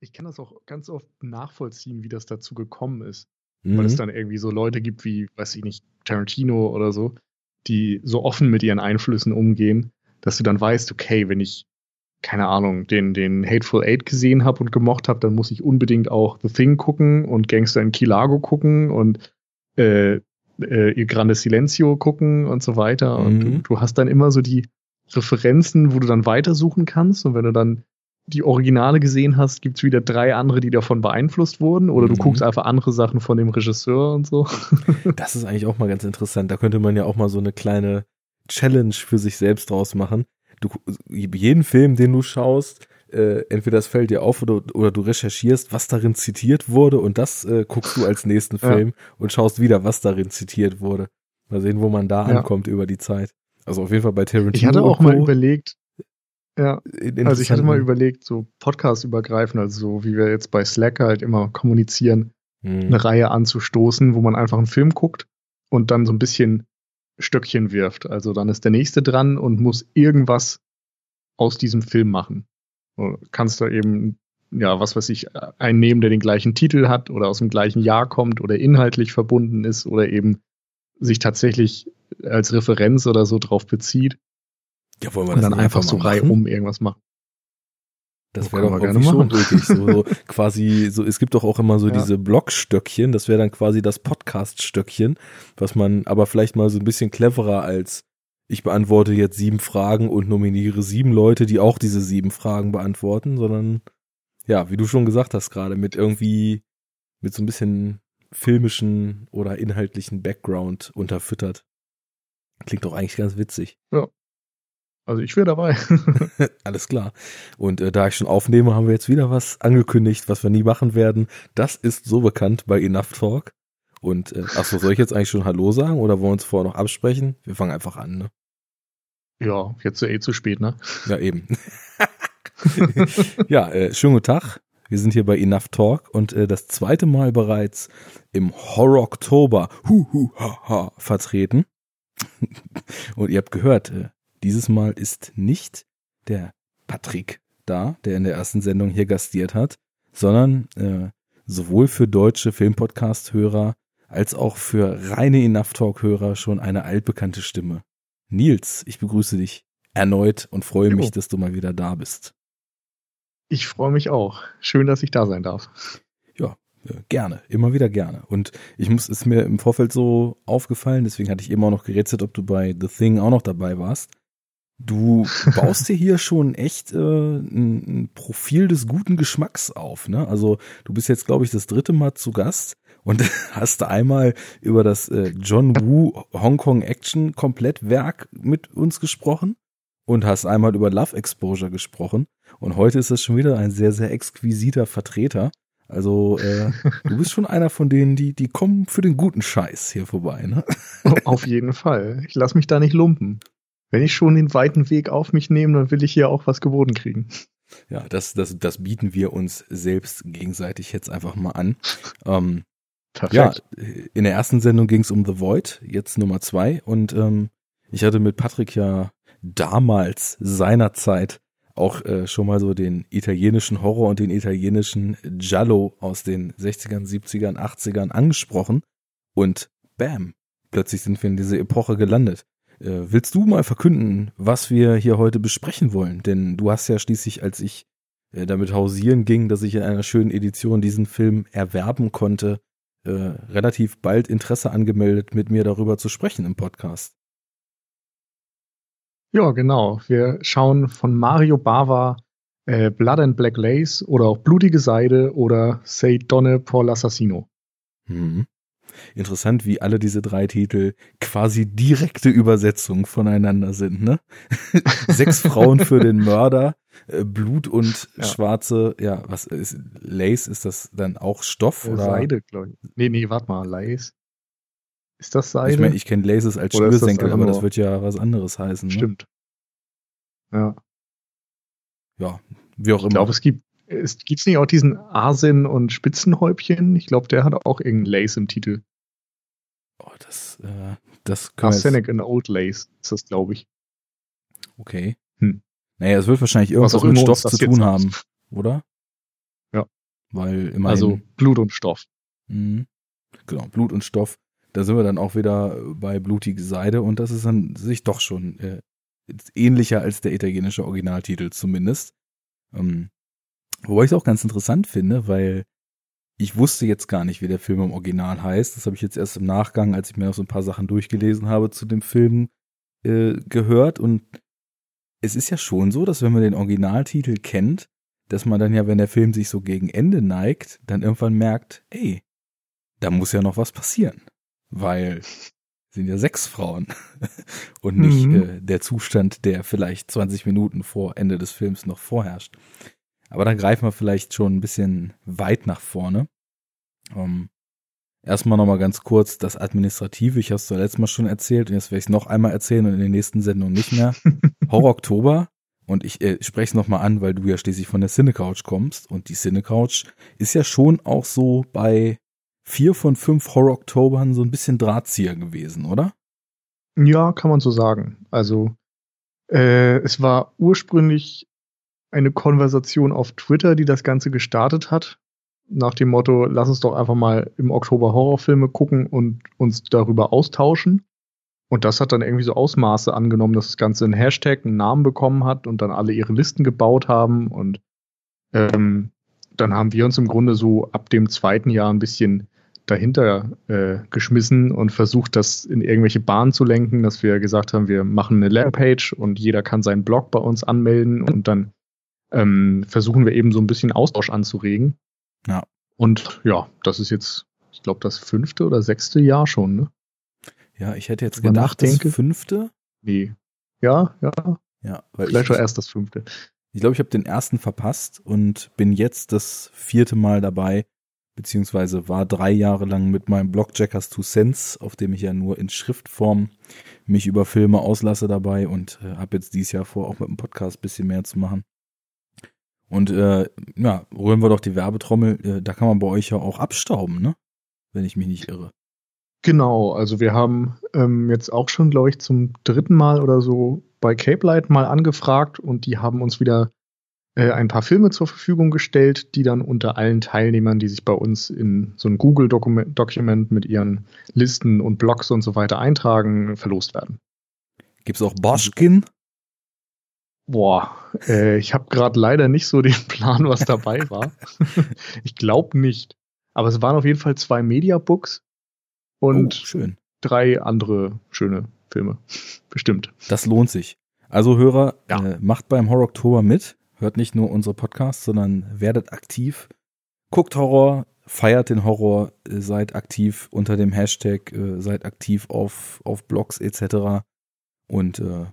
ich kann das auch ganz oft nachvollziehen, wie das dazu gekommen ist. Mhm. Weil es dann irgendwie so Leute gibt wie, weiß ich nicht, Tarantino oder so, die so offen mit ihren Einflüssen umgehen, dass du dann weißt, okay, wenn ich, keine Ahnung, den, den Hateful Eight gesehen habe und gemocht habe, dann muss ich unbedingt auch The Thing gucken und Gangster in Kilago gucken und äh, äh, Il Grande Silencio gucken und so weiter. Mhm. Und du, du hast dann immer so die Referenzen, wo du dann weitersuchen kannst. Und wenn du dann die Originale gesehen hast, gibt's wieder drei andere, die davon beeinflusst wurden. Oder du mhm. guckst einfach andere Sachen von dem Regisseur und so. Das ist eigentlich auch mal ganz interessant. Da könnte man ja auch mal so eine kleine Challenge für sich selbst draus machen. Du, jeden Film, den du schaust, äh, entweder das fällt dir auf oder, oder du recherchierst, was darin zitiert wurde und das äh, guckst du als nächsten Film ja. und schaust wieder, was darin zitiert wurde. Mal sehen, wo man da ja. ankommt über die Zeit. Also auf jeden Fall bei Tarantino. Ich hatte auch mal überlegt, ja, also ich hatte mal überlegt, so Podcast übergreifen, also so wie wir jetzt bei Slack halt immer kommunizieren, hm. eine Reihe anzustoßen, wo man einfach einen Film guckt und dann so ein bisschen Stöckchen wirft. Also dann ist der nächste dran und muss irgendwas aus diesem Film machen. Du kannst da eben, ja, was weiß ich, einen nehmen, der den gleichen Titel hat oder aus dem gleichen Jahr kommt oder inhaltlich verbunden ist oder eben sich tatsächlich als Referenz oder so drauf bezieht. Ja, wollen wir und dann einfach so reihum irgendwas machen. Das wäre doch gerne schon möglich. So, so quasi, so, es gibt doch auch immer so ja. diese Blockstöckchen, das wäre dann quasi das Podcast-Stöckchen, was man aber vielleicht mal so ein bisschen cleverer als ich beantworte jetzt sieben Fragen und nominiere sieben Leute, die auch diese sieben Fragen beantworten, sondern ja, wie du schon gesagt hast gerade, mit irgendwie, mit so ein bisschen filmischen oder inhaltlichen Background unterfüttert. Klingt doch eigentlich ganz witzig. Ja. Also ich wäre dabei. Alles klar. Und äh, da ich schon aufnehme, haben wir jetzt wieder was angekündigt, was wir nie machen werden. Das ist so bekannt bei Enough Talk. Und äh, achso, soll ich jetzt eigentlich schon Hallo sagen oder wollen wir uns vorher noch absprechen? Wir fangen einfach an, ne? Ja, jetzt eh zu spät, ne? Ja, eben. ja, äh, schönen guten Tag. Wir sind hier bei Enough Talk und äh, das zweite Mal bereits im Horror Oktober hu, hu, ha, ha, vertreten. und ihr habt gehört, äh, dieses Mal ist nicht der Patrick da, der in der ersten Sendung hier gastiert hat, sondern äh, sowohl für deutsche Filmpodcast-Hörer als auch für reine Enough Talk-Hörer schon eine altbekannte Stimme. Nils, ich begrüße dich erneut und freue jo. mich, dass du mal wieder da bist. Ich freue mich auch. Schön, dass ich da sein darf. Ja, gerne, immer wieder gerne. Und ich muss, ist mir im Vorfeld so aufgefallen, deswegen hatte ich immer noch gerätselt, ob du bei The Thing auch noch dabei warst. Du baust dir hier schon echt äh, ein, ein Profil des guten Geschmacks auf. Ne? Also du bist jetzt, glaube ich, das dritte Mal zu Gast und hast einmal über das äh, John Woo Hongkong Action Komplettwerk mit uns gesprochen und hast einmal über Love Exposure gesprochen. Und heute ist es schon wieder ein sehr, sehr exquisiter Vertreter. Also äh, du bist schon einer von denen, die, die kommen für den guten Scheiß hier vorbei. Ne? Auf jeden Fall. Ich lass mich da nicht lumpen wenn ich schon den weiten Weg auf mich nehme, dann will ich hier auch was geboten kriegen. Ja, das, das, das bieten wir uns selbst gegenseitig jetzt einfach mal an. Ähm, ja, in der ersten Sendung ging es um The Void, jetzt Nummer zwei. Und ähm, ich hatte mit Patrick ja damals seinerzeit auch äh, schon mal so den italienischen Horror und den italienischen Giallo aus den 60ern, 70ern, 80ern angesprochen. Und bam, plötzlich sind wir in diese Epoche gelandet. Äh, willst du mal verkünden, was wir hier heute besprechen wollen? Denn du hast ja schließlich, als ich äh, damit hausieren ging, dass ich in einer schönen Edition diesen Film erwerben konnte, äh, relativ bald Interesse angemeldet, mit mir darüber zu sprechen im Podcast. Ja, genau. Wir schauen von Mario Bava äh, Blood and Black Lace oder auch Blutige Seide oder Say Donne por l'Assassino. Mhm. Interessant, wie alle diese drei Titel quasi direkte Übersetzungen voneinander sind, ne? Sechs Frauen für den Mörder, äh, Blut und ja. schwarze, ja, was ist, Lace, ist das dann auch Stoff? Oder? Seide, glaube ich. Nee, nee, warte mal, Lace. Ist das Seide? Ich meine, ich kenne Laces als Schnürsenkel, aber das wird ja was anderes heißen. Ne? Stimmt. Ja. Ja, wie auch ich immer. Ich glaube, es gibt es, gibt's nicht auch diesen Asin und Spitzenhäubchen? Ich glaube, der hat auch irgendeinen Lace im Titel. Oh, das, äh, das Arsenic and Old Lace ist das, glaube ich. Okay. Hm. Naja, es wird wahrscheinlich irgendwas mit Stoff zu tun haben, oder? Ja. Weil immerhin. Also Blut und Stoff. Mh, genau, Blut und Stoff. Da sind wir dann auch wieder bei blutige Seide und das ist dann sich doch schon äh, ähnlicher als der italienische Originaltitel zumindest. Ähm, wobei ich es auch ganz interessant finde, weil ich wusste jetzt gar nicht, wie der Film im Original heißt. Das habe ich jetzt erst im Nachgang, als ich mir noch so ein paar Sachen durchgelesen habe zu dem Film, äh, gehört. Und es ist ja schon so, dass wenn man den Originaltitel kennt, dass man dann ja, wenn der Film sich so gegen Ende neigt, dann irgendwann merkt, ey, da muss ja noch was passieren. Weil sind ja sechs Frauen und nicht mhm. äh, der Zustand, der vielleicht 20 Minuten vor Ende des Films noch vorherrscht. Aber da greifen wir vielleicht schon ein bisschen weit nach vorne. Ähm, erstmal nochmal ganz kurz das Administrative. Ich habe es letztes Mal schon erzählt und jetzt werde ich es noch einmal erzählen und in den nächsten Sendungen nicht mehr. Horror Oktober. Und ich äh, spreche es nochmal an, weil du ja schließlich von der Cinecouch kommst. Und die Cinecouch ist ja schon auch so bei vier von fünf Horror Oktobern so ein bisschen Drahtzieher gewesen, oder? Ja, kann man so sagen. Also äh, es war ursprünglich eine Konversation auf Twitter, die das Ganze gestartet hat. Nach dem Motto, lass uns doch einfach mal im Oktober Horrorfilme gucken und uns darüber austauschen. Und das hat dann irgendwie so Ausmaße angenommen, dass das Ganze einen Hashtag, einen Namen bekommen hat und dann alle ihre Listen gebaut haben. Und ähm, dann haben wir uns im Grunde so ab dem zweiten Jahr ein bisschen dahinter äh, geschmissen und versucht, das in irgendwelche Bahnen zu lenken, dass wir gesagt haben, wir machen eine Landpage und jeder kann seinen Blog bei uns anmelden und dann ähm, versuchen wir eben so ein bisschen Austausch anzuregen. Ja. Und ja, das ist jetzt, ich glaube, das fünfte oder sechste Jahr schon, ne? Ja, ich hätte jetzt gedacht, das fünfte. Nee. Ja, ja. Ja, weil Vielleicht ich, erst das fünfte. Ich glaube, ich habe den ersten verpasst und bin jetzt das vierte Mal dabei, beziehungsweise war drei Jahre lang mit meinem Blog Jackers Two Cents, auf dem ich ja nur in Schriftform mich über Filme auslasse dabei und äh, habe jetzt dieses Jahr vor, auch mit dem Podcast bisschen mehr zu machen. Und äh, ja, rühren wir doch die Werbetrommel, äh, da kann man bei euch ja auch abstauben, ne? Wenn ich mich nicht irre. Genau, also wir haben ähm, jetzt auch schon, glaube ich, zum dritten Mal oder so bei Cape Light mal angefragt und die haben uns wieder äh, ein paar Filme zur Verfügung gestellt, die dann unter allen Teilnehmern, die sich bei uns in so ein Google-Dokument mit ihren Listen und Blogs und so weiter eintragen, verlost werden. Gibt's auch Boschkin? Boah, äh, ich habe gerade leider nicht so den Plan, was dabei war. ich glaube nicht. Aber es waren auf jeden Fall zwei Mediabooks und oh, drei andere schöne Filme. Bestimmt. Das lohnt sich. Also Hörer, ja. äh, macht beim Horror Oktober mit. Hört nicht nur unsere Podcasts, sondern werdet aktiv. Guckt Horror, feiert den Horror, äh, seid aktiv unter dem Hashtag, äh, seid aktiv auf, auf Blogs etc. Und äh,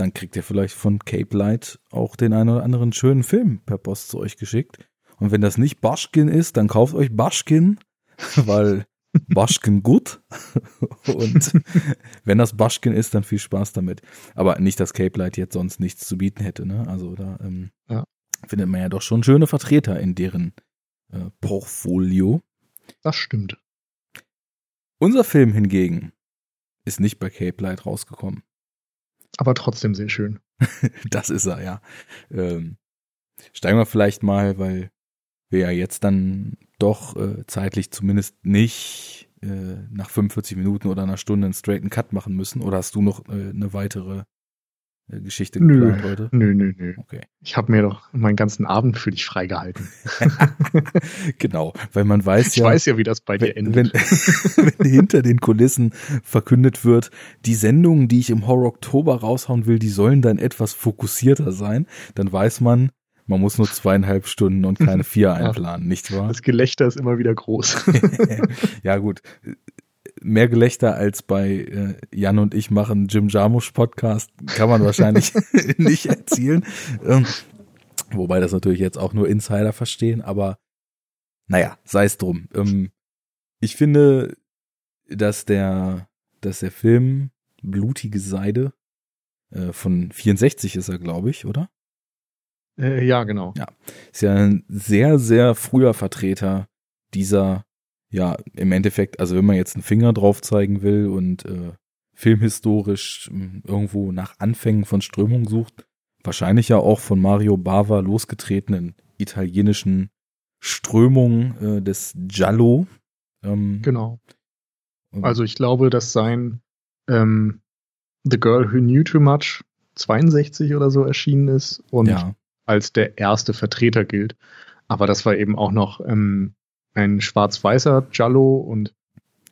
dann kriegt ihr vielleicht von Cape Light auch den einen oder anderen schönen Film per Post zu euch geschickt. Und wenn das nicht Baschkin ist, dann kauft euch Baschkin, weil Baschkin gut. Und wenn das Baschkin ist, dann viel Spaß damit. Aber nicht, dass Cape Light jetzt sonst nichts zu bieten hätte. Ne? Also da ähm, ja. findet man ja doch schon schöne Vertreter in deren äh, Portfolio. Das stimmt. Unser Film hingegen ist nicht bei Cape Light rausgekommen. Aber trotzdem sehr schön. das ist er, ja. Ähm, steigen wir vielleicht mal, weil wir ja jetzt dann doch äh, zeitlich zumindest nicht äh, nach 45 Minuten oder einer Stunde einen straighten Cut machen müssen. Oder hast du noch äh, eine weitere äh, Geschichte nö, geplant heute? Nö, nö, nö. Okay. Ich habe mir doch meinen ganzen Abend für dich freigehalten. genau, weil man weiß ich ja. Ich weiß ja, wie das bei dir endet. Wenn, wenn hinter den Kulissen verkündet wird, die Sendungen, die ich im Horror Oktober raushauen will, die sollen dann etwas fokussierter sein, dann weiß man, man muss nur zweieinhalb Stunden und keine vier einplanen, nicht wahr? Das Gelächter ist immer wieder groß. ja, gut. Mehr Gelächter als bei äh, Jan und ich machen Jim Jarmusch Podcast kann man wahrscheinlich nicht erzielen. Ähm, wobei das natürlich jetzt auch nur Insider verstehen, aber naja, sei es drum. Ähm, ich finde, dass der, dass der Film Blutige Seide äh, von 64 ist er, glaube ich, oder? Äh, ja, genau. Ja, ist ja ein sehr, sehr früher Vertreter dieser, ja, im Endeffekt, also wenn man jetzt einen Finger drauf zeigen will und äh, filmhistorisch hm, irgendwo nach Anfängen von Strömung sucht, wahrscheinlich ja auch von Mario Bava losgetretenen italienischen Strömung äh, des Jallo. Ähm, genau. Also ich glaube, dass sein ähm, The Girl Who Knew Too Much 62 oder so erschienen ist und ja. als der erste Vertreter gilt. Aber das war eben auch noch ähm, ein schwarz-weißer Jallo und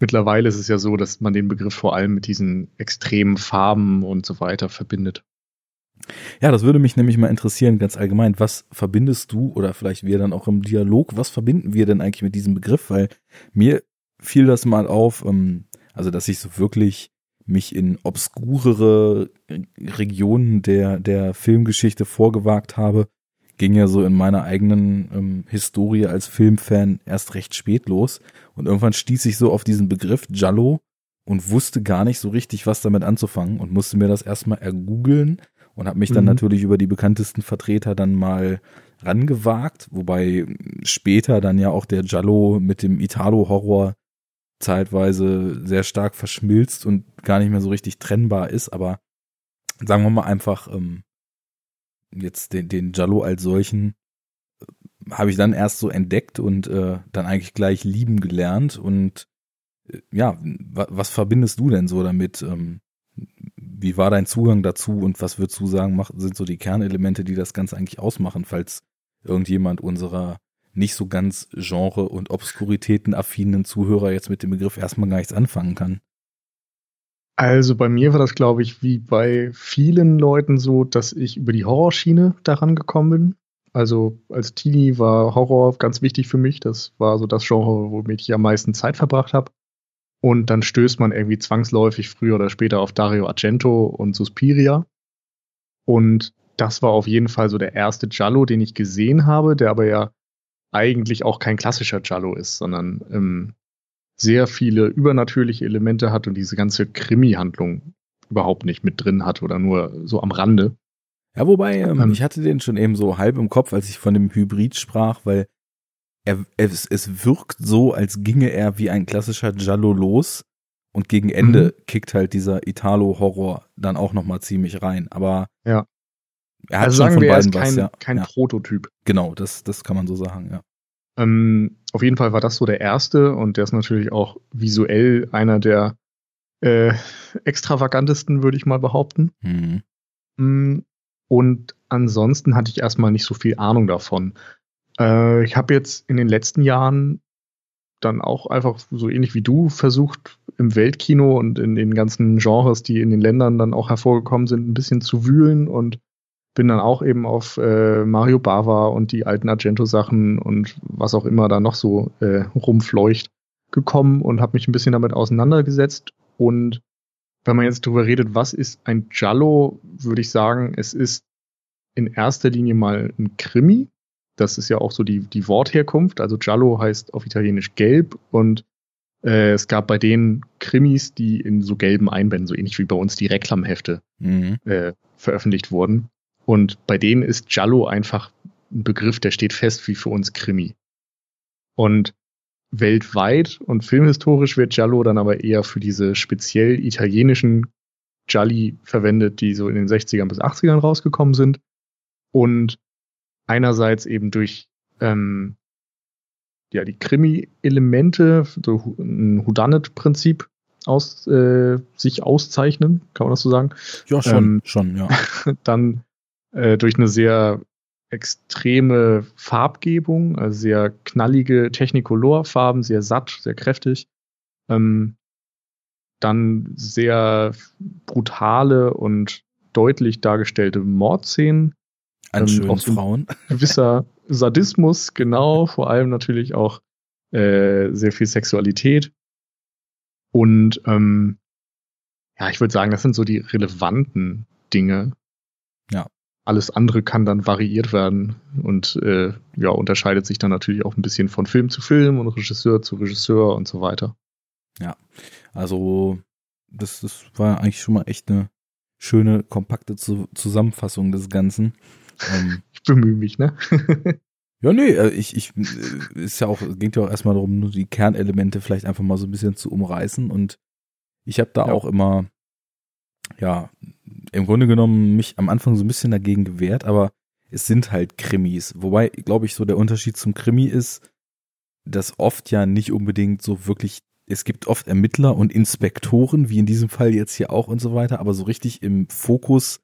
mittlerweile ist es ja so, dass man den Begriff vor allem mit diesen extremen Farben und so weiter verbindet. Ja, das würde mich nämlich mal interessieren, ganz allgemein. Was verbindest du oder vielleicht wir dann auch im Dialog, was verbinden wir denn eigentlich mit diesem Begriff? Weil mir fiel das mal auf, ähm, also dass ich so wirklich mich in obskurere Regionen der, der Filmgeschichte vorgewagt habe, ging ja so in meiner eigenen ähm, Historie als Filmfan erst recht spät los. Und irgendwann stieß ich so auf diesen Begriff Jallo und wusste gar nicht so richtig, was damit anzufangen und musste mir das erstmal ergoogeln und habe mich dann mhm. natürlich über die bekanntesten Vertreter dann mal rangewagt, wobei später dann ja auch der Jallo mit dem Italo-Horror zeitweise sehr stark verschmilzt und gar nicht mehr so richtig trennbar ist, aber sagen wir mal einfach, ähm, jetzt den, den Jallo als solchen äh, habe ich dann erst so entdeckt und äh, dann eigentlich gleich lieben gelernt und äh, ja, was verbindest du denn so damit? Ähm, wie war dein Zugang dazu und was würdest du sagen, mach, sind so die Kernelemente, die das Ganze eigentlich ausmachen, falls irgendjemand unserer nicht so ganz Genre- und Obskuritäten-affinen Zuhörer jetzt mit dem Begriff erstmal gar nichts anfangen kann? Also bei mir war das, glaube ich, wie bei vielen Leuten so, dass ich über die Horrorschiene daran gekommen bin. Also als Teenie war Horror ganz wichtig für mich. Das war so das Genre, womit ich am meisten Zeit verbracht habe. Und dann stößt man irgendwie zwangsläufig früher oder später auf Dario Argento und Suspiria. Und das war auf jeden Fall so der erste Giallo, den ich gesehen habe, der aber ja eigentlich auch kein klassischer Giallo ist, sondern ähm, sehr viele übernatürliche Elemente hat und diese ganze Krimi-Handlung überhaupt nicht mit drin hat oder nur so am Rande. Ja, wobei, ähm, ähm, ich hatte den schon eben so halb im Kopf, als ich von dem Hybrid sprach, weil er, es, es wirkt so, als ginge er wie ein klassischer Giallo los und gegen Ende mhm. kickt halt dieser Italo-Horror dann auch nochmal ziemlich rein. Aber ja. er hat also schon von wir, beiden er ist kein, was, ja. kein ja. Prototyp. Genau, das, das kann man so sagen, ja. Ähm, auf jeden Fall war das so der erste und der ist natürlich auch visuell einer der äh, extravagantesten, würde ich mal behaupten. Mhm. Mm, und ansonsten hatte ich erstmal nicht so viel Ahnung davon. Äh, ich habe jetzt in den letzten Jahren dann auch einfach so ähnlich wie du versucht, im Weltkino und in den ganzen Genres, die in den Ländern dann auch hervorgekommen sind, ein bisschen zu wühlen und bin dann auch eben auf äh, Mario Bava und die alten Argento-Sachen und was auch immer da noch so äh, rumfleucht gekommen und habe mich ein bisschen damit auseinandergesetzt. Und wenn man jetzt darüber redet, was ist ein Giallo, würde ich sagen, es ist in erster Linie mal ein Krimi. Das ist ja auch so die, die Wortherkunft. Also Giallo heißt auf Italienisch gelb und äh, es gab bei den Krimis, die in so gelben Einbänden, so ähnlich wie bei uns die Reklamhefte, mhm. äh, veröffentlicht wurden. Und bei denen ist Giallo einfach ein Begriff, der steht fest wie für uns Krimi. Und weltweit und filmhistorisch wird Giallo dann aber eher für diese speziell italienischen Gialli verwendet, die so in den 60ern bis 80ern rausgekommen sind. Und einerseits eben durch ähm, ja, die Krimi-Elemente, so ein Houdanet-Prinzip aus, äh, sich auszeichnen, kann man das so sagen? Ja, schon, ähm, schon, ja. Dann äh, durch eine sehr extreme Farbgebung, also sehr knallige Technicolor-Farben, sehr satt, sehr kräftig. Ähm, dann sehr brutale und deutlich dargestellte Mordszenen. An ähm, schönen Frauen. Gewisser Sadismus, genau, vor allem natürlich auch äh, sehr viel Sexualität. Und ähm, ja, ich würde sagen, das sind so die relevanten Dinge. Ja. Alles andere kann dann variiert werden und äh, ja, unterscheidet sich dann natürlich auch ein bisschen von Film zu Film und Regisseur zu Regisseur und so weiter. Ja, also das, das war eigentlich schon mal echt eine schöne, kompakte Zusammenfassung des Ganzen. Ähm, ich bemühe mich, ne? ja, nee, äh, ich, ich, äh, ist ja auch, ging ja auch erstmal darum, nur die Kernelemente vielleicht einfach mal so ein bisschen zu umreißen und ich habe da ja. auch immer, ja, im Grunde genommen mich am Anfang so ein bisschen dagegen gewehrt, aber es sind halt Krimis. Wobei, glaube ich, so der Unterschied zum Krimi ist, dass oft ja nicht unbedingt so wirklich, es gibt oft Ermittler und Inspektoren, wie in diesem Fall jetzt hier auch und so weiter, aber so richtig im Fokus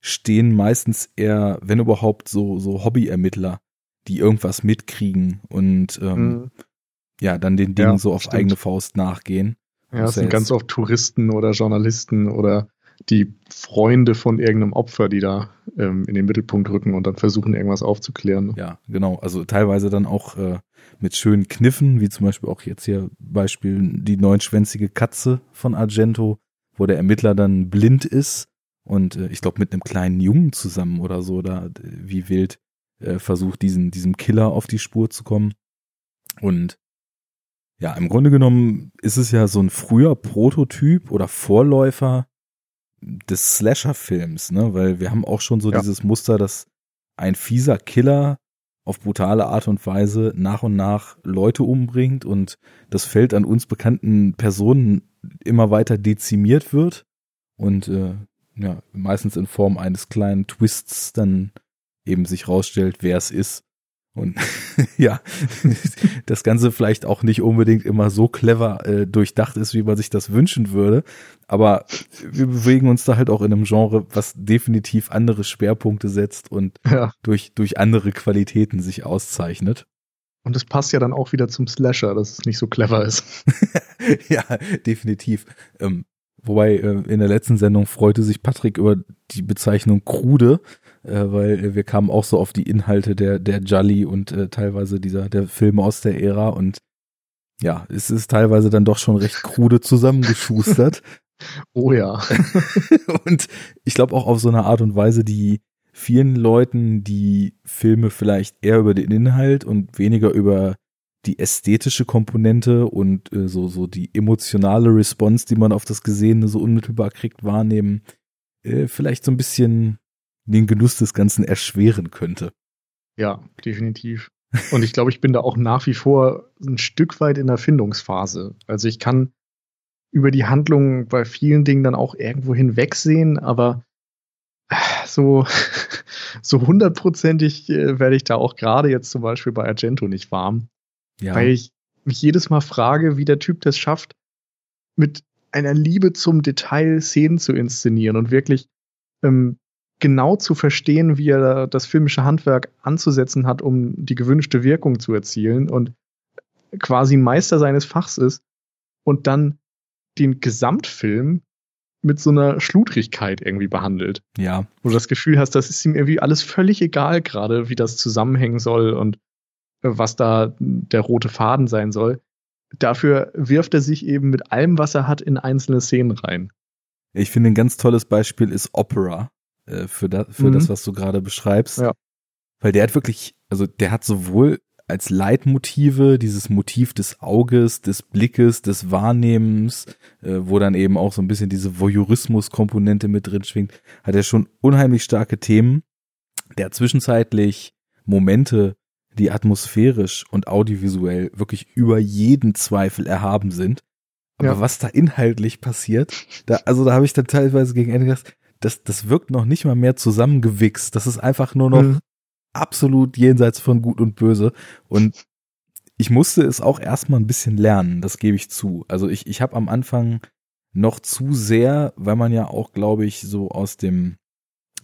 stehen meistens eher, wenn überhaupt, so, so Hobby-Ermittler, die irgendwas mitkriegen und ähm, mhm. ja, dann den Dingen ja, so auf stimmt. eigene Faust nachgehen. Ja, es sind ganz oft Touristen oder Journalisten oder die Freunde von irgendeinem Opfer, die da ähm, in den Mittelpunkt rücken und dann versuchen, irgendwas aufzuklären. Ja, genau. Also teilweise dann auch äh, mit schönen Kniffen, wie zum Beispiel auch jetzt hier Beispiel die neunschwänzige Katze von Argento, wo der Ermittler dann blind ist und äh, ich glaube mit einem kleinen Jungen zusammen oder so, da wie wild äh, versucht, diesen, diesem Killer auf die Spur zu kommen. Und ja, im Grunde genommen ist es ja so ein früher Prototyp oder Vorläufer des Slasher-Films, ne? Weil wir haben auch schon so ja. dieses Muster, dass ein fieser Killer auf brutale Art und Weise nach und nach Leute umbringt und das Feld an uns bekannten Personen immer weiter dezimiert wird und äh, ja, meistens in Form eines kleinen Twists dann eben sich rausstellt, wer es ist. Und ja, das Ganze vielleicht auch nicht unbedingt immer so clever äh, durchdacht ist, wie man sich das wünschen würde. Aber wir bewegen uns da halt auch in einem Genre, was definitiv andere Schwerpunkte setzt und ja. durch, durch andere Qualitäten sich auszeichnet. Und es passt ja dann auch wieder zum Slasher, dass es nicht so clever ist. ja, definitiv. Ähm, wobei äh, in der letzten Sendung freute sich Patrick über die Bezeichnung Krude weil wir kamen auch so auf die Inhalte der, der Jolly und äh, teilweise dieser, der Filme aus der Ära und ja, es ist teilweise dann doch schon recht krude zusammengeschustert. oh ja. und ich glaube auch auf so eine Art und Weise, die vielen Leuten, die Filme vielleicht eher über den Inhalt und weniger über die ästhetische Komponente und äh, so, so die emotionale Response, die man auf das Gesehene so unmittelbar kriegt, wahrnehmen, äh, vielleicht so ein bisschen den Genuss des Ganzen erschweren könnte. Ja, definitiv. Und ich glaube, ich bin da auch nach wie vor ein Stück weit in der Findungsphase. Also ich kann über die Handlung bei vielen Dingen dann auch irgendwo hinwegsehen, aber äh, so, so hundertprozentig äh, werde ich da auch gerade jetzt zum Beispiel bei Argento nicht warm. Ja. Weil ich mich jedes Mal frage, wie der Typ das schafft, mit einer Liebe zum Detail Szenen zu inszenieren und wirklich ähm, genau zu verstehen, wie er das filmische Handwerk anzusetzen hat, um die gewünschte Wirkung zu erzielen und quasi Meister seines Fachs ist und dann den Gesamtfilm mit so einer Schludrigkeit irgendwie behandelt. Ja. Wo du das Gefühl hast, das ist ihm irgendwie alles völlig egal gerade, wie das zusammenhängen soll und äh, was da der rote Faden sein soll. Dafür wirft er sich eben mit allem, was er hat, in einzelne Szenen rein. Ich finde ein ganz tolles Beispiel ist Opera äh, für, da, für mhm. das, was du gerade beschreibst. Ja. Weil der hat wirklich, also der hat sowohl als Leitmotive dieses Motiv des Auges, des Blickes, des Wahrnehmens, äh, wo dann eben auch so ein bisschen diese Voyeurismus-Komponente mit drin schwingt, hat er schon unheimlich starke Themen. Der hat zwischenzeitlich Momente, die atmosphärisch und audiovisuell wirklich über jeden Zweifel erhaben sind. Aber ja. was da inhaltlich passiert, da, also da habe ich dann teilweise gegen Ende gedacht, das, das wirkt noch nicht mal mehr zusammengewichst. Das ist einfach nur noch mhm. absolut jenseits von Gut und Böse. Und ich musste es auch erstmal ein bisschen lernen, das gebe ich zu. Also ich, ich habe am Anfang noch zu sehr, weil man ja auch, glaube ich, so aus dem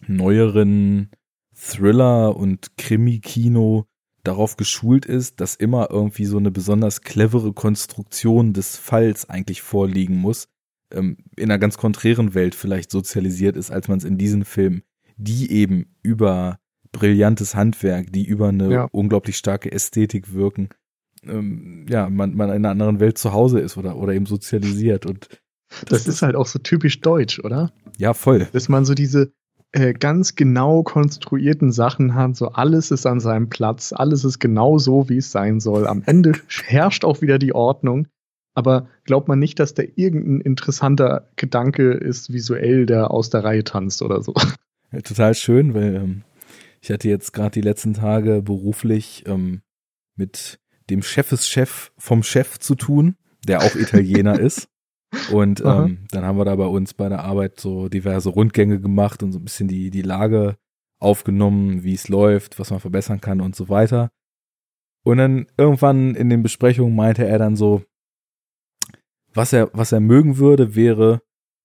neueren Thriller und Krimi-Kino darauf geschult ist, dass immer irgendwie so eine besonders clevere Konstruktion des Falls eigentlich vorliegen muss, ähm, in einer ganz konträren Welt vielleicht sozialisiert ist, als man es in diesen Filmen, die eben über brillantes Handwerk, die über eine ja. unglaublich starke Ästhetik wirken, ähm, ja, man, man in einer anderen Welt zu Hause ist oder, oder eben sozialisiert und das, das ist halt auch so typisch deutsch, oder? Ja, voll. Dass man so diese äh, ganz genau konstruierten Sachen hat, so alles ist an seinem Platz, alles ist genau so, wie es sein soll. Am Ende herrscht auch wieder die Ordnung aber glaubt man nicht, dass da irgendein interessanter Gedanke ist, visuell, der aus der Reihe tanzt oder so. Ja, total schön, weil ähm, ich hatte jetzt gerade die letzten Tage beruflich ähm, mit dem Chefeschef vom Chef zu tun, der auch Italiener ist. Und ähm, dann haben wir da bei uns bei der Arbeit so diverse Rundgänge gemacht und so ein bisschen die, die Lage aufgenommen, wie es läuft, was man verbessern kann und so weiter. Und dann irgendwann in den Besprechungen meinte er dann so, was er, was er mögen würde, wäre,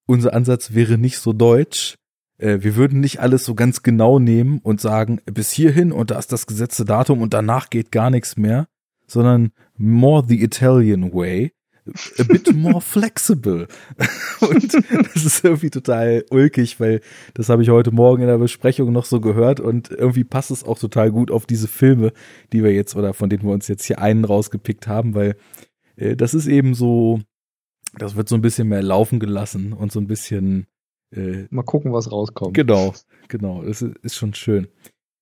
unser Ansatz wäre nicht so deutsch. Äh, wir würden nicht alles so ganz genau nehmen und sagen, bis hierhin und da ist das gesetzte Datum und danach geht gar nichts mehr, sondern more the Italian way a bit more flexible. und das ist irgendwie total ulkig, weil das habe ich heute Morgen in der Besprechung noch so gehört und irgendwie passt es auch total gut auf diese Filme, die wir jetzt oder von denen wir uns jetzt hier einen rausgepickt haben, weil äh, das ist eben so, das wird so ein bisschen mehr laufen gelassen und so ein bisschen äh, mal gucken, was rauskommt. Genau, genau, das ist, ist schon schön.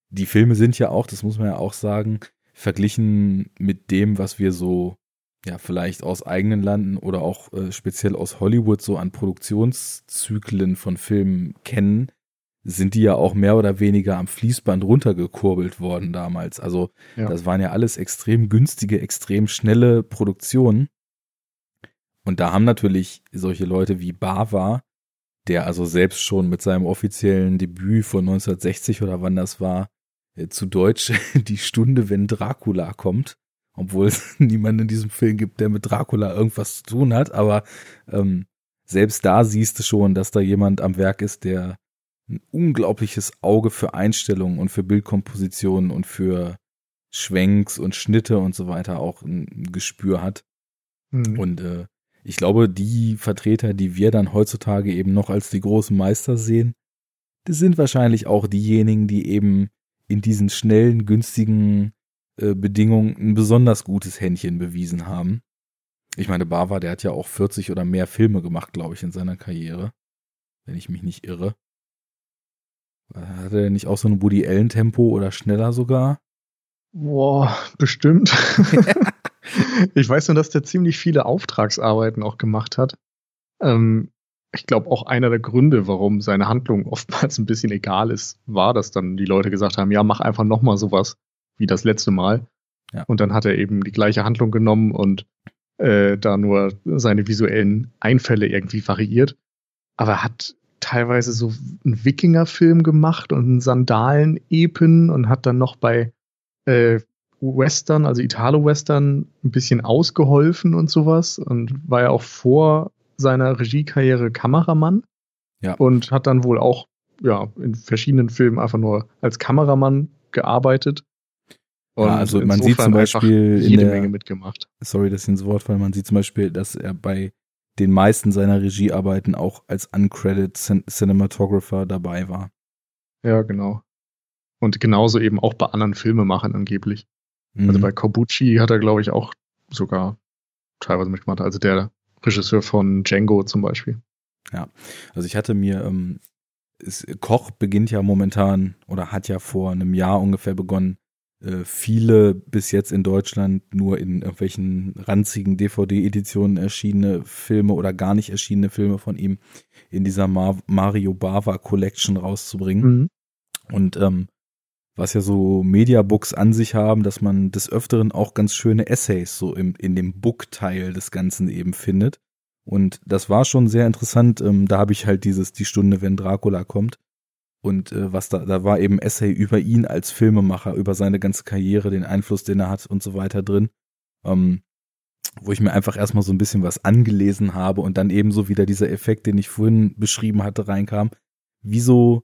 Die Filme sind ja auch, das muss man ja auch sagen, verglichen mit dem, was wir so ja, vielleicht aus eigenen Landen oder auch äh, speziell aus Hollywood so an Produktionszyklen von Filmen kennen, sind die ja auch mehr oder weniger am Fließband runtergekurbelt worden damals. Also ja. das waren ja alles extrem günstige, extrem schnelle Produktionen. Und da haben natürlich solche Leute wie Bava, der also selbst schon mit seinem offiziellen Debüt von 1960 oder wann das war, äh, zu Deutsch die Stunde, wenn Dracula kommt, obwohl es niemanden in diesem Film gibt, der mit Dracula irgendwas zu tun hat, aber ähm, selbst da siehst du schon, dass da jemand am Werk ist, der ein unglaubliches Auge für Einstellungen und für Bildkompositionen und für Schwenks und Schnitte und so weiter auch ein Gespür hat. Mhm. Und äh, ich glaube, die Vertreter, die wir dann heutzutage eben noch als die großen Meister sehen, das sind wahrscheinlich auch diejenigen, die eben in diesen schnellen, günstigen äh, Bedingungen ein besonders gutes Händchen bewiesen haben. Ich meine, Bava, der hat ja auch 40 oder mehr Filme gemacht, glaube ich, in seiner Karriere. Wenn ich mich nicht irre. Hat er nicht auch so ein Woody Allen Tempo oder schneller sogar? Boah, bestimmt. ich weiß nur, dass der ziemlich viele Auftragsarbeiten auch gemacht hat. Ähm, ich glaube, auch einer der Gründe, warum seine Handlung oftmals ein bisschen egal ist, war, dass dann die Leute gesagt haben, ja, mach einfach nochmal sowas wie das letzte Mal. Ja. Und dann hat er eben die gleiche Handlung genommen und äh, da nur seine visuellen Einfälle irgendwie variiert. Aber er hat teilweise so einen Wikinger-Film gemacht und einen Sandalen-Epen und hat dann noch bei äh, Western, also Italo-Western, ein bisschen ausgeholfen und sowas und war ja auch vor seiner Regiekarriere Kameramann. Ja. Und hat dann wohl auch ja, in verschiedenen Filmen einfach nur als Kameramann gearbeitet. Und ja, also man sieht zum Beispiel jede der, Menge mitgemacht. Sorry, dass ich ins Wort falle. Man sieht zum Beispiel, dass er bei den meisten seiner Regiearbeiten auch als uncredited Cinematographer dabei war. Ja, genau. Und genauso eben auch bei anderen Filmemachern angeblich. Also mhm. Also bei Kobuchi hat er, glaube ich, auch sogar teilweise mitgemacht. Also der Regisseur von Django zum Beispiel. Ja, also ich hatte mir, ähm, es, Koch beginnt ja momentan oder hat ja vor einem Jahr ungefähr begonnen, äh, viele bis jetzt in Deutschland nur in irgendwelchen ranzigen DVD-Editionen erschienene Filme oder gar nicht erschienene Filme von ihm in dieser Mar Mario Bava Collection rauszubringen. Mhm. Und ähm, was ja so Mediabooks an sich haben, dass man des Öfteren auch ganz schöne Essays so im, in dem Book-Teil des Ganzen eben findet. Und das war schon sehr interessant. Ähm, da habe ich halt dieses Die Stunde, wenn Dracula kommt. Und äh, was da, da war eben Essay über ihn als Filmemacher, über seine ganze Karriere, den Einfluss, den er hat und so weiter drin. Ähm, wo ich mir einfach erstmal so ein bisschen was angelesen habe und dann eben so wieder dieser Effekt, den ich vorhin beschrieben hatte, reinkam. Wieso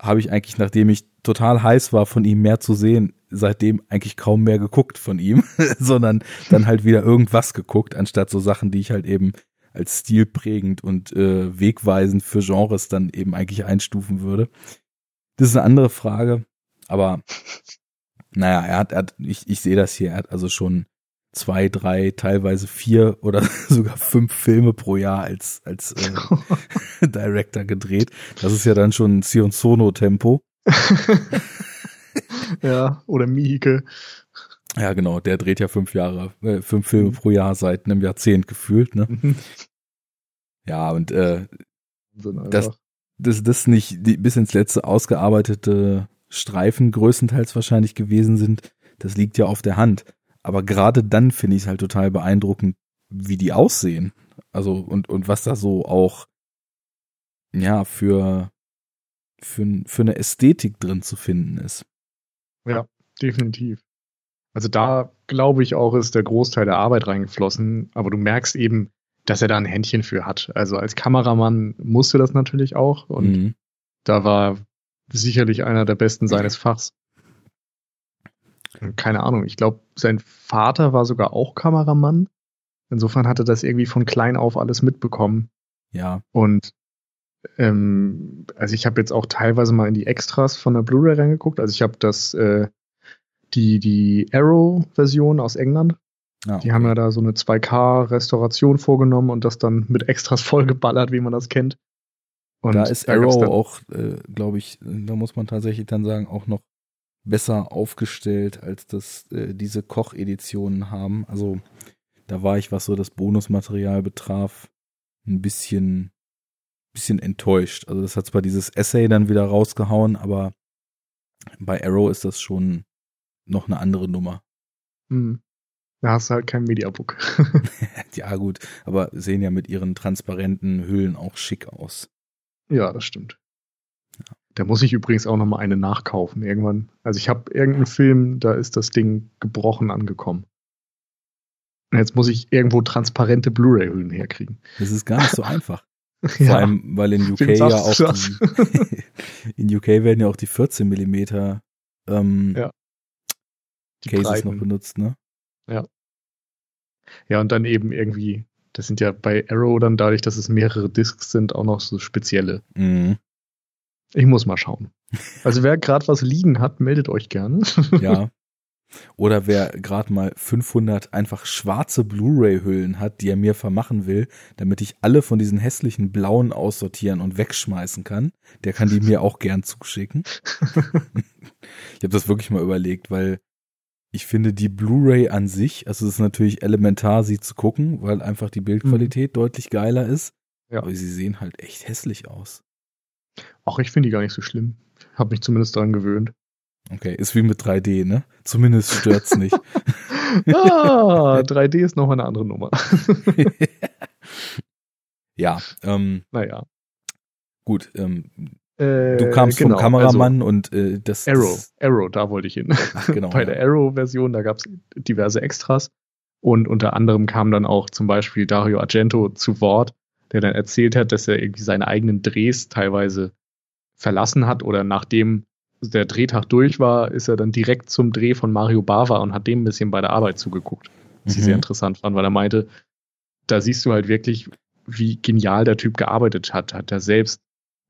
habe ich eigentlich, nachdem ich total heiß war, von ihm mehr zu sehen, seitdem eigentlich kaum mehr geguckt von ihm, sondern dann halt wieder irgendwas geguckt, anstatt so Sachen, die ich halt eben als stilprägend und äh, wegweisend für Genres dann eben eigentlich einstufen würde. Das ist eine andere Frage, aber naja, er hat, er hat ich, ich sehe das hier, er hat also schon zwei, drei, teilweise vier oder sogar fünf Filme pro Jahr als, als äh, Director gedreht. Das ist ja dann schon Sion Sono Tempo. ja, oder Miike. Ja, genau, der dreht ja fünf Jahre, äh, fünf Filme mhm. pro Jahr seit einem Jahrzehnt gefühlt, ne? Mhm. Ja, und äh, dass das, das nicht die, bis ins letzte ausgearbeitete Streifen größtenteils wahrscheinlich gewesen sind, das liegt ja auf der Hand. Aber gerade dann finde ich es halt total beeindruckend, wie die aussehen. Also, und, und was da so auch, ja, für für, für eine Ästhetik drin zu finden ist. Ja, definitiv. Also da glaube ich auch, ist der Großteil der Arbeit reingeflossen, aber du merkst eben, dass er da ein Händchen für hat. Also als Kameramann musste das natürlich auch und mhm. da war sicherlich einer der besten seines Fachs. Keine Ahnung, ich glaube, sein Vater war sogar auch Kameramann. Insofern hatte das irgendwie von klein auf alles mitbekommen. Ja. Und ähm, also ich habe jetzt auch teilweise mal in die Extras von der Blu-ray reingeguckt. Also ich habe das äh, die die Arrow-Version aus England. Ah, okay. Die haben ja da so eine 2K-Restauration vorgenommen und das dann mit Extras vollgeballert, wie man das kennt. Und da ist Arrow auch, äh, glaube ich, da muss man tatsächlich dann sagen, auch noch besser aufgestellt, als das äh, diese Koch-Editionen haben. Also da war ich, was so das Bonusmaterial betraf, ein bisschen, bisschen enttäuscht. Also das hat zwar dieses Essay dann wieder rausgehauen, aber bei Arrow ist das schon noch eine andere Nummer. Hm. Da hast du halt kein Mediabook. ja, gut, aber sehen ja mit ihren transparenten Hüllen auch schick aus. Ja, das stimmt. Da muss ich übrigens auch noch mal eine nachkaufen irgendwann. Also ich habe irgendeinen Film, da ist das Ding gebrochen angekommen. Jetzt muss ich irgendwo transparente Blu-ray-Hüllen herkriegen. Das ist gar nicht so einfach. Vor ja. allem, weil in UK ja auch die, in UK werden ja auch die 14 Millimeter ähm, ja. Cases Breiten. noch benutzt, ne? Ja. Ja, und dann eben irgendwie, das sind ja bei Arrow dann dadurch, dass es mehrere Discs sind, auch noch so spezielle. Mhm. Ich muss mal schauen. Also wer gerade was liegen hat, meldet euch gerne. Ja. Oder wer gerade mal 500 einfach schwarze Blu-ray-Hüllen hat, die er mir vermachen will, damit ich alle von diesen hässlichen blauen aussortieren und wegschmeißen kann, der kann die mir auch gern zuschicken. ich habe das wirklich mal überlegt, weil ich finde die Blu-ray an sich, also es ist natürlich elementar, sie zu gucken, weil einfach die Bildqualität mhm. deutlich geiler ist. Ja. Aber sie sehen halt echt hässlich aus. Ach, ich finde die gar nicht so schlimm. Hab mich zumindest daran gewöhnt. Okay, ist wie mit 3D, ne? Zumindest stört's nicht. ah, 3D ist nochmal eine andere Nummer. ja, ähm. Naja. Gut, ähm, äh, du kamst genau, vom Kameramann also und äh, das. Arrow, das, Arrow, da wollte ich hin. Ach, genau, Bei ja. der Arrow-Version, da gab es diverse Extras. Und unter anderem kam dann auch zum Beispiel Dario Argento zu Wort, der dann erzählt hat, dass er irgendwie seine eigenen Drehs teilweise verlassen hat oder nachdem der Drehtag durch war, ist er dann direkt zum Dreh von Mario Bava und hat dem ein bisschen bei der Arbeit zugeguckt. Was mhm. ich sehr interessant fand, weil er meinte, da siehst du halt wirklich, wie genial der Typ gearbeitet hat. Hat er selbst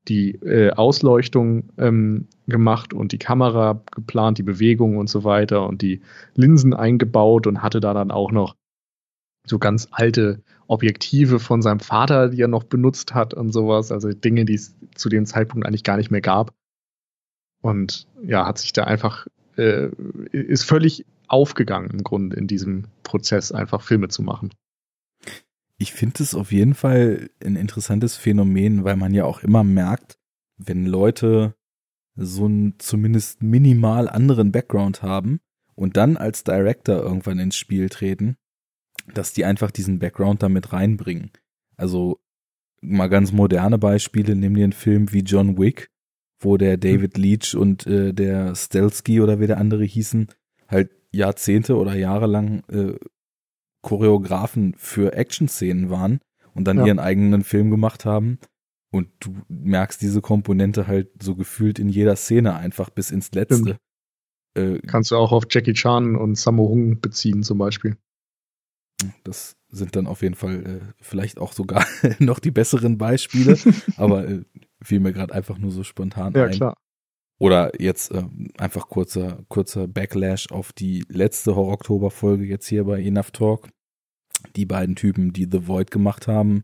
die äh, Ausleuchtung ähm, gemacht und die Kamera geplant, die Bewegung und so weiter und die Linsen eingebaut und hatte da dann auch noch so ganz alte Objektive von seinem Vater, die er noch benutzt hat und sowas, also Dinge, die es zu dem Zeitpunkt eigentlich gar nicht mehr gab. Und ja, hat sich da einfach, äh, ist völlig aufgegangen im Grunde in diesem Prozess, einfach Filme zu machen ich finde es auf jeden Fall ein interessantes Phänomen, weil man ja auch immer merkt, wenn Leute so einen zumindest minimal anderen Background haben und dann als Director irgendwann ins Spiel treten, dass die einfach diesen Background damit reinbringen. Also mal ganz moderne Beispiele, nimm dir einen Film wie John Wick, wo der David Leach und äh, der Stelsky oder wie der andere hießen, halt Jahrzehnte oder Jahre lang äh, Choreografen für Action-Szenen waren und dann ja. ihren eigenen Film gemacht haben. Und du merkst diese Komponente halt so gefühlt in jeder Szene einfach bis ins Letzte. Äh, Kannst du auch auf Jackie Chan und Sammo Hung beziehen zum Beispiel. Das sind dann auf jeden Fall äh, vielleicht auch sogar noch die besseren Beispiele, aber äh, fiel mir gerade einfach nur so spontan ja, ein. Ja, klar. Oder jetzt äh, einfach kurzer, kurzer Backlash auf die letzte Horror-Oktober-Folge jetzt hier bei Enough Talk. Die beiden Typen, die The Void gemacht haben,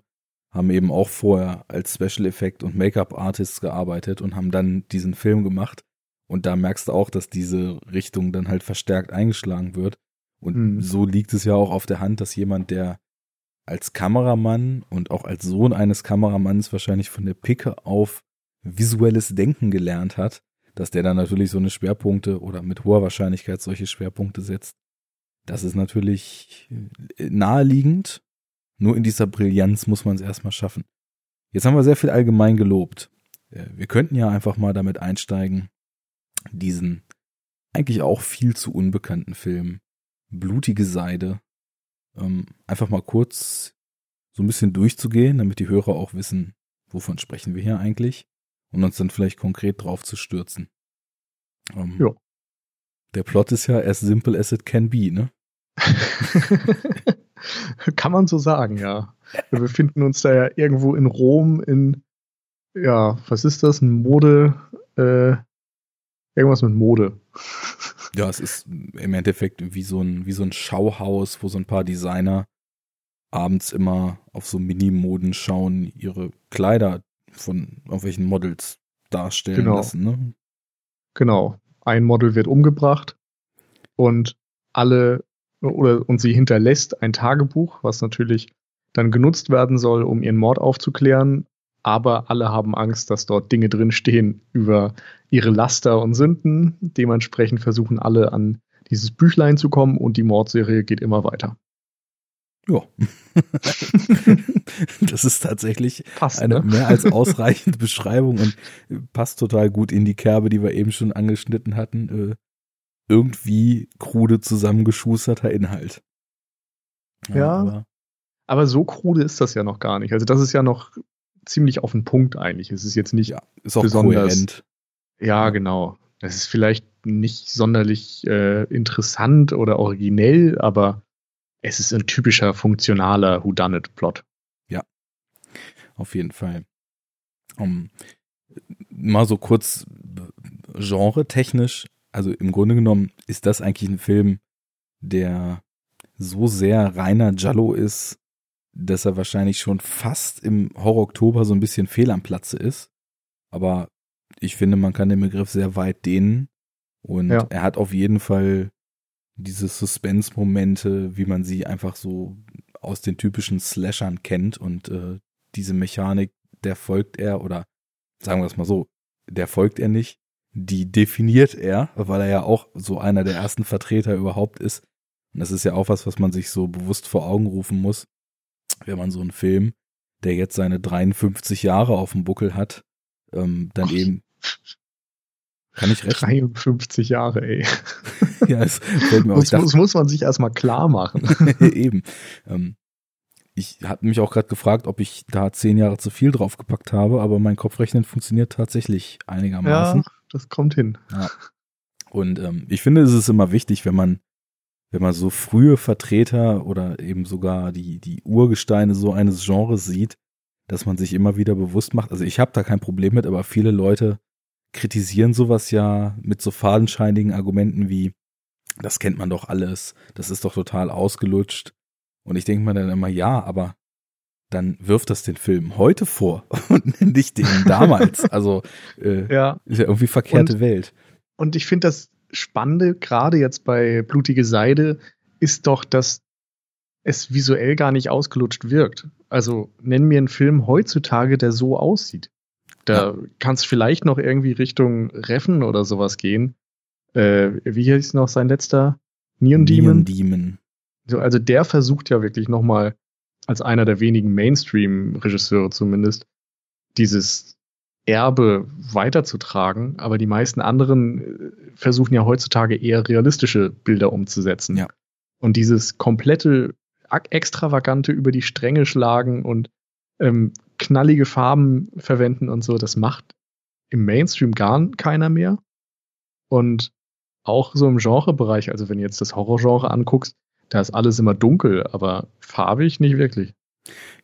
haben eben auch vorher als Special Effect und Make-up Artists gearbeitet und haben dann diesen Film gemacht. Und da merkst du auch, dass diese Richtung dann halt verstärkt eingeschlagen wird. Und mhm. so liegt es ja auch auf der Hand, dass jemand, der als Kameramann und auch als Sohn eines Kameramanns wahrscheinlich von der Picke auf visuelles Denken gelernt hat, dass der dann natürlich so eine Schwerpunkte oder mit hoher Wahrscheinlichkeit solche Schwerpunkte setzt. Das ist natürlich äh, naheliegend. Nur in dieser Brillanz muss man es erstmal schaffen. Jetzt haben wir sehr viel allgemein gelobt. äh, wir könnten ja einfach mal damit einsteigen, diesen eigentlich auch viel zu unbekannten Film Blutige Seide ähm, einfach mal kurz so ein bisschen durchzugehen, damit die Hörer auch wissen, wovon sprechen wir hier eigentlich und uns dann vielleicht konkret drauf zu stürzen. Ähm, ja. Der Plot ist ja as simple as it can be, ne? Kann man so sagen, ja. Wir befinden uns da ja irgendwo in Rom in, ja, was ist das? Ein Mode, äh, irgendwas mit Mode. Ja, es ist im Endeffekt wie so ein, wie so ein Schauhaus, wo so ein paar Designer abends immer auf so Minimoden schauen, ihre Kleider von irgendwelchen Models darstellen genau. lassen. Ne? Genau. Ein Model wird umgebracht und alle oder und sie hinterlässt ein Tagebuch, was natürlich dann genutzt werden soll, um ihren Mord aufzuklären. Aber alle haben Angst, dass dort Dinge drinstehen über ihre Laster und Sünden. Dementsprechend versuchen alle an dieses Büchlein zu kommen und die Mordserie geht immer weiter. Ja. das ist tatsächlich passt, eine ne? mehr als ausreichende Beschreibung und passt total gut in die Kerbe, die wir eben schon angeschnitten hatten. Äh, irgendwie krude zusammengeschusterter Inhalt. Ja. ja aber, aber, so krude ist das ja noch gar nicht. Also das ist ja noch ziemlich auf den Punkt eigentlich. Es ist jetzt nicht ist auch besonders. Kohärent. Ja, genau. Es ist vielleicht nicht sonderlich äh, interessant oder originell, aber es ist ein typischer funktionaler Whodunit-Plot. Ja, auf jeden Fall. Um, mal so kurz genre-technisch, also im Grunde genommen ist das eigentlich ein Film, der so sehr reiner Jallo ist, dass er wahrscheinlich schon fast im Horror-Oktober so ein bisschen fehl am Platze ist. Aber ich finde, man kann den Begriff sehr weit dehnen. Und ja. er hat auf jeden Fall diese Suspense-Momente, wie man sie einfach so aus den typischen Slashern kennt und äh, diese Mechanik, der folgt er oder sagen wir es mal so, der folgt er nicht, die definiert er, weil er ja auch so einer der ersten Vertreter überhaupt ist. Und das ist ja auch was, was man sich so bewusst vor Augen rufen muss, wenn man so einen Film, der jetzt seine 53 Jahre auf dem Buckel hat, ähm, dann Ach. eben kann ich rechnen? 53 Jahre, ey. ja, es fällt mir auch. Das, das muss man sich erstmal klar machen. Eben. Ähm, ich hatte mich auch gerade gefragt, ob ich da zehn Jahre zu viel draufgepackt habe, aber mein Kopfrechnen funktioniert tatsächlich einigermaßen. Ja, das kommt hin. Ja. Und ähm, ich finde, es ist immer wichtig, wenn man, wenn man so frühe Vertreter oder eben sogar die, die Urgesteine so eines Genres sieht, dass man sich immer wieder bewusst macht. Also ich habe da kein Problem mit, aber viele Leute kritisieren sowas ja mit so fadenscheinigen Argumenten wie, das kennt man doch alles, das ist doch total ausgelutscht. Und ich denke mir dann immer, ja, aber dann wirft das den Film heute vor und nicht den damals. Also äh, ja. ist ja irgendwie verkehrte und, Welt. Und ich finde das Spannende, gerade jetzt bei Blutige Seide, ist doch, dass es visuell gar nicht ausgelutscht wirkt. Also nenn mir einen Film heutzutage, der so aussieht. Da ja. kannst vielleicht noch irgendwie Richtung Reffen oder sowas gehen. Äh, wie hieß noch sein letzter? Neon Demon? Neon Demon. So, also der versucht ja wirklich nochmal als einer der wenigen Mainstream-Regisseure zumindest dieses Erbe weiterzutragen, aber die meisten anderen äh, versuchen ja heutzutage eher realistische Bilder umzusetzen. Ja. Und dieses komplette extravagante über die Stränge schlagen und ähm, knallige Farben verwenden und so, das macht im Mainstream gar keiner mehr. Und auch so im Genrebereich, also wenn du jetzt das Horrorgenre anguckst, da ist alles immer dunkel, aber farbig nicht wirklich.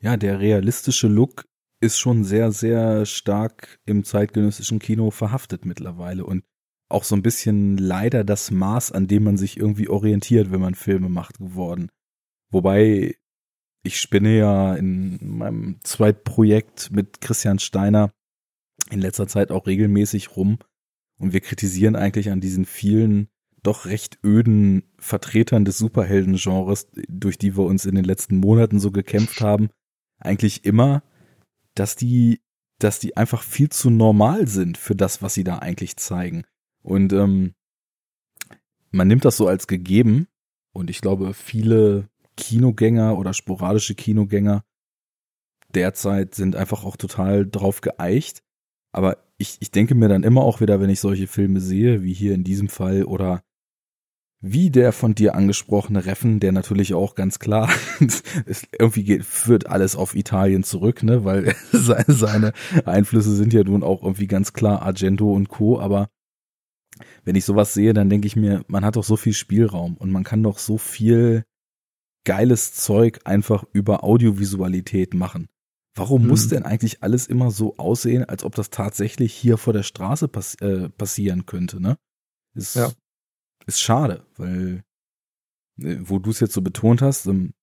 Ja, der realistische Look ist schon sehr, sehr stark im zeitgenössischen Kino verhaftet mittlerweile und auch so ein bisschen leider das Maß, an dem man sich irgendwie orientiert, wenn man Filme macht, geworden. Wobei ich spinne ja in meinem Zweitprojekt mit Christian Steiner in letzter Zeit auch regelmäßig rum und wir kritisieren eigentlich an diesen vielen doch recht öden Vertretern des Superhelden-Genres, durch die wir uns in den letzten Monaten so gekämpft haben, eigentlich immer, dass die, dass die einfach viel zu normal sind für das, was sie da eigentlich zeigen. Und ähm, man nimmt das so als gegeben und ich glaube, viele Kinogänger oder sporadische Kinogänger derzeit sind einfach auch total drauf geeicht. Aber ich, ich denke mir dann immer auch wieder, wenn ich solche Filme sehe, wie hier in diesem Fall oder wie der von dir angesprochene Reffen, der natürlich auch ganz klar ist, irgendwie geht, führt alles auf Italien zurück, ne, weil seine Einflüsse sind ja nun auch irgendwie ganz klar Argento und Co. Aber wenn ich sowas sehe, dann denke ich mir, man hat doch so viel Spielraum und man kann doch so viel geiles Zeug einfach über Audiovisualität machen. Warum hm. muss denn eigentlich alles immer so aussehen, als ob das tatsächlich hier vor der Straße pass äh, passieren könnte, ne? Ist, ja ist schade, weil, äh, wo du es jetzt so betont hast, ähm,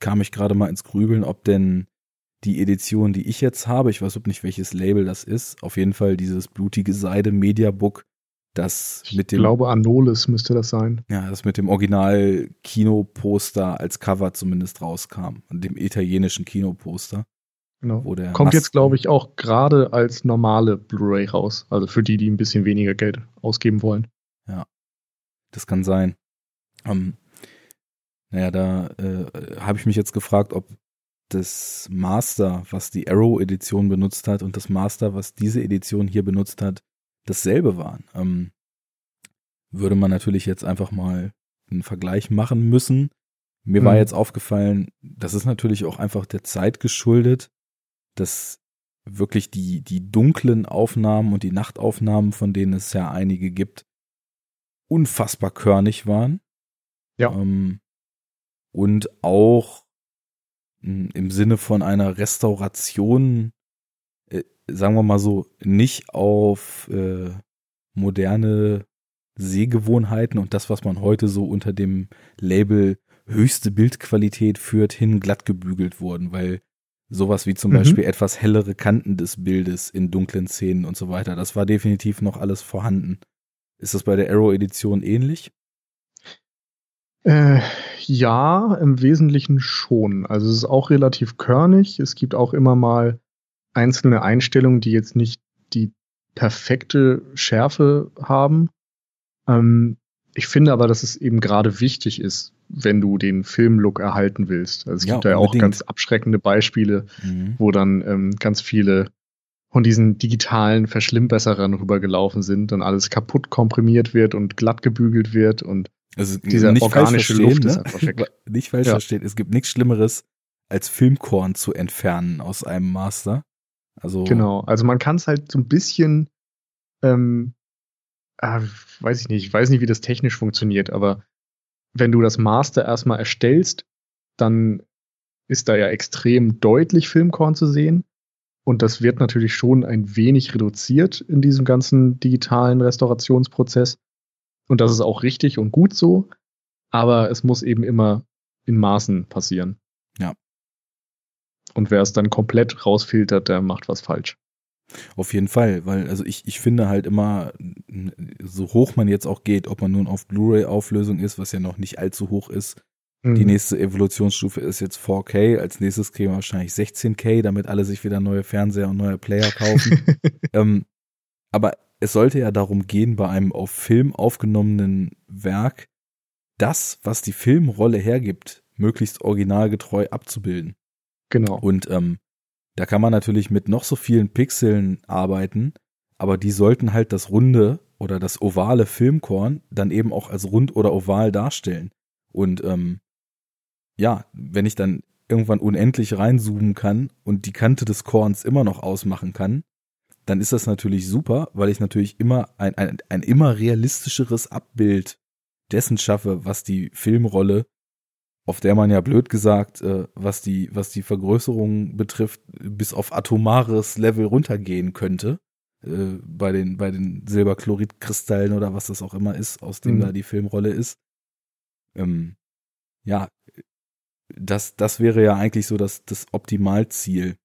kam ich gerade mal ins Grübeln, ob denn die Edition, die ich jetzt habe, ich weiß nicht, welches Label das ist, auf jeden Fall dieses blutige Seide Mediabook, das ich mit dem. Ich glaube, Anolis müsste das sein. Ja, das mit dem Original Kinoposter als Cover zumindest rauskam, dem italienischen Kinoposter. Genau. Kommt Masken jetzt, glaube ich, auch gerade als normale Blu-ray raus. Also für die, die ein bisschen weniger Geld ausgeben wollen. Das kann sein. Ähm, naja, da äh, habe ich mich jetzt gefragt, ob das Master, was die Arrow-Edition benutzt hat, und das Master, was diese Edition hier benutzt hat, dasselbe waren. Ähm, würde man natürlich jetzt einfach mal einen Vergleich machen müssen. Mir mhm. war jetzt aufgefallen, das ist natürlich auch einfach der Zeit geschuldet, dass wirklich die, die dunklen Aufnahmen und die Nachtaufnahmen, von denen es ja einige gibt, unfassbar körnig waren. Ja. Ähm, und auch hm, im Sinne von einer Restauration, äh, sagen wir mal so, nicht auf äh, moderne Sehgewohnheiten und das, was man heute so unter dem Label höchste Bildqualität führt, hin glatt gebügelt wurden, weil sowas wie zum mhm. Beispiel etwas hellere Kanten des Bildes in dunklen Szenen und so weiter, das war definitiv noch alles vorhanden. Ist das bei der Arrow-Edition ähnlich? Äh, ja, im Wesentlichen schon. Also es ist auch relativ körnig. Es gibt auch immer mal einzelne Einstellungen, die jetzt nicht die perfekte Schärfe haben. Ähm, ich finde aber, dass es eben gerade wichtig ist, wenn du den Filmlook erhalten willst. Also es ja, gibt da ja auch ganz abschreckende Beispiele, mhm. wo dann ähm, ganz viele von diesen digitalen Verschlimmbesserern rübergelaufen sind und alles kaputt komprimiert wird und glatt gebügelt wird und also dieser nicht organische Luft ne? ist einfach weg. Nicht falsch ja. verstehen, es gibt nichts Schlimmeres, als Filmkorn zu entfernen aus einem Master. Also genau, also man kann es halt so ein bisschen, ähm, äh, weiß ich nicht, ich weiß nicht, wie das technisch funktioniert, aber wenn du das Master erstmal erstellst, dann ist da ja extrem deutlich Filmkorn zu sehen. Und das wird natürlich schon ein wenig reduziert in diesem ganzen digitalen Restaurationsprozess. Und das ist auch richtig und gut so. Aber es muss eben immer in Maßen passieren. Ja. Und wer es dann komplett rausfiltert, der macht was falsch. Auf jeden Fall, weil also ich, ich finde halt immer, so hoch man jetzt auch geht, ob man nun auf Blu-ray-Auflösung ist, was ja noch nicht allzu hoch ist, die mhm. nächste Evolutionsstufe ist jetzt 4K. Als nächstes kriegen wir wahrscheinlich 16K, damit alle sich wieder neue Fernseher und neue Player kaufen. ähm, aber es sollte ja darum gehen, bei einem auf Film aufgenommenen Werk das, was die Filmrolle hergibt, möglichst originalgetreu abzubilden. Genau. Und ähm, da kann man natürlich mit noch so vielen Pixeln arbeiten, aber die sollten halt das runde oder das ovale Filmkorn dann eben auch als rund oder oval darstellen. Und ähm, ja, wenn ich dann irgendwann unendlich reinzoomen kann und die Kante des Korns immer noch ausmachen kann, dann ist das natürlich super, weil ich natürlich immer ein, ein, ein immer realistischeres Abbild dessen schaffe, was die Filmrolle, auf der man ja blöd gesagt, äh, was die, was die Vergrößerung betrifft, bis auf atomares Level runtergehen könnte. Äh, bei den, bei den Silberchloridkristallen oder was das auch immer ist, aus dem mhm. da die Filmrolle ist. Ähm, ja, das, das wäre ja eigentlich so das, das Optimalziel.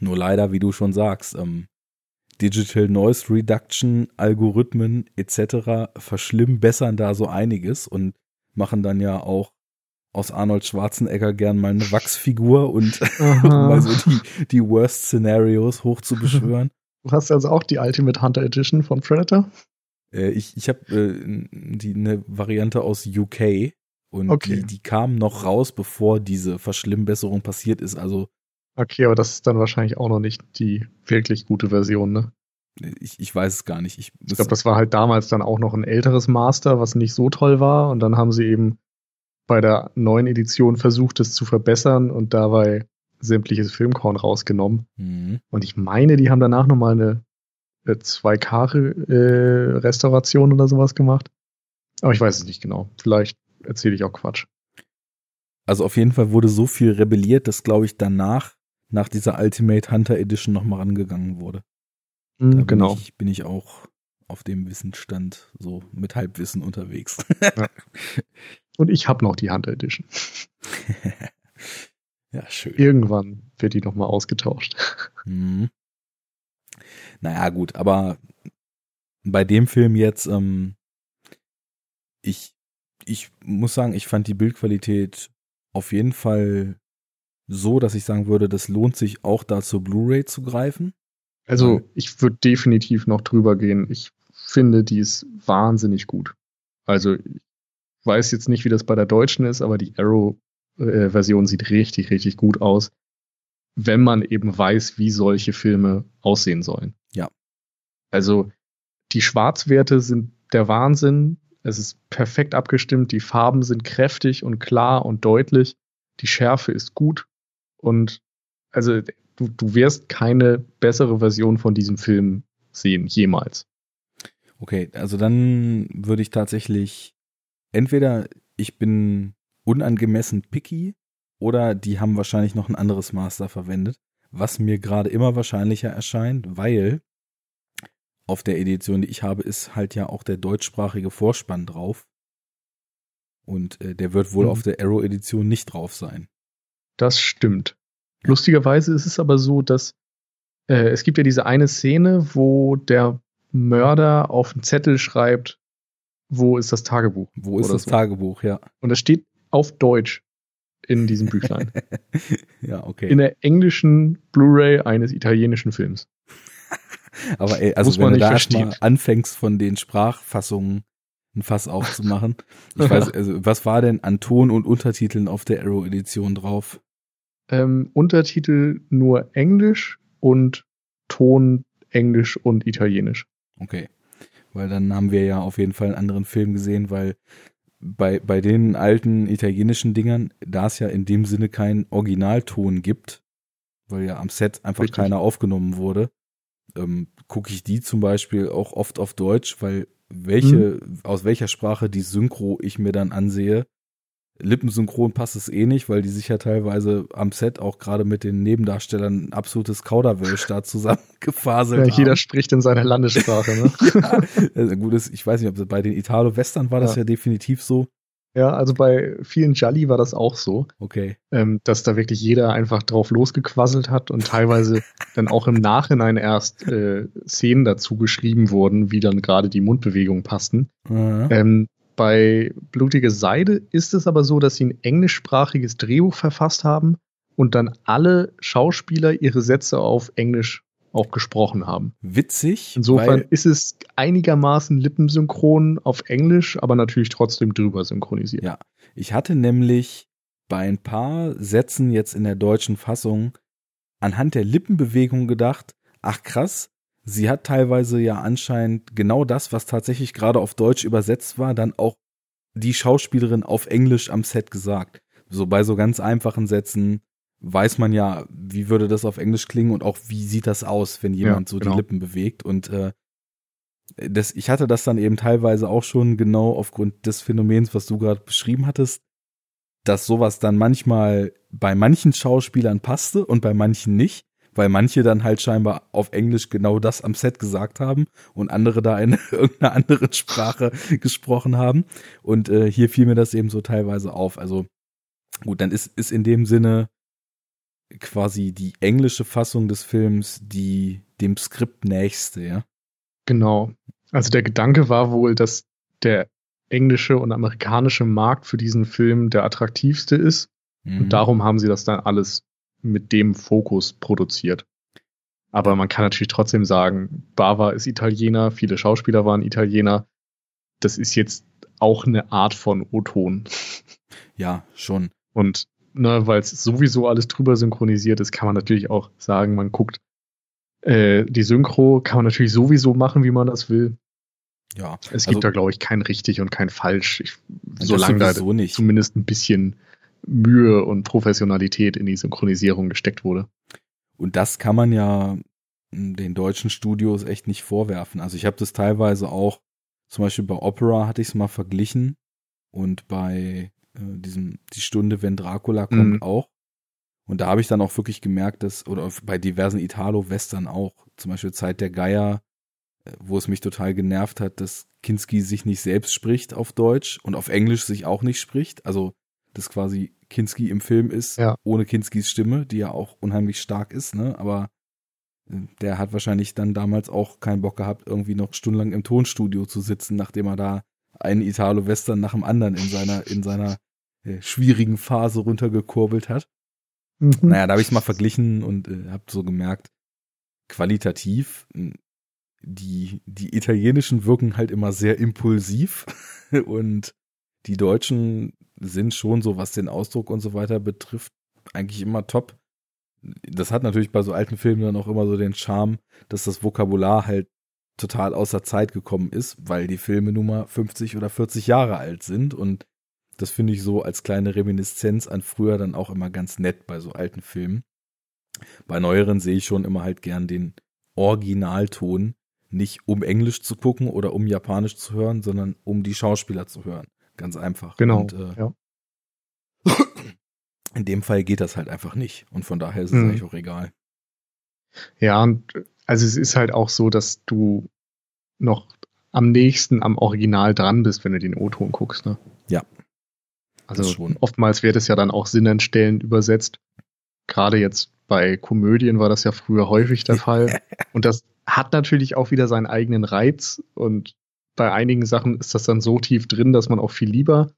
Nur leider, wie du schon sagst, ähm, Digital Noise Reduction, Algorithmen etc. verschlimmbessern da so einiges und machen dann ja auch aus Arnold Schwarzenegger gern mal eine Wachsfigur und mal so die, die Worst Scenarios hoch zu beschwören. Du hast also auch die Ultimate Hunter Edition von Predator? Äh, ich ich habe äh, die eine Variante aus UK und okay. die, die kamen noch raus, bevor diese Verschlimmbesserung passiert ist. Also Okay, aber das ist dann wahrscheinlich auch noch nicht die wirklich gute Version, ne? Ich, ich weiß es gar nicht. Ich, ich glaube, das war halt damals dann auch noch ein älteres Master, was nicht so toll war. Und dann haben sie eben bei der neuen Edition versucht, es zu verbessern und dabei sämtliches Filmkorn rausgenommen. Mhm. Und ich meine, die haben danach nochmal eine 2K-Restauration äh, oder sowas gemacht. Aber ich weiß es nicht genau. Vielleicht erzähle ich auch Quatsch. Also auf jeden Fall wurde so viel rebelliert, dass, glaube ich, danach, nach dieser Ultimate Hunter Edition nochmal rangegangen wurde. Mhm, genau. Bin ich, bin ich auch auf dem Wissensstand so mit Halbwissen unterwegs. Ja. Und ich habe noch die Hunter Edition. ja, schön. Irgendwann wird die nochmal ausgetauscht. Mhm. Naja, gut, aber bei dem Film jetzt, ähm, ich, ich muss sagen, ich fand die Bildqualität auf jeden Fall so, dass ich sagen würde, das lohnt sich auch da zur Blu-ray zu greifen. Also ich würde definitiv noch drüber gehen. Ich finde, die ist wahnsinnig gut. Also ich weiß jetzt nicht, wie das bei der deutschen ist, aber die Arrow-Version äh, sieht richtig, richtig gut aus, wenn man eben weiß, wie solche Filme aussehen sollen. Ja. Also die Schwarzwerte sind der Wahnsinn. Es ist perfekt abgestimmt. Die Farben sind kräftig und klar und deutlich. Die Schärfe ist gut. Und also du, du wirst keine bessere Version von diesem Film sehen, jemals. Okay, also dann würde ich tatsächlich entweder ich bin unangemessen picky oder die haben wahrscheinlich noch ein anderes Master verwendet, was mir gerade immer wahrscheinlicher erscheint, weil auf der Edition, die ich habe, ist halt ja auch der deutschsprachige Vorspann drauf. Und äh, der wird wohl mhm. auf der Arrow-Edition nicht drauf sein. Das stimmt. Ja. Lustigerweise ist es aber so, dass äh, es gibt ja diese eine Szene, wo der Mörder auf einen Zettel schreibt, wo ist das Tagebuch? Wo ist das so. Tagebuch, ja. Und das steht auf Deutsch in diesem Büchlein. ja, okay. In der englischen Blu-ray eines italienischen Films. Aber ey, also wenn du da erstmal anfängst von den Sprachfassungen ein Fass aufzumachen. Ich weiß, also was war denn an Ton und Untertiteln auf der Arrow-Edition drauf? Ähm, Untertitel nur Englisch und Ton Englisch und Italienisch. Okay. Weil dann haben wir ja auf jeden Fall einen anderen Film gesehen, weil bei, bei den alten italienischen Dingern, da es ja in dem Sinne keinen Originalton gibt, weil ja am Set einfach Richtig. keiner aufgenommen wurde, ähm, gucke ich die zum Beispiel auch oft auf Deutsch, weil welche, mhm. aus welcher Sprache die Synchro ich mir dann ansehe, Lippensynchron passt es eh nicht, weil die sich ja teilweise am Set auch gerade mit den Nebendarstellern ein absolutes Kauderwelsch da zusammengefaselt ja, haben. Jeder spricht in seiner Landessprache, ne? ja, also gut, ich weiß nicht, ob bei den Italo-Western war das ja. ja definitiv so. Ja, also bei vielen Jolly war das auch so. Okay. Ähm, dass da wirklich jeder einfach drauf losgequasselt hat und teilweise dann auch im Nachhinein erst äh, Szenen dazu geschrieben wurden, wie dann gerade die Mundbewegungen passten. Mhm. Ähm, bei Blutige Seide ist es aber so, dass sie ein englischsprachiges Drehbuch verfasst haben und dann alle Schauspieler ihre Sätze auf Englisch auch gesprochen haben. Witzig. Insofern ist es einigermaßen lippensynchron auf Englisch, aber natürlich trotzdem drüber synchronisiert. Ja, ich hatte nämlich bei ein paar Sätzen jetzt in der deutschen Fassung anhand der Lippenbewegung gedacht, ach krass, sie hat teilweise ja anscheinend genau das, was tatsächlich gerade auf Deutsch übersetzt war, dann auch die Schauspielerin auf Englisch am Set gesagt. So bei so ganz einfachen Sätzen weiß man ja, wie würde das auf Englisch klingen und auch wie sieht das aus, wenn jemand ja, so genau. die Lippen bewegt. Und äh, das, ich hatte das dann eben teilweise auch schon genau aufgrund des Phänomens, was du gerade beschrieben hattest, dass sowas dann manchmal bei manchen Schauspielern passte und bei manchen nicht weil manche dann halt scheinbar auf Englisch genau das am Set gesagt haben und andere da in irgendeiner anderen Sprache gesprochen haben. Und äh, hier fiel mir das eben so teilweise auf. Also gut, dann ist, ist in dem Sinne quasi die englische Fassung des Films die dem Skript nächste, ja. Genau. Also der Gedanke war wohl, dass der englische und amerikanische Markt für diesen Film der attraktivste ist. Mhm. Und darum haben sie das dann alles mit dem Fokus produziert. Aber man kann natürlich trotzdem sagen, Bava ist Italiener, viele Schauspieler waren Italiener. Das ist jetzt auch eine Art von O-Ton. Ja, schon. Und ne, weil es sowieso alles drüber synchronisiert ist, kann man natürlich auch sagen, man guckt Äh, die Synchro kann man natürlich sowieso machen, wie man das will. Ja. Es gibt also, da, glaube ich, kein richtig und kein falsch. Ich, solange da nicht. zumindest ein bisschen Mühe und Professionalität in die Synchronisierung gesteckt wurde. Und das kann man ja den deutschen Studios echt nicht vorwerfen. Also ich habe das teilweise auch, zum Beispiel bei Opera hatte ich es mal verglichen und bei diesem Die Stunde, wenn Dracula kommt mhm. auch. Und da habe ich dann auch wirklich gemerkt, dass, oder bei diversen Italo-Western auch, zum Beispiel Zeit der Geier, äh, wo es mich total genervt hat, dass Kinski sich nicht selbst spricht auf Deutsch und auf Englisch sich auch nicht spricht. Also, dass quasi Kinski im Film ist, ja. ohne Kinskis Stimme, die ja auch unheimlich stark ist, ne? Aber äh, der hat wahrscheinlich dann damals auch keinen Bock gehabt, irgendwie noch stundenlang im Tonstudio zu sitzen, nachdem er da einen Italo-Western nach dem anderen in seiner, in seiner äh, schwierigen Phase runtergekurbelt hat. Mhm. Naja, da habe ich es mal verglichen und äh, habe so gemerkt, qualitativ, die, die italienischen wirken halt immer sehr impulsiv und die Deutschen sind schon so, was den Ausdruck und so weiter betrifft, eigentlich immer top. Das hat natürlich bei so alten Filmen dann auch immer so den Charme, dass das Vokabular halt total außer Zeit gekommen ist, weil die Filme nun mal 50 oder 40 Jahre alt sind und das finde ich so als kleine Reminiszenz an früher dann auch immer ganz nett bei so alten Filmen. Bei neueren sehe ich schon immer halt gern den Originalton, nicht um Englisch zu gucken oder um Japanisch zu hören, sondern um die Schauspieler zu hören. Ganz einfach. Genau. Und, äh, ja. In dem Fall geht das halt einfach nicht. Und von daher ist es mhm. eigentlich auch egal. Ja, und also es ist halt auch so, dass du noch am nächsten am Original dran bist, wenn du den O-Ton guckst, ne? Ja. Also oftmals wird es ja dann auch sinnentstellend übersetzt. Gerade jetzt bei Komödien war das ja früher häufig der Fall. Und das hat natürlich auch wieder seinen eigenen Reiz. Und bei einigen Sachen ist das dann so tief drin, dass man auch viel lieber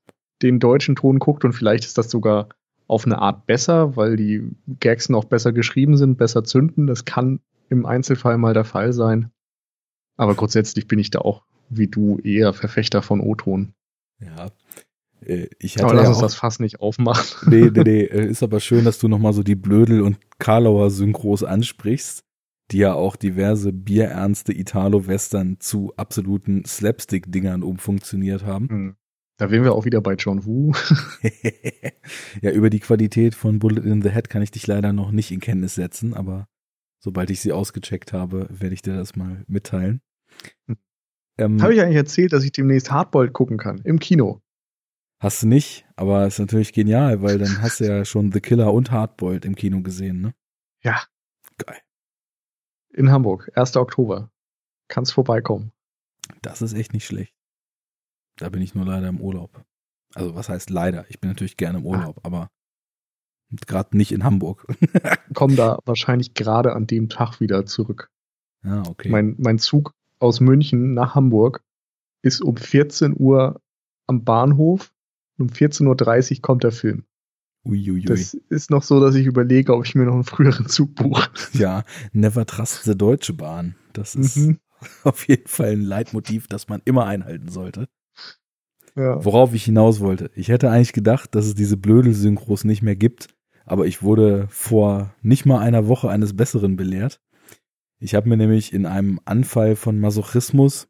den deutschen Ton guckt. Und vielleicht ist das sogar auf eine Art besser, weil die Gags noch besser geschrieben sind, besser zünden. Das kann im Einzelfall mal der Fall sein. Aber grundsätzlich bin ich da auch wie du eher Verfechter von O-Ton. Ja, ich hatte aber lass ja uns das Fass nicht aufmachen. Nee, nee, nee. Äh, ist aber schön, dass du nochmal so die Blödel- und Karlauer Synchros ansprichst, die ja auch diverse bierernste Italo-Western zu absoluten Slapstick-Dingern umfunktioniert haben. Hm. Da wären wir auch wieder bei John Woo. ja, über die Qualität von Bullet in the Head kann ich dich leider noch nicht in Kenntnis setzen, aber sobald ich sie ausgecheckt habe, werde ich dir das mal mitteilen. Hm. Ähm, habe ich eigentlich erzählt, dass ich demnächst Hardboiled gucken kann? Im Kino. Hast du nicht, aber ist natürlich genial, weil dann hast du ja schon The Killer und Hardboiled im Kino gesehen, ne? Ja. Geil. In Hamburg, 1. Oktober. Kannst vorbeikommen. Das ist echt nicht schlecht. Da bin ich nur leider im Urlaub. Also was heißt leider? Ich bin natürlich gerne im ah. Urlaub, ah. aber gerade nicht in Hamburg. Komm da wahrscheinlich gerade an dem Tag wieder zurück. Ja, ah, okay. Mein, mein Zug aus München nach Hamburg ist um 14 Uhr am Bahnhof um 14.30 Uhr kommt der Film. Uiuiui. Das ist noch so, dass ich überlege, ob ich mir noch einen früheren Zug buche. Ja, never trust the Deutsche Bahn. Das ist mhm. auf jeden Fall ein Leitmotiv, das man immer einhalten sollte. Ja. Worauf ich hinaus wollte. Ich hätte eigentlich gedacht, dass es diese Blödel-Synchros nicht mehr gibt, aber ich wurde vor nicht mal einer Woche eines Besseren belehrt. Ich habe mir nämlich in einem Anfall von Masochismus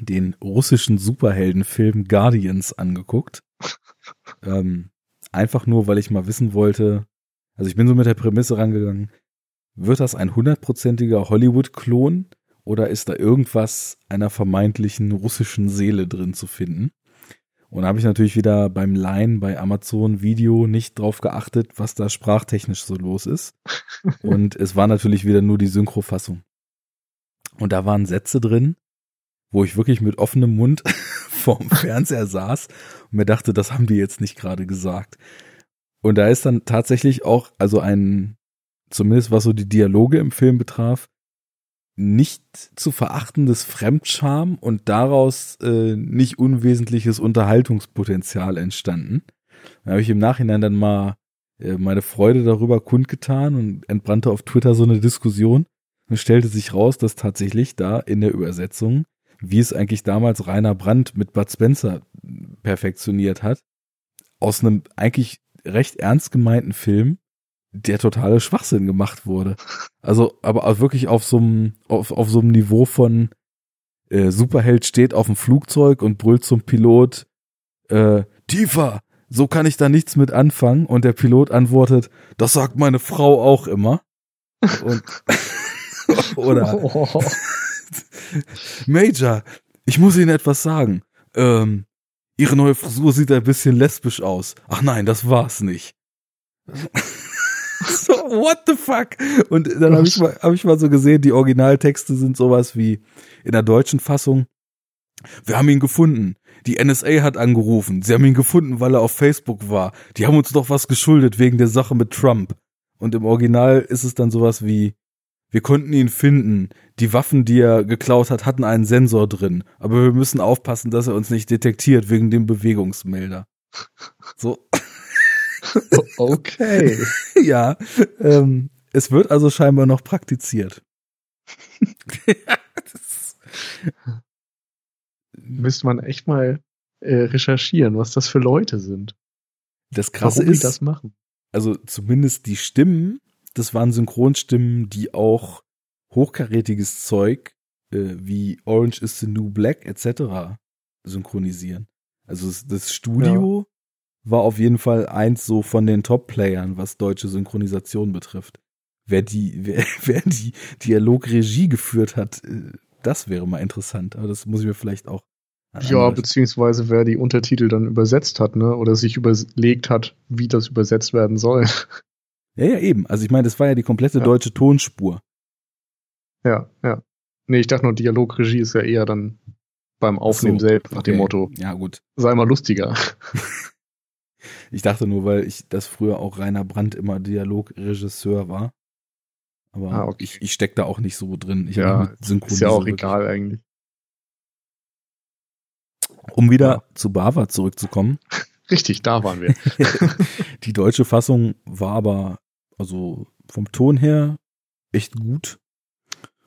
den russischen Superheldenfilm Guardians angeguckt. ähm, einfach nur, weil ich mal wissen wollte, also ich bin so mit der Prämisse rangegangen, wird das ein hundertprozentiger Hollywood-Klon oder ist da irgendwas einer vermeintlichen russischen Seele drin zu finden? Und da habe ich natürlich wieder beim Line bei Amazon Video nicht drauf geachtet, was da sprachtechnisch so los ist. Und es war natürlich wieder nur die Synchrofassung. Und da waren Sätze drin, wo ich wirklich mit offenem Mund vorm Fernseher saß und mir dachte, das haben die jetzt nicht gerade gesagt. Und da ist dann tatsächlich auch, also ein, zumindest was so die Dialoge im Film betraf, nicht zu verachtendes Fremdscham und daraus äh, nicht unwesentliches Unterhaltungspotenzial entstanden. Da habe ich im Nachhinein dann mal äh, meine Freude darüber kundgetan und entbrannte auf Twitter so eine Diskussion und stellte sich raus, dass tatsächlich da in der Übersetzung wie es eigentlich damals Rainer Brandt mit Bud Spencer perfektioniert hat, aus einem eigentlich recht ernst gemeinten Film der totale Schwachsinn gemacht wurde. Also, aber wirklich auf so einem, auf, auf so einem Niveau von äh, Superheld steht auf dem Flugzeug und brüllt zum Pilot, äh, tiefer, so kann ich da nichts mit anfangen. Und der Pilot antwortet, das sagt meine Frau auch immer. Und, oder oh. Major, ich muss Ihnen etwas sagen. Ähm, Ihre neue Frisur sieht ein bisschen lesbisch aus. Ach nein, das war's nicht. so, what the fuck? Und dann habe ich, hab ich mal so gesehen, die Originaltexte sind sowas wie in der deutschen Fassung. Wir haben ihn gefunden. Die NSA hat angerufen. Sie haben ihn gefunden, weil er auf Facebook war. Die haben uns doch was geschuldet wegen der Sache mit Trump. Und im Original ist es dann sowas wie, wir konnten ihn finden. Die Waffen, die er geklaut hat, hatten einen Sensor drin. Aber wir müssen aufpassen, dass er uns nicht detektiert wegen dem Bewegungsmelder. So. Okay. ja, ähm, es wird also scheinbar noch praktiziert. Müsste man echt mal äh, recherchieren, was das für Leute sind. Das Krasse Warum ist, das machen. Also zumindest die Stimmen, das waren Synchronstimmen, die auch hochkarätiges Zeug äh, wie Orange is the New Black etc. synchronisieren. Also das Studio war auf jeden Fall eins so von den Top-Playern, was deutsche Synchronisation betrifft. Wer die, wer, wer die Dialogregie geführt hat, äh, das wäre mal interessant. Aber das muss ich mir vielleicht auch. Ja, beziehungsweise wer die Untertitel dann übersetzt hat, ne? Oder sich überlegt hat, wie das übersetzt werden soll. Ja, ja, eben. Also ich meine, das war ja die komplette ja. deutsche Tonspur. Ja, ja. Nee, ich dachte nur, Dialogregie ist ja eher dann beim Aufnehmen so, selbst nach okay. dem Motto. Ja, gut. Sei mal lustiger. Ich dachte nur, weil ich das früher auch Rainer Brandt immer Dialogregisseur war. Aber ah, okay. ich, ich steck da auch nicht so drin. Ich ja, ist ja auch egal eigentlich. Um wieder ja. zu Bava zurückzukommen. Richtig, da waren wir. die deutsche Fassung war aber also vom Ton her echt gut.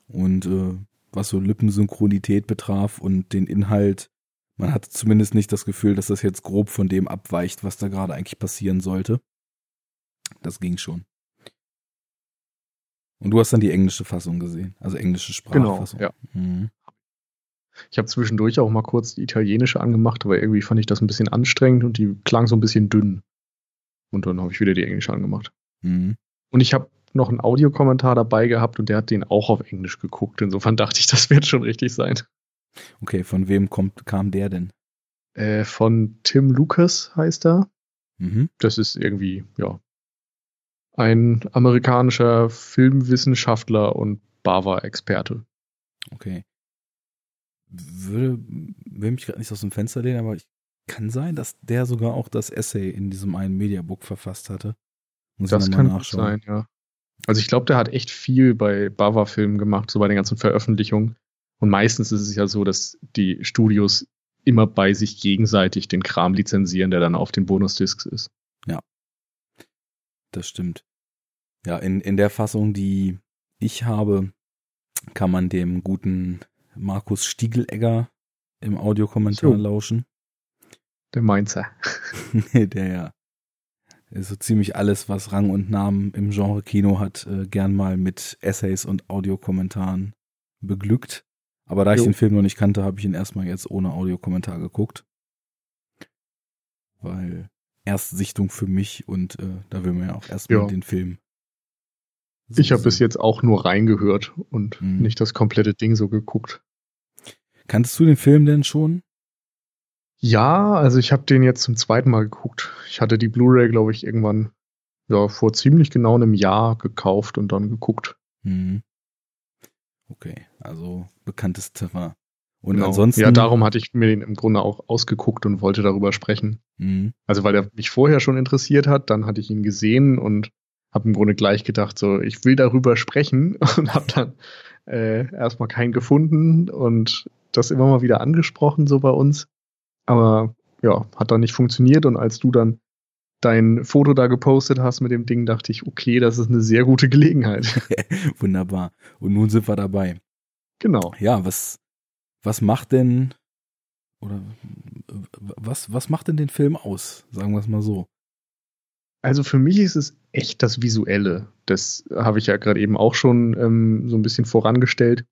Und äh, was so Lippensynchronität betraf und den Inhalt man hatte zumindest nicht das Gefühl, dass das jetzt grob von dem abweicht, was da gerade eigentlich passieren sollte. Das ging schon. Und du hast dann die englische Fassung gesehen, also englische Sprachfassung. Genau, ja. Mhm. Ich habe zwischendurch auch mal kurz die italienische angemacht, aber irgendwie fand ich das ein bisschen anstrengend und die klang so ein bisschen dünn. Und dann habe ich wieder die englische angemacht. Mhm. Und ich habe noch einen Audiokommentar dabei gehabt und der hat den auch auf Englisch geguckt. Insofern dachte ich, das wird schon richtig sein. Okay, von wem kommt, kam der denn? Äh, von Tim Lucas heißt er. Mhm. Das ist irgendwie, ja, ein amerikanischer Filmwissenschaftler und Bava-Experte. Okay. Würde, will mich gerade nicht aus dem Fenster lehnen, aber ich kann sein, dass der sogar auch das Essay in diesem einen Mediabook verfasst hatte. Muss das kann nachschauen. sein, ja. Also ich glaube, der hat echt viel bei Bava-Filmen gemacht, so bei den ganzen Veröffentlichungen. Und meistens ist es ja so, dass die Studios immer bei sich gegenseitig den Kram lizenzieren, der dann auf den Bonusdiscs ist. Ja. Das stimmt. Ja, in, in der Fassung, die ich habe, kann man dem guten Markus Stiegelegger im Audiokommentar so. lauschen. Der Mainzer. der ja so ziemlich alles, was Rang und Namen im Genre Kino hat, äh, gern mal mit Essays und Audiokommentaren beglückt. Aber da ich jo. den Film noch nicht kannte, habe ich ihn erstmal jetzt ohne Audiokommentar geguckt. Weil Erstsichtung für mich und äh, da will man ja auch erstmal ja. den Film. So ich habe bis jetzt auch nur reingehört und mhm. nicht das komplette Ding so geguckt. Kanntest du den Film denn schon? Ja, also ich habe den jetzt zum zweiten Mal geguckt. Ich hatte die Blu-ray, glaube ich, irgendwann ja vor ziemlich genau einem Jahr gekauft und dann geguckt. Mhm. Okay, also bekanntes Terrain. Und genau. ansonsten. Ja, darum hatte ich mir den im Grunde auch ausgeguckt und wollte darüber sprechen. Mhm. Also, weil er mich vorher schon interessiert hat, dann hatte ich ihn gesehen und habe im Grunde gleich gedacht, so, ich will darüber sprechen und habe dann äh, erstmal keinen gefunden und das immer mal wieder angesprochen, so bei uns. Aber ja, hat dann nicht funktioniert und als du dann dein Foto da gepostet hast mit dem Ding, dachte ich, okay, das ist eine sehr gute Gelegenheit. Wunderbar. Und nun sind wir dabei. Genau. Ja, was, was macht denn, oder was, was macht denn den Film aus? Sagen wir es mal so. Also für mich ist es echt das Visuelle. Das habe ich ja gerade eben auch schon ähm, so ein bisschen vorangestellt.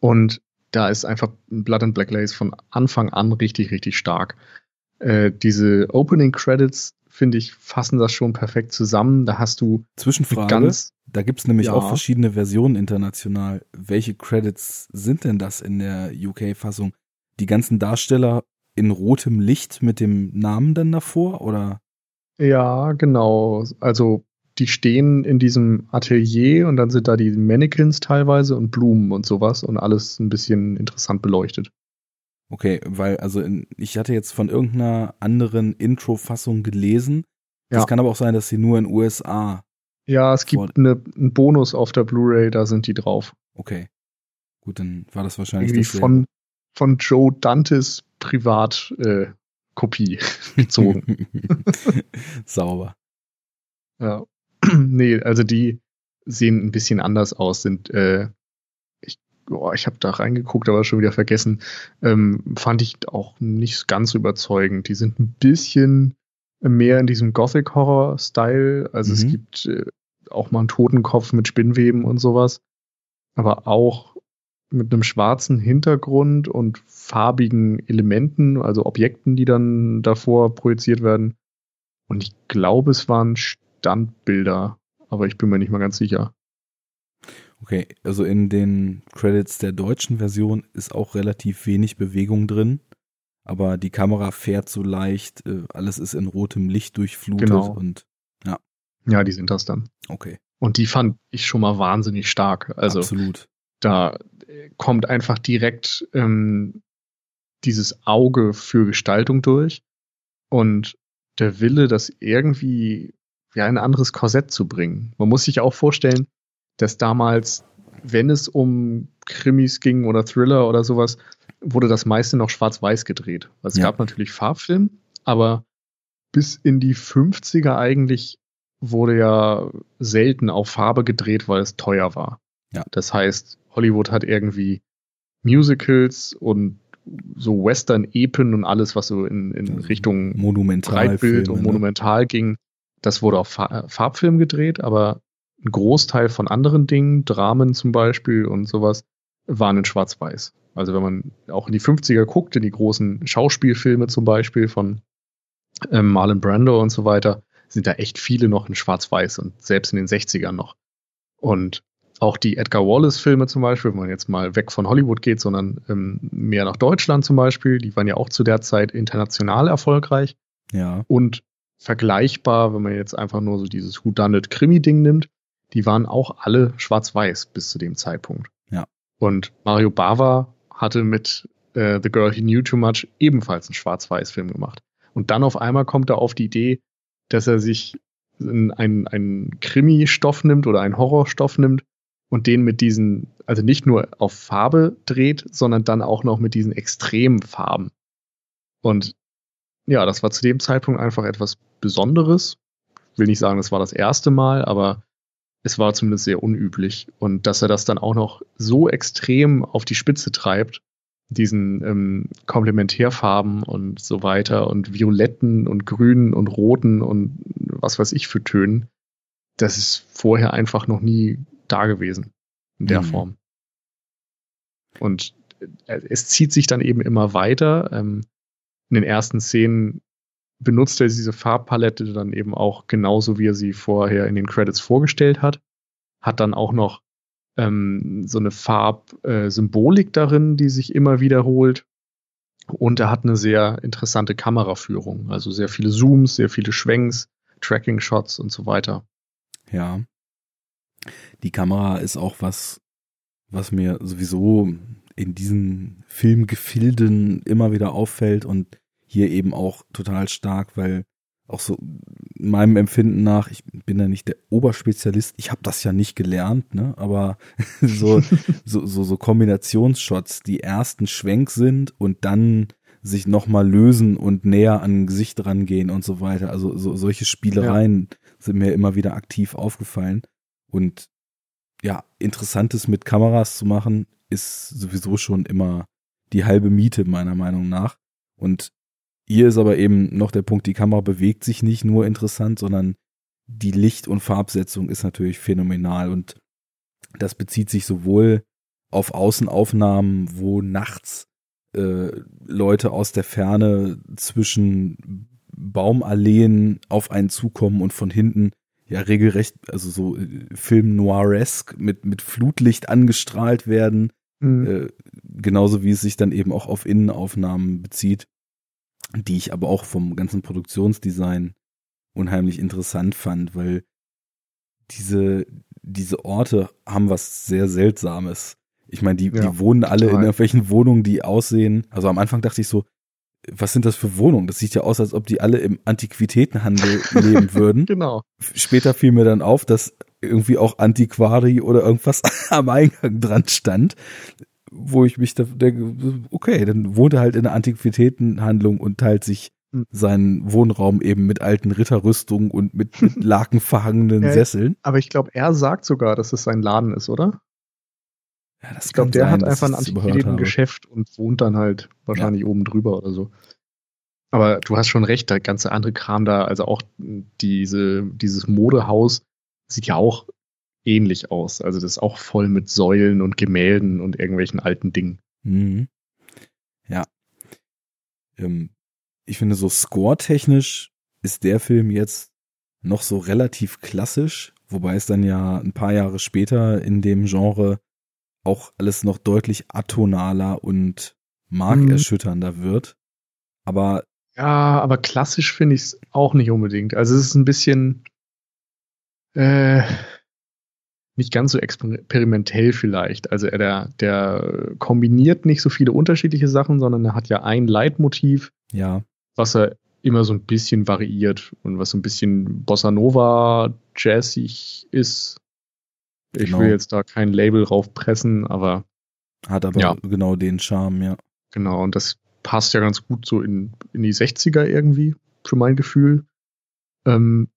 Und da ist einfach Blood and Black Lace von Anfang an richtig, richtig stark. Äh, diese Opening Credits, finde ich, fassen das schon perfekt zusammen. Da hast du Zwischenfrage. Ganz, da gibt es nämlich ja. auch verschiedene Versionen international. Welche Credits sind denn das in der UK-Fassung? Die ganzen Darsteller in rotem Licht mit dem Namen dann davor oder? Ja, genau. Also die stehen in diesem Atelier und dann sind da die Mannequins teilweise und Blumen und sowas und alles ein bisschen interessant beleuchtet. Okay, weil also in, ich hatte jetzt von irgendeiner anderen Intro-Fassung gelesen. Es ja. kann aber auch sein, dass sie nur in USA. Ja, es gibt eine, einen Bonus auf der Blu-ray, da sind die drauf. Okay. Gut, dann war das wahrscheinlich Irgendwie von, von Joe Dantes Privatkopie äh, gezogen. Sauber. Ja. nee, also die sehen ein bisschen anders aus, sind, äh, ich, oh, ich habe da reingeguckt, aber schon wieder vergessen, ähm, fand ich auch nicht ganz überzeugend. Die sind ein bisschen mehr in diesem Gothic-Horror-Style, also mhm. es gibt äh, auch mal einen Totenkopf mit Spinnweben und sowas, aber auch mit einem schwarzen Hintergrund und farbigen Elementen, also Objekten, die dann davor projiziert werden. Und ich glaube, es waren Standbilder, aber ich bin mir nicht mal ganz sicher. Okay, also in den Credits der deutschen Version ist auch relativ wenig Bewegung drin, aber die Kamera fährt so leicht, äh, alles ist in rotem Licht durchflutet genau. und ja. Ja, die sind das dann. Okay. Und die fand ich schon mal wahnsinnig stark. Also Absolut. Da kommt einfach direkt ähm, dieses Auge für Gestaltung durch und der Wille, das irgendwie ja, ein anderes Korsett zu bringen. Man muss sich auch vorstellen, dass damals, wenn es um Krimis ging oder Thriller oder sowas, wurde das meiste noch schwarz-weiß gedreht. Also es ja. gab natürlich Farbfilm, aber bis in die 50er eigentlich wurde ja selten auf Farbe gedreht, weil es teuer war. Ja. Das heißt, Hollywood hat irgendwie Musicals und so Western-Epen und alles, was so in, in also Richtung Breitbild und ne? Monumental ging, das wurde auf Farbfilm gedreht, aber ein Großteil von anderen Dingen, Dramen zum Beispiel und sowas, waren in Schwarz-Weiß. Also wenn man auch in die 50er guckt, in die großen Schauspielfilme zum Beispiel von ähm, Marlon Brando und so weiter, sind da echt viele noch in Schwarz-Weiß und selbst in den 60ern noch. Und auch die Edgar Wallace-Filme zum Beispiel, wenn man jetzt mal weg von Hollywood geht, sondern ähm, mehr nach Deutschland zum Beispiel, die waren ja auch zu der Zeit international erfolgreich. Ja. Und vergleichbar, wenn man jetzt einfach nur so dieses Whodunit-Krimi-Ding nimmt, die waren auch alle schwarz-weiß bis zu dem Zeitpunkt. Ja. Und Mario Bava hatte mit äh, The Girl He Knew Too Much ebenfalls einen schwarz-weiß-Film gemacht. Und dann auf einmal kommt er auf die Idee, dass er sich einen, einen Krimi-Stoff nimmt oder einen Horrorstoff nimmt und den mit diesen, also nicht nur auf Farbe dreht, sondern dann auch noch mit diesen extremen Farben. Und ja, das war zu dem Zeitpunkt einfach etwas Besonderes. Ich will nicht sagen, das war das erste Mal, aber es war zumindest sehr unüblich. Und dass er das dann auch noch so extrem auf die Spitze treibt, diesen ähm, Komplementärfarben und so weiter und Violetten und Grünen und Roten und was weiß ich für Tönen, das ist vorher einfach noch nie da gewesen in der mhm. Form. Und äh, es zieht sich dann eben immer weiter. Ähm, in den ersten Szenen benutzt er diese Farbpalette dann eben auch genauso, wie er sie vorher in den Credits vorgestellt hat. Hat dann auch noch ähm, so eine Farbsymbolik äh, darin, die sich immer wiederholt. Und er hat eine sehr interessante Kameraführung, also sehr viele Zooms, sehr viele Schwenks, Tracking-Shots und so weiter. Ja. Die Kamera ist auch was, was mir sowieso in diesen Filmgefilden immer wieder auffällt und hier eben auch total stark, weil auch so meinem Empfinden nach, ich bin ja nicht der Oberspezialist, ich habe das ja nicht gelernt, ne, aber so, so, so, so Kombinationsshots, die ersten Schwenk sind und dann sich nochmal lösen und näher an ein Gesicht rangehen und so weiter. Also so, solche Spielereien ja. sind mir immer wieder aktiv aufgefallen. Und ja, Interessantes mit Kameras zu machen, ist sowieso schon immer die halbe Miete, meiner Meinung nach. Und hier ist aber eben noch der Punkt, die Kamera bewegt sich nicht nur interessant, sondern die Licht- und Farbsetzung ist natürlich phänomenal und das bezieht sich sowohl auf Außenaufnahmen, wo nachts äh, Leute aus der Ferne zwischen Baumalleen auf einen zukommen und von hinten ja regelrecht, also so äh, Film noiresk mit, mit Flutlicht angestrahlt werden, mhm. äh, genauso wie es sich dann eben auch auf Innenaufnahmen bezieht die ich aber auch vom ganzen Produktionsdesign unheimlich interessant fand, weil diese, diese Orte haben was sehr Seltsames. Ich meine, die, ja, die wohnen alle total. in irgendwelchen Wohnungen, die aussehen. Also am Anfang dachte ich so, was sind das für Wohnungen? Das sieht ja aus, als ob die alle im Antiquitätenhandel leben würden. Genau. Später fiel mir dann auf, dass irgendwie auch Antiquari oder irgendwas am Eingang dran stand wo ich mich da denke, okay, dann wohnt er halt in einer Antiquitätenhandlung und teilt sich hm. seinen Wohnraum eben mit alten Ritterrüstungen und mit, mit lakenverhangenen Sesseln. Aber ich glaube, er sagt sogar, dass es sein Laden ist, oder? Ja, ich glaube, der sein, hat einfach ein Antiquitätengeschäft und wohnt dann halt wahrscheinlich ja. oben drüber oder so. Aber du hast schon recht, der ganze andere Kram da, also auch diese, dieses Modehaus sieht ja auch ähnlich aus. Also das ist auch voll mit Säulen und Gemälden und irgendwelchen alten Dingen. Mhm. Ja. Ähm, ich finde, so score-technisch ist der Film jetzt noch so relativ klassisch, wobei es dann ja ein paar Jahre später in dem Genre auch alles noch deutlich atonaler und markerschütternder mhm. wird. Aber ja, aber klassisch finde ich es auch nicht unbedingt. Also es ist ein bisschen äh, nicht ganz so experimentell vielleicht. Also er der, der kombiniert nicht so viele unterschiedliche Sachen, sondern er hat ja ein Leitmotiv, ja. was er immer so ein bisschen variiert und was so ein bisschen Bossa Nova jazzig ist. Ich genau. will jetzt da kein Label raufpressen, aber hat aber ja. genau den Charme, ja. Genau, und das passt ja ganz gut so in, in die 60er irgendwie, für mein Gefühl. Ähm,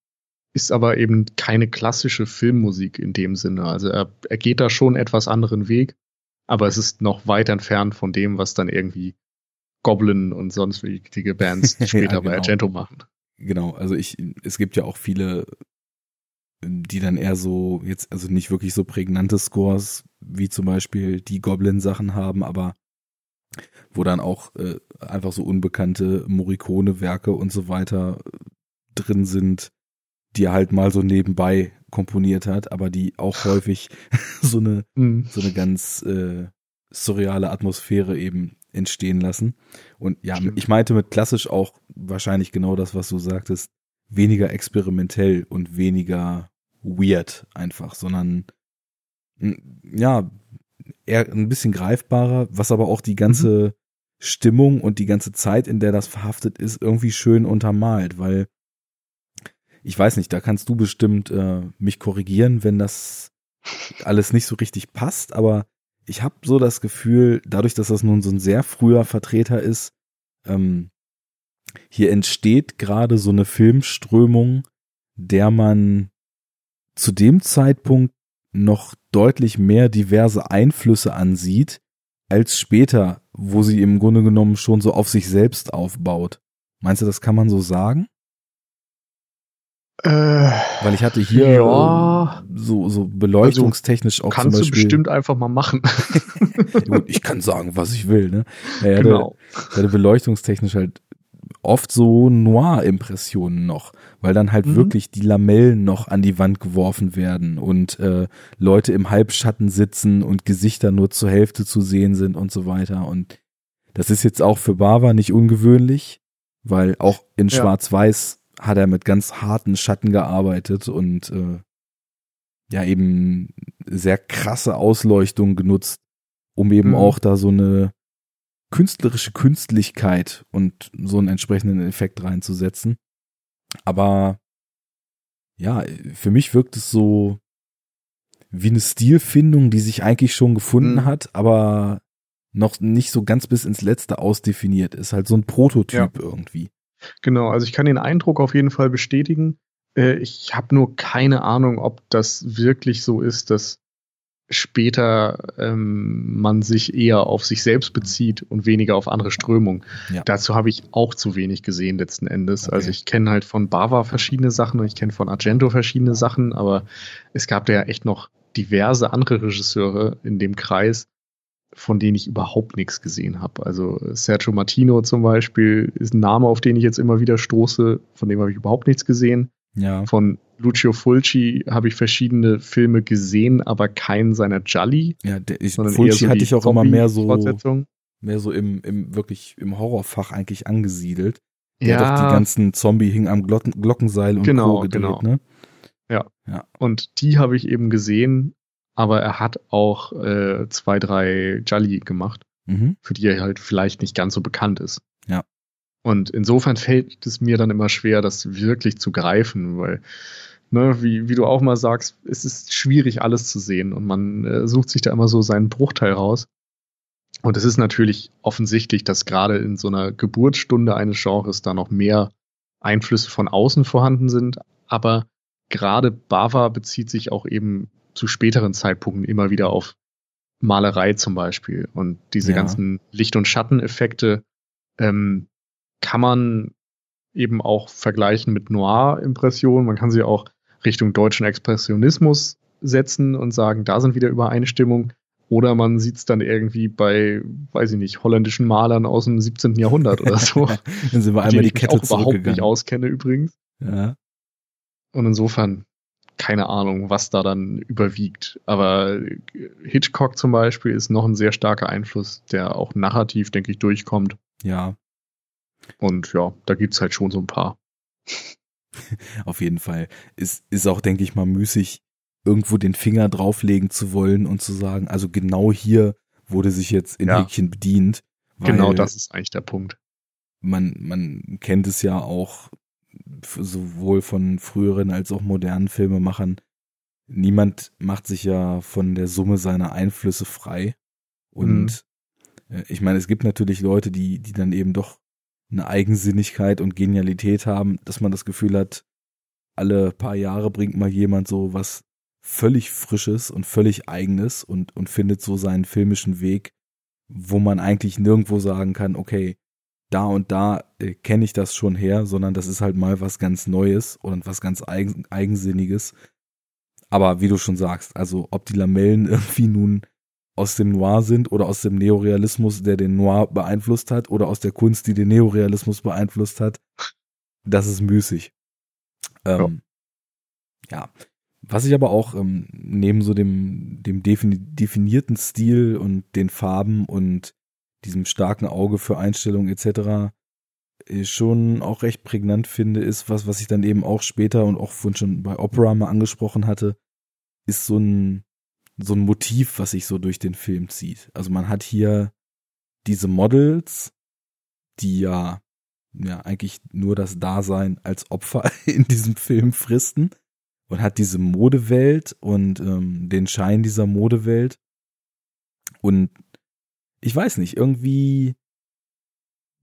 ist aber eben keine klassische Filmmusik in dem Sinne. Also er, er geht da schon etwas anderen Weg, aber es ist noch weit entfernt von dem, was dann irgendwie Goblin und sonst wichtige Bands später ja, genau. bei Argento machen. Genau, also ich, es gibt ja auch viele, die dann eher so, jetzt, also nicht wirklich so prägnante Scores, wie zum Beispiel die Goblin-Sachen haben, aber wo dann auch äh, einfach so unbekannte Morricone-Werke und so weiter äh, drin sind, die er halt mal so nebenbei komponiert hat, aber die auch häufig so eine mhm. so eine ganz äh, surreale Atmosphäre eben entstehen lassen. Und ja, Stimmt. ich meinte mit klassisch auch wahrscheinlich genau das, was du sagtest, weniger experimentell und weniger weird einfach, sondern ja, eher ein bisschen greifbarer, was aber auch die ganze mhm. Stimmung und die ganze Zeit, in der das verhaftet ist, irgendwie schön untermalt, weil ich weiß nicht, da kannst du bestimmt äh, mich korrigieren, wenn das alles nicht so richtig passt, aber ich habe so das Gefühl, dadurch, dass das nun so ein sehr früher Vertreter ist, ähm, hier entsteht gerade so eine Filmströmung, der man zu dem Zeitpunkt noch deutlich mehr diverse Einflüsse ansieht, als später, wo sie im Grunde genommen schon so auf sich selbst aufbaut. Meinst du, das kann man so sagen? Äh, Weil ich hatte hier ja, so, so beleuchtungstechnisch also, auch kannst zum Beispiel. Du bestimmt einfach mal machen. Gut, ich kann sagen, was ich will, ne? Er hatte, genau. Er hatte beleuchtungstechnisch halt oft so Noir-Impressionen noch, weil dann halt mhm. wirklich die Lamellen noch an die Wand geworfen werden und äh, Leute im Halbschatten sitzen und Gesichter nur zur Hälfte zu sehen sind und so weiter. Und das ist jetzt auch für Bava nicht ungewöhnlich, weil auch in Schwarz-Weiß hat er mit ganz harten Schatten gearbeitet und äh, ja eben sehr krasse Ausleuchtung genutzt, um eben mhm. auch da so eine künstlerische Künstlichkeit und so einen entsprechenden Effekt reinzusetzen. Aber ja, für mich wirkt es so wie eine Stilfindung, die sich eigentlich schon gefunden mhm. hat, aber noch nicht so ganz bis ins Letzte ausdefiniert ist. Halt so ein Prototyp ja. irgendwie. Genau, also ich kann den Eindruck auf jeden Fall bestätigen. Äh, ich habe nur keine Ahnung, ob das wirklich so ist, dass später ähm, man sich eher auf sich selbst bezieht und weniger auf andere Strömungen. Ja. Dazu habe ich auch zu wenig gesehen letzten Endes. Okay. Also ich kenne halt von Bava verschiedene Sachen und ich kenne von Argento verschiedene Sachen, aber es gab da ja echt noch diverse andere Regisseure in dem Kreis, von denen ich überhaupt nichts gesehen habe. Also Sergio Martino zum Beispiel ist ein Name, auf den ich jetzt immer wieder stoße, von dem habe ich überhaupt nichts gesehen. Ja. Von Lucio Fulci habe ich verschiedene Filme gesehen, aber keinen seiner Jolly. Ja, der, ich, Fulci so hatte ich auch immer mehr so, mehr so im, im wirklich im Horrorfach eigentlich angesiedelt. Der ja. doch die ganzen Zombie hing am Glocken, Glockenseil und genau, Co. gedreht, genau. ne? Ja. ja. Und die habe ich eben gesehen, aber er hat auch äh, zwei, drei Jolly gemacht, mhm. für die er halt vielleicht nicht ganz so bekannt ist. Ja. Und insofern fällt es mir dann immer schwer, das wirklich zu greifen, weil, ne, wie, wie du auch mal sagst, es ist schwierig, alles zu sehen und man äh, sucht sich da immer so seinen Bruchteil raus. Und es ist natürlich offensichtlich, dass gerade in so einer Geburtsstunde eines Genres da noch mehr Einflüsse von außen vorhanden sind. Aber gerade Bava bezieht sich auch eben zu späteren Zeitpunkten immer wieder auf Malerei zum Beispiel. Und diese ja. ganzen Licht- und Schatteneffekte ähm, kann man eben auch vergleichen mit Noir-Impressionen. Man kann sie auch Richtung deutschen Expressionismus setzen und sagen, da sind wieder Übereinstimmungen. Oder man sieht es dann irgendwie bei, weiß ich nicht, holländischen Malern aus dem 17. Jahrhundert oder so. dann sind wir einmal die Kette ich auch überhaupt nicht auskenne übrigens. Ja. Und insofern, keine Ahnung, was da dann überwiegt. Aber Hitchcock zum Beispiel ist noch ein sehr starker Einfluss, der auch narrativ, denke ich, durchkommt. Ja, und ja, da gibt's halt schon so ein paar. Auf jeden Fall. Ist, ist auch, denke ich mal, müßig, irgendwo den Finger drauflegen zu wollen und zu sagen, also genau hier wurde sich jetzt in ja. Häkchen bedient. Genau das ist eigentlich der Punkt. Man, man kennt es ja auch sowohl von früheren als auch modernen Filmemachern. Niemand macht sich ja von der Summe seiner Einflüsse frei. Und mhm. ich meine, es gibt natürlich Leute, die, die dann eben doch eine Eigensinnigkeit und Genialität haben, dass man das Gefühl hat, alle paar Jahre bringt mal jemand so was völlig Frisches und völlig Eigenes und, und findet so seinen filmischen Weg, wo man eigentlich nirgendwo sagen kann, okay, da und da äh, kenne ich das schon her, sondern das ist halt mal was ganz Neues und was ganz Eigen, Eigensinniges. Aber wie du schon sagst, also ob die Lamellen irgendwie nun aus dem Noir sind oder aus dem Neorealismus, der den Noir beeinflusst hat, oder aus der Kunst, die den Neorealismus beeinflusst hat, das ist müßig. Ähm, ja. ja. Was ich aber auch ähm, neben so dem, dem definierten Stil und den Farben und diesem starken Auge für Einstellungen etc. Äh, schon auch recht prägnant finde, ist was, was ich dann eben auch später und auch schon bei Opera mal angesprochen hatte, ist so ein so ein Motiv, was sich so durch den Film zieht. Also man hat hier diese Models, die ja, ja eigentlich nur das Dasein als Opfer in diesem Film fristen und hat diese Modewelt und ähm, den Schein dieser Modewelt. Und ich weiß nicht, irgendwie,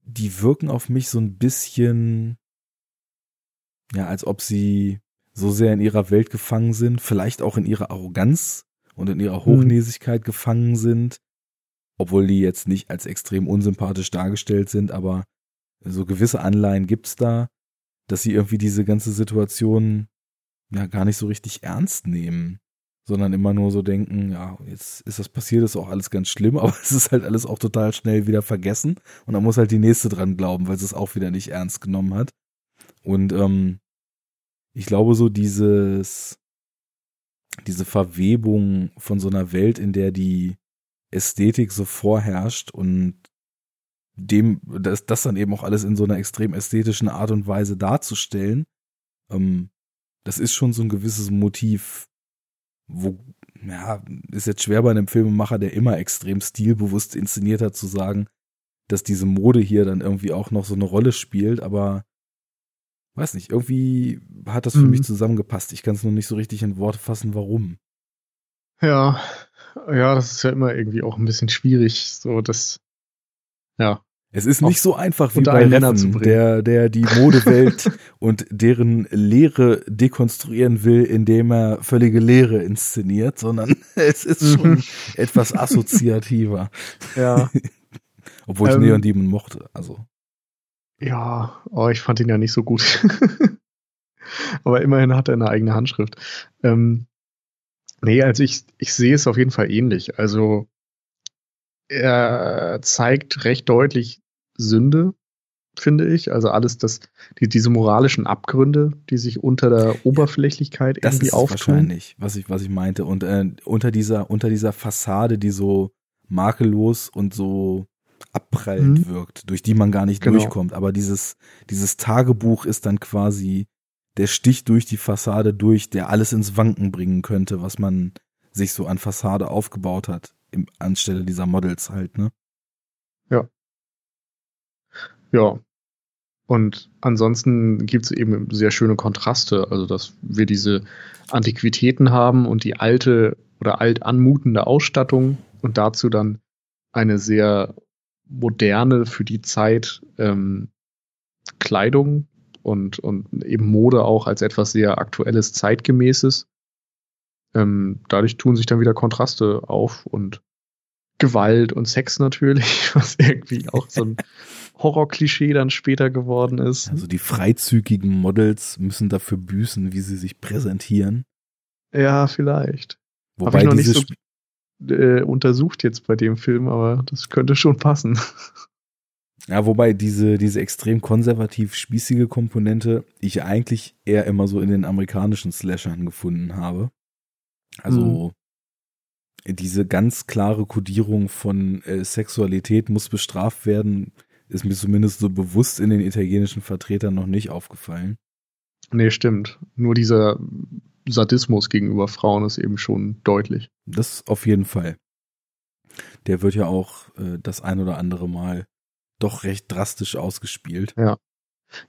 die wirken auf mich so ein bisschen, ja, als ob sie so sehr in ihrer Welt gefangen sind, vielleicht auch in ihrer Arroganz und in ihrer Hochnäsigkeit mhm. gefangen sind, obwohl die jetzt nicht als extrem unsympathisch dargestellt sind, aber so gewisse Anleihen gibt's da, dass sie irgendwie diese ganze Situation ja gar nicht so richtig ernst nehmen, sondern immer nur so denken, ja, jetzt ist das passiert, ist auch alles ganz schlimm, aber es ist halt alles auch total schnell wieder vergessen und dann muss halt die nächste dran glauben, weil sie es auch wieder nicht ernst genommen hat. Und ähm, ich glaube so dieses diese Verwebung von so einer Welt, in der die Ästhetik so vorherrscht und dem, das, das dann eben auch alles in so einer extrem ästhetischen Art und Weise darzustellen, ähm, das ist schon so ein gewisses Motiv, wo, ja, ist jetzt schwer bei einem Filmemacher, der immer extrem stilbewusst inszeniert hat, zu sagen, dass diese Mode hier dann irgendwie auch noch so eine Rolle spielt, aber weiß nicht, irgendwie hat das für mhm. mich zusammengepasst. Ich kann es nur nicht so richtig in Worte fassen, warum. Ja, ja, das ist ja immer irgendwie auch ein bisschen schwierig, so das, ja, Es ist nicht so einfach wie bei Reffen, der, der die Modewelt und deren Lehre dekonstruieren will, indem er völlige Lehre inszeniert, sondern es ist schon mhm. etwas assoziativer. Ja. Obwohl ich ähm, Neon Demon mochte, also. Ja, oh, ich fand ihn ja nicht so gut. Aber immerhin hat er eine eigene Handschrift. Ähm, nee, also ich, ich sehe es auf jeden Fall ähnlich. Also er zeigt recht deutlich Sünde, finde ich. Also alles das, die, diese moralischen Abgründe, die sich unter der Oberflächlichkeit das irgendwie auftun. Das ist wahrscheinlich, was ich, was ich meinte. Und äh, unter dieser, unter dieser Fassade, die so makellos und so abprallend mhm. wirkt, durch die man gar nicht genau. durchkommt. Aber dieses, dieses Tagebuch ist dann quasi der Stich durch die Fassade durch, der alles ins Wanken bringen könnte, was man sich so an Fassade aufgebaut hat, im, anstelle dieser Models halt, ne? Ja. Ja. Und ansonsten gibt es eben sehr schöne Kontraste, also dass wir diese Antiquitäten haben und die alte oder alt anmutende Ausstattung und dazu dann eine sehr moderne für die Zeit ähm, Kleidung und, und eben Mode auch als etwas sehr aktuelles, zeitgemäßes. Ähm, dadurch tun sich dann wieder Kontraste auf und Gewalt und Sex natürlich, was irgendwie auch so ein Horrorklischee dann später geworden ist. Also die freizügigen Models müssen dafür büßen, wie sie sich präsentieren. Ja, vielleicht. Wobei ich noch nicht so äh, untersucht jetzt bei dem Film, aber das könnte schon passen. Ja, wobei diese, diese extrem konservativ spießige Komponente ich eigentlich eher immer so in den amerikanischen Slashern gefunden habe. Also mhm. diese ganz klare Kodierung von äh, Sexualität muss bestraft werden, ist mir zumindest so bewusst in den italienischen Vertretern noch nicht aufgefallen. Nee, stimmt. Nur dieser Sadismus gegenüber Frauen ist eben schon deutlich. Das auf jeden Fall. Der wird ja auch äh, das ein oder andere Mal doch recht drastisch ausgespielt. Ja.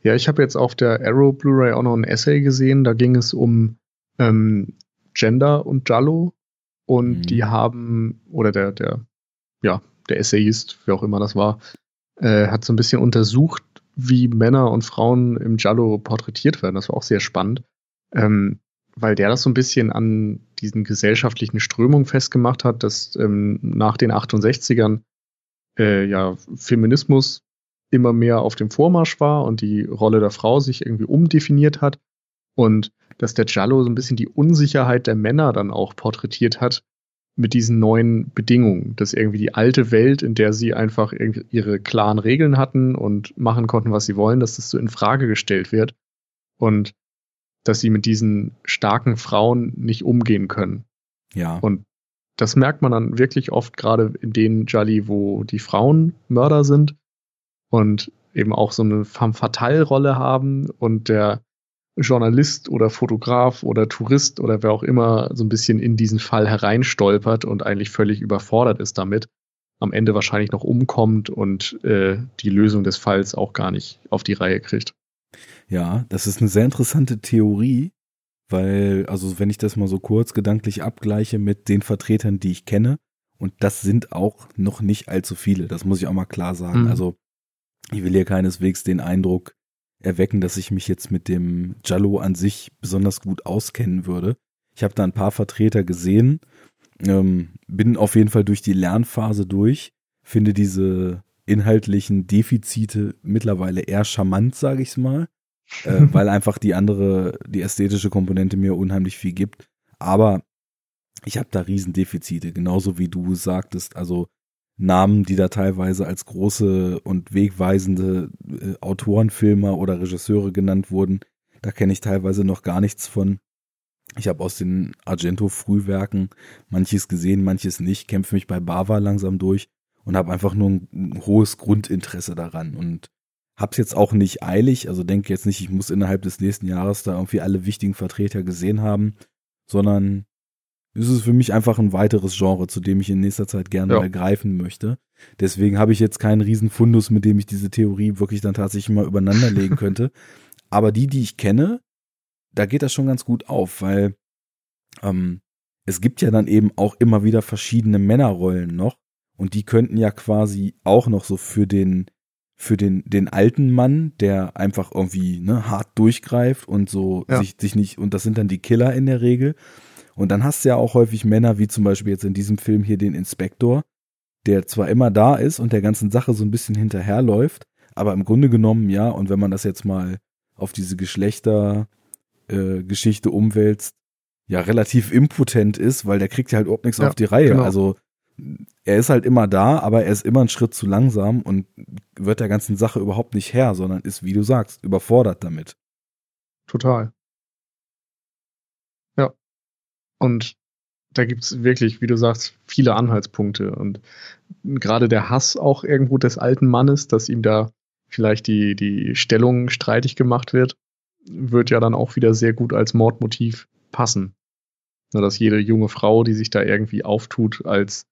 Ja, ich habe jetzt auf der Arrow Blu-ray auch noch ein Essay gesehen, da ging es um ähm, Gender und Jallo und mhm. die haben, oder der, der, ja, der Essayist, wer auch immer das war, äh, hat so ein bisschen untersucht, wie Männer und Frauen im Jallo porträtiert werden. Das war auch sehr spannend, ähm, weil der das so ein bisschen an diesen gesellschaftlichen Strömungen festgemacht hat, dass ähm, nach den 68ern äh, ja, Feminismus immer mehr auf dem Vormarsch war und die Rolle der Frau sich irgendwie umdefiniert hat und dass der Giallo so ein bisschen die Unsicherheit der Männer dann auch porträtiert hat mit diesen neuen Bedingungen, dass irgendwie die alte Welt, in der sie einfach ihre klaren Regeln hatten und machen konnten, was sie wollen, dass das so in Frage gestellt wird. Und dass sie mit diesen starken Frauen nicht umgehen können. Ja. Und das merkt man dann wirklich oft gerade in den Jolly, wo die Frauen Mörder sind und eben auch so eine femme fatale Rolle haben und der Journalist oder Fotograf oder Tourist oder wer auch immer so ein bisschen in diesen Fall hereinstolpert und eigentlich völlig überfordert ist damit, am Ende wahrscheinlich noch umkommt und äh, die Lösung des Falls auch gar nicht auf die Reihe kriegt. Ja, das ist eine sehr interessante Theorie, weil, also wenn ich das mal so kurz gedanklich abgleiche mit den Vertretern, die ich kenne, und das sind auch noch nicht allzu viele, das muss ich auch mal klar sagen. Mhm. Also ich will hier keineswegs den Eindruck erwecken, dass ich mich jetzt mit dem Jallo an sich besonders gut auskennen würde. Ich habe da ein paar Vertreter gesehen, ähm, bin auf jeden Fall durch die Lernphase durch, finde diese inhaltlichen Defizite mittlerweile eher charmant, sage ich's mal äh, weil einfach die andere, die ästhetische Komponente mir unheimlich viel gibt. Aber ich habe da Riesendefizite, genauso wie du sagtest. Also Namen, die da teilweise als große und wegweisende äh, Autorenfilmer oder Regisseure genannt wurden, da kenne ich teilweise noch gar nichts von. Ich habe aus den Argento-Frühwerken manches gesehen, manches nicht, kämpfe mich bei Bava langsam durch und habe einfach nur ein, ein hohes Grundinteresse daran. Und Hab's jetzt auch nicht eilig, also denke jetzt nicht, ich muss innerhalb des nächsten Jahres da irgendwie alle wichtigen Vertreter gesehen haben, sondern es ist für mich einfach ein weiteres Genre, zu dem ich in nächster Zeit gerne ja. ergreifen möchte. Deswegen habe ich jetzt keinen riesen Fundus, mit dem ich diese Theorie wirklich dann tatsächlich mal übereinander legen könnte. Aber die, die ich kenne, da geht das schon ganz gut auf, weil ähm, es gibt ja dann eben auch immer wieder verschiedene Männerrollen noch und die könnten ja quasi auch noch so für den für den, den alten Mann, der einfach irgendwie ne, hart durchgreift und so ja. sich, sich nicht, und das sind dann die Killer in der Regel. Und dann hast du ja auch häufig Männer, wie zum Beispiel jetzt in diesem Film hier den Inspektor, der zwar immer da ist und der ganzen Sache so ein bisschen hinterherläuft, aber im Grunde genommen, ja, und wenn man das jetzt mal auf diese Geschlechtergeschichte äh, umwälzt, ja, relativ impotent ist, weil der kriegt ja halt überhaupt nichts ja, auf die Reihe. Genau. Also er ist halt immer da, aber er ist immer einen Schritt zu langsam und wird der ganzen Sache überhaupt nicht Herr, sondern ist, wie du sagst, überfordert damit. Total. Ja. Und da gibt's wirklich, wie du sagst, viele Anhaltspunkte. Und gerade der Hass auch irgendwo des alten Mannes, dass ihm da vielleicht die, die Stellung streitig gemacht wird, wird ja dann auch wieder sehr gut als Mordmotiv passen. Dass jede junge Frau, die sich da irgendwie auftut als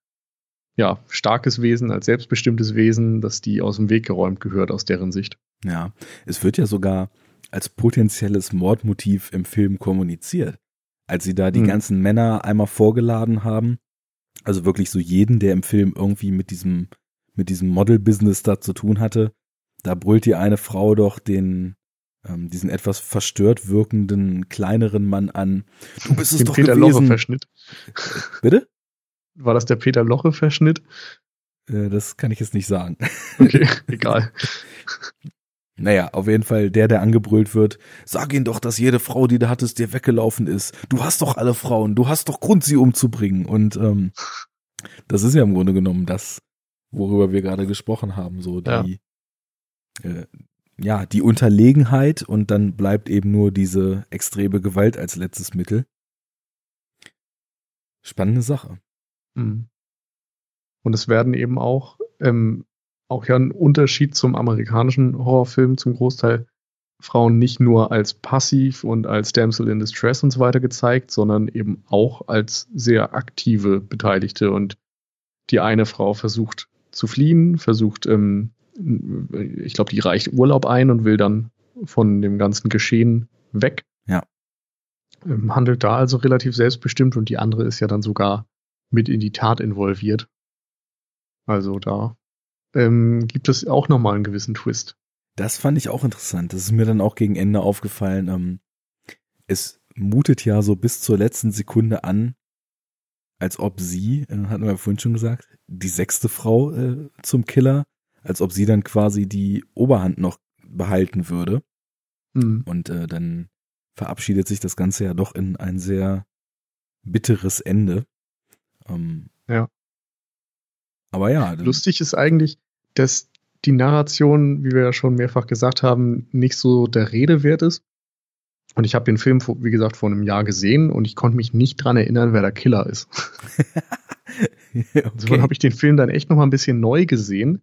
ja, starkes Wesen, als selbstbestimmtes Wesen, dass die aus dem Weg geräumt gehört aus deren Sicht. Ja, es wird ja sogar als potenzielles Mordmotiv im Film kommuniziert. Als sie da die hm. ganzen Männer einmal vorgeladen haben, also wirklich so jeden, der im Film irgendwie mit diesem, mit diesem Model-Business da zu tun hatte, da brüllt die eine Frau doch den, ähm, diesen etwas verstört wirkenden kleineren Mann an. Du bist es Den doch Peter gewesen. Loche Verschnitt. Bitte? War das der Peter Loche Verschnitt? Äh, das kann ich jetzt nicht sagen. Okay, egal. Naja, auf jeden Fall der, der angebrüllt wird. Sag ihn doch, dass jede Frau, die du hattest, dir weggelaufen ist. Du hast doch alle Frauen, du hast doch Grund, sie umzubringen. Und ähm, das ist ja im Grunde genommen das, worüber wir gerade gesprochen haben. So die, ja. Äh, ja, die Unterlegenheit und dann bleibt eben nur diese extreme Gewalt als letztes Mittel. Spannende Sache. Mhm. Und es werden eben auch, ähm, auch ja ein Unterschied zum amerikanischen Horrorfilm zum Großteil Frauen nicht nur als passiv und als Damsel in Distress und so weiter gezeigt, sondern eben auch als sehr aktive Beteiligte. Und die eine Frau versucht zu fliehen, versucht ähm, ich glaube, die reicht Urlaub ein und will dann von dem ganzen Geschehen weg. Ja. Ähm, handelt da also relativ selbstbestimmt und die andere ist ja dann sogar mit in die Tat involviert. Also da ähm, gibt es auch nochmal einen gewissen Twist. Das fand ich auch interessant. Das ist mir dann auch gegen Ende aufgefallen. Ähm, es mutet ja so bis zur letzten Sekunde an, als ob sie, äh, hatten wir vorhin schon gesagt, die sechste Frau äh, zum Killer als ob sie dann quasi die Oberhand noch behalten würde. Mhm. Und äh, dann verabschiedet sich das Ganze ja doch in ein sehr bitteres Ende. Ähm, ja. Aber ja. Lustig ist eigentlich, dass die Narration, wie wir ja schon mehrfach gesagt haben, nicht so der Rede wert ist. Und ich habe den Film, wie gesagt, vor einem Jahr gesehen und ich konnte mich nicht dran erinnern, wer der Killer ist. okay. Insofern habe ich den Film dann echt noch mal ein bisschen neu gesehen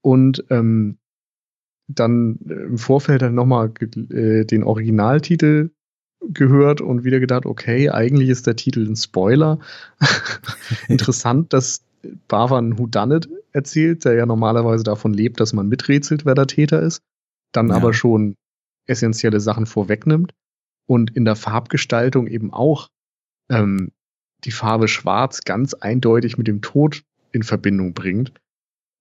und ähm, dann im Vorfeld dann nochmal äh, den Originaltitel gehört und wieder gedacht, okay, eigentlich ist der Titel ein Spoiler. Interessant, dass Bavan Whodunit erzählt, der ja normalerweise davon lebt, dass man miträtselt, wer der Täter ist, dann ja. aber schon essentielle Sachen vorwegnimmt und in der Farbgestaltung eben auch ähm, die Farbe Schwarz ganz eindeutig mit dem Tod in Verbindung bringt.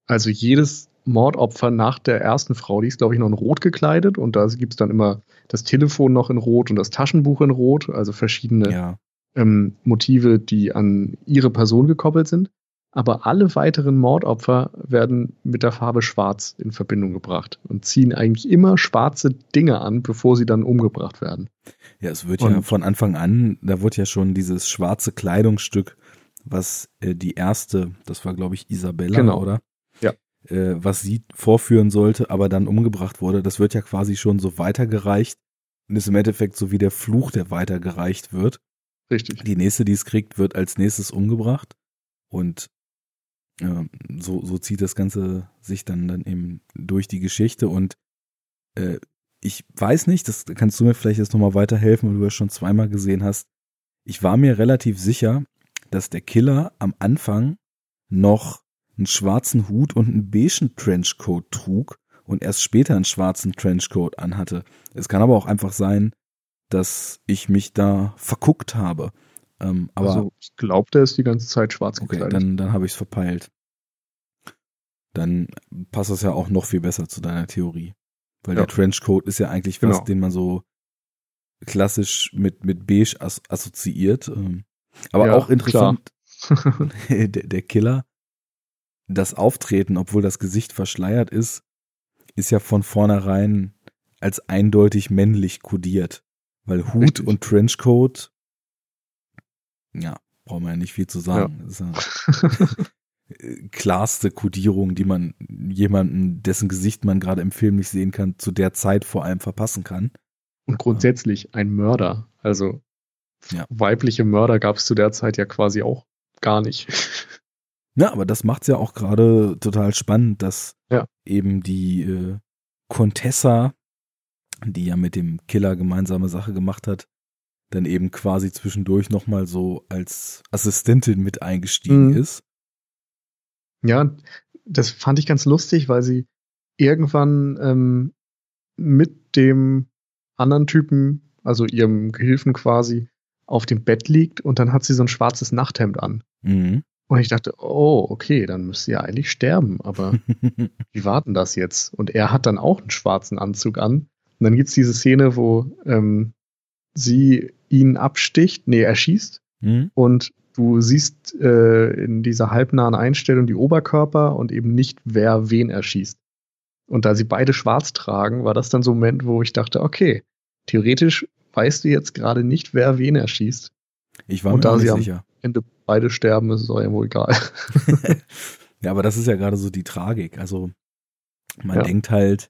Also jedes Mordopfer nach der ersten Frau, die ist, glaube ich, noch in Rot gekleidet und da gibt es dann immer das Telefon noch in Rot und das Taschenbuch in Rot, also verschiedene ja. ähm, Motive, die an ihre Person gekoppelt sind. Aber alle weiteren Mordopfer werden mit der Farbe Schwarz in Verbindung gebracht und ziehen eigentlich immer schwarze Dinge an, bevor sie dann umgebracht werden. Ja, es wird und ja von Anfang an, da wurde ja schon dieses schwarze Kleidungsstück, was äh, die erste, das war glaube ich Isabella, genau. oder? Äh, was sie vorführen sollte, aber dann umgebracht wurde, das wird ja quasi schon so weitergereicht und ist im Endeffekt so wie der Fluch, der weitergereicht wird. Richtig. Die nächste, die es kriegt, wird als nächstes umgebracht und äh, so, so zieht das Ganze sich dann, dann eben durch die Geschichte und äh, ich weiß nicht, das kannst du mir vielleicht jetzt nochmal weiterhelfen, weil du das schon zweimal gesehen hast. Ich war mir relativ sicher, dass der Killer am Anfang noch einen schwarzen Hut und einen beigen Trenchcoat trug und erst später einen schwarzen Trenchcoat anhatte. Es kann aber auch einfach sein, dass ich mich da verguckt habe. Ähm, aber also ich glaube, der ist die ganze Zeit schwarz gekleidet. Okay, dann, dann habe ich es verpeilt. dann passt das ja auch noch viel besser zu deiner Theorie. Weil ja. der Trenchcoat ist ja eigentlich was, genau. den man so klassisch mit, mit beige as assoziiert. Ähm. Aber ja, auch interessant, der, der Killer, das Auftreten, obwohl das Gesicht verschleiert ist, ist ja von vornherein als eindeutig männlich kodiert. Weil Hut Richtig. und Trenchcoat, ja, brauchen wir ja nicht viel zu sagen. Ja. Das ist ja klarste Kodierung, die man jemanden, dessen Gesicht man gerade im Film nicht sehen kann, zu der Zeit vor allem verpassen kann. Und grundsätzlich ein Mörder. Also ja. weibliche Mörder gab es zu der Zeit ja quasi auch gar nicht. Ja, aber das macht's ja auch gerade total spannend, dass ja. eben die äh, Contessa, die ja mit dem Killer gemeinsame Sache gemacht hat, dann eben quasi zwischendurch nochmal so als Assistentin mit eingestiegen mhm. ist. Ja, das fand ich ganz lustig, weil sie irgendwann ähm, mit dem anderen Typen, also ihrem Gehilfen quasi, auf dem Bett liegt und dann hat sie so ein schwarzes Nachthemd an. Mhm. Und ich dachte, oh, okay, dann müsste ja eigentlich sterben, aber wie warten das jetzt? Und er hat dann auch einen schwarzen Anzug an. Und dann gibt's diese Szene, wo ähm, sie ihn absticht, nee, erschießt. Mhm. Und du siehst äh, in dieser halbnahen Einstellung die Oberkörper und eben nicht, wer wen erschießt. Und da sie beide schwarz tragen, war das dann so ein Moment, wo ich dachte, okay, theoretisch weißt du jetzt gerade nicht, wer wen erschießt. Ich war und mir da nicht sicher. Am Ende beide sterben, ist es auch irgendwo egal. ja, aber das ist ja gerade so die Tragik. Also man ja. denkt halt,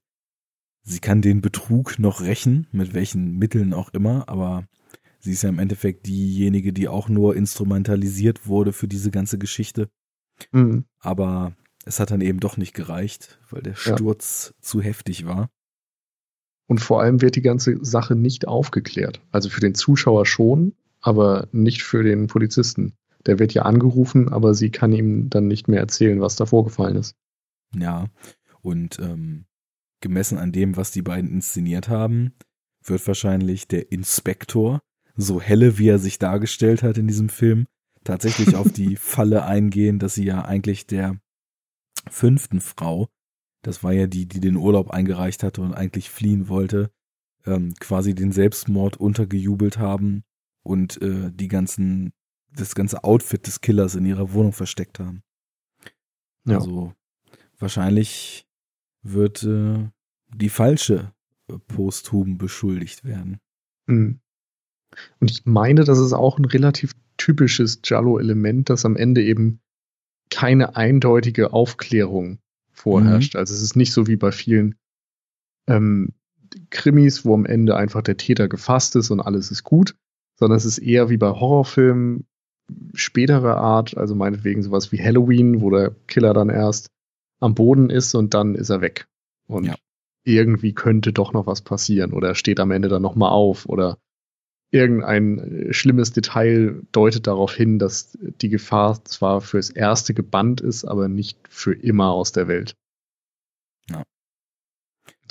sie kann den Betrug noch rächen, mit welchen Mitteln auch immer, aber sie ist ja im Endeffekt diejenige, die auch nur instrumentalisiert wurde für diese ganze Geschichte. Mhm. Aber es hat dann eben doch nicht gereicht, weil der Sturz ja. zu heftig war. Und vor allem wird die ganze Sache nicht aufgeklärt. Also für den Zuschauer schon, aber nicht für den Polizisten. Der wird ja angerufen, aber sie kann ihm dann nicht mehr erzählen, was da vorgefallen ist. Ja, und ähm, gemessen an dem, was die beiden inszeniert haben, wird wahrscheinlich der Inspektor, so helle wie er sich dargestellt hat in diesem Film, tatsächlich auf die Falle eingehen, dass sie ja eigentlich der fünften Frau, das war ja die, die den Urlaub eingereicht hatte und eigentlich fliehen wollte, ähm, quasi den Selbstmord untergejubelt haben und äh, die ganzen, das ganze Outfit des Killers in ihrer Wohnung versteckt haben. Ja. Also wahrscheinlich wird äh, die falsche äh, posthum beschuldigt werden. Mhm. Und ich meine, das ist auch ein relativ typisches Jallo-Element, dass am Ende eben keine eindeutige Aufklärung vorherrscht. Mhm. Also es ist nicht so wie bei vielen ähm, Krimis, wo am Ende einfach der Täter gefasst ist und alles ist gut, sondern es ist eher wie bei Horrorfilmen späterer Art, also meinetwegen sowas wie Halloween, wo der Killer dann erst am Boden ist und dann ist er weg. Und ja. irgendwie könnte doch noch was passieren oder er steht am Ende dann nochmal auf oder irgendein äh, schlimmes Detail deutet darauf hin, dass die Gefahr zwar fürs Erste gebannt ist, aber nicht für immer aus der Welt. Ja.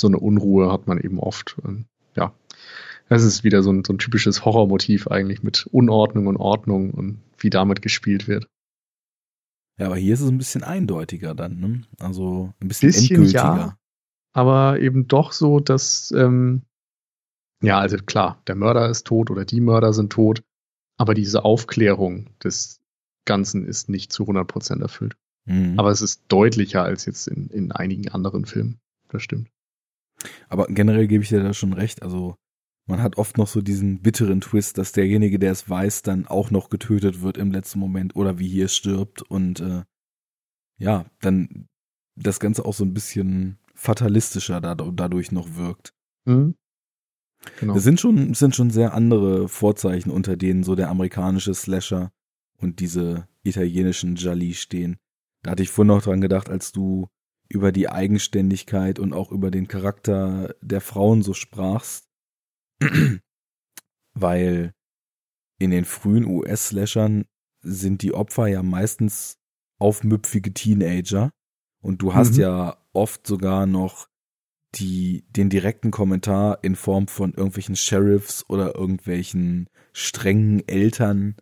So eine Unruhe hat man eben oft. Und das ist wieder so ein, so ein typisches Horrormotiv eigentlich mit Unordnung und Ordnung und wie damit gespielt wird. Ja, aber hier ist es ein bisschen eindeutiger dann, ne? Also ein bisschen, bisschen endgültiger. Ja, aber eben doch so, dass ähm, ja, also klar, der Mörder ist tot oder die Mörder sind tot, aber diese Aufklärung des Ganzen ist nicht zu 100% erfüllt. Mhm. Aber es ist deutlicher als jetzt in, in einigen anderen Filmen. Das stimmt. Aber generell gebe ich dir da schon recht. Also man hat oft noch so diesen bitteren Twist, dass derjenige, der es weiß, dann auch noch getötet wird im letzten Moment oder wie hier stirbt und äh, ja, dann das Ganze auch so ein bisschen fatalistischer dadurch noch wirkt. Mhm. Genau. Es sind schon, sind schon sehr andere Vorzeichen, unter denen so der amerikanische Slasher und diese italienischen Jali stehen. Da hatte ich vorhin noch dran gedacht, als du über die Eigenständigkeit und auch über den Charakter der Frauen so sprachst, weil in den frühen US-Slashern sind die Opfer ja meistens aufmüpfige Teenager und du hast mhm. ja oft sogar noch die den direkten Kommentar in Form von irgendwelchen Sheriffs oder irgendwelchen strengen Eltern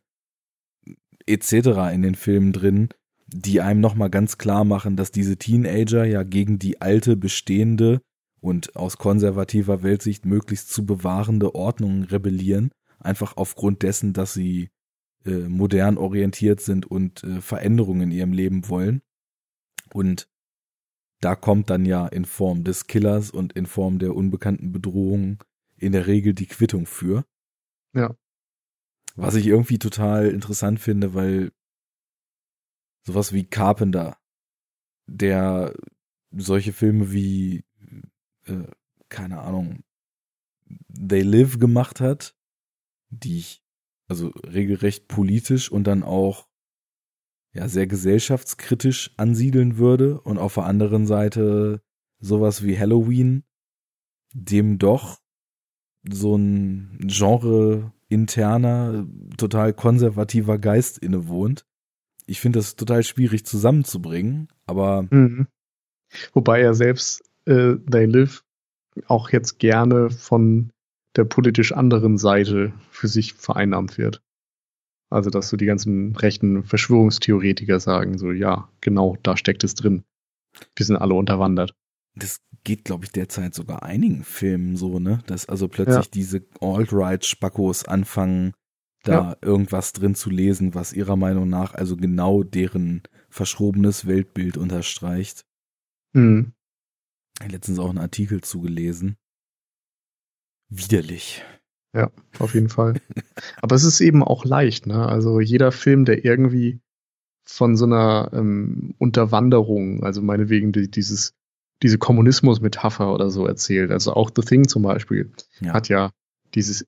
etc. in den Filmen drin, die einem nochmal ganz klar machen, dass diese Teenager ja gegen die alte bestehende und aus konservativer Weltsicht möglichst zu bewahrende Ordnung rebellieren, einfach aufgrund dessen, dass sie äh, modern orientiert sind und äh, Veränderungen in ihrem Leben wollen. Und da kommt dann ja in Form des Killers und in Form der unbekannten Bedrohung in der Regel die Quittung für. Ja. Was ich irgendwie total interessant finde, weil sowas wie Carpenter, der solche Filme wie, äh, keine Ahnung, They Live gemacht hat, die ich also regelrecht politisch und dann auch ja sehr gesellschaftskritisch ansiedeln würde und auf der anderen Seite sowas wie Halloween dem doch so ein Genre interner, total konservativer Geist innewohnt. Ich finde das total schwierig zusammenzubringen, aber. Mhm. Wobei er selbst äh, They Live auch jetzt gerne von der politisch anderen Seite für sich vereinnahmt wird. Also, dass so die ganzen rechten Verschwörungstheoretiker sagen, so, ja, genau, da steckt es drin. Wir sind alle unterwandert. Das geht, glaube ich, derzeit sogar einigen Filmen so, ne? Dass also plötzlich ja. diese Alt-Right-Spackos anfangen, da ja. irgendwas drin zu lesen, was ihrer Meinung nach also genau deren verschrobenes Weltbild unterstreicht. Mhm. Letztens auch einen Artikel zugelesen. Widerlich. Ja, auf jeden Fall. Aber es ist eben auch leicht, ne? Also jeder Film, der irgendwie von so einer ähm, Unterwanderung, also meinetwegen die, dieses, diese Kommunismus-Metapher oder so erzählt. Also auch The Thing zum Beispiel ja. hat ja dieses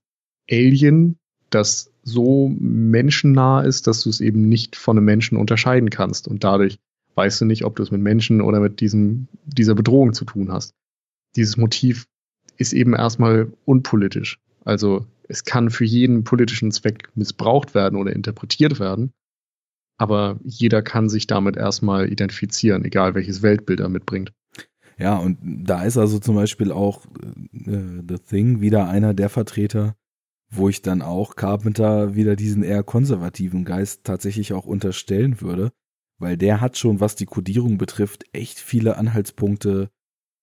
Alien, das so menschennah ist, dass du es eben nicht von einem Menschen unterscheiden kannst. Und dadurch weißt du nicht, ob du es mit Menschen oder mit diesem, dieser Bedrohung zu tun hast. Dieses Motiv ist eben erstmal unpolitisch. Also es kann für jeden politischen Zweck missbraucht werden oder interpretiert werden, aber jeder kann sich damit erstmal identifizieren, egal welches Weltbild er mitbringt. Ja, und da ist also zum Beispiel auch äh, The Thing wieder einer der Vertreter, wo ich dann auch Carpenter wieder diesen eher konservativen Geist tatsächlich auch unterstellen würde, weil der hat schon, was die Kodierung betrifft, echt viele Anhaltspunkte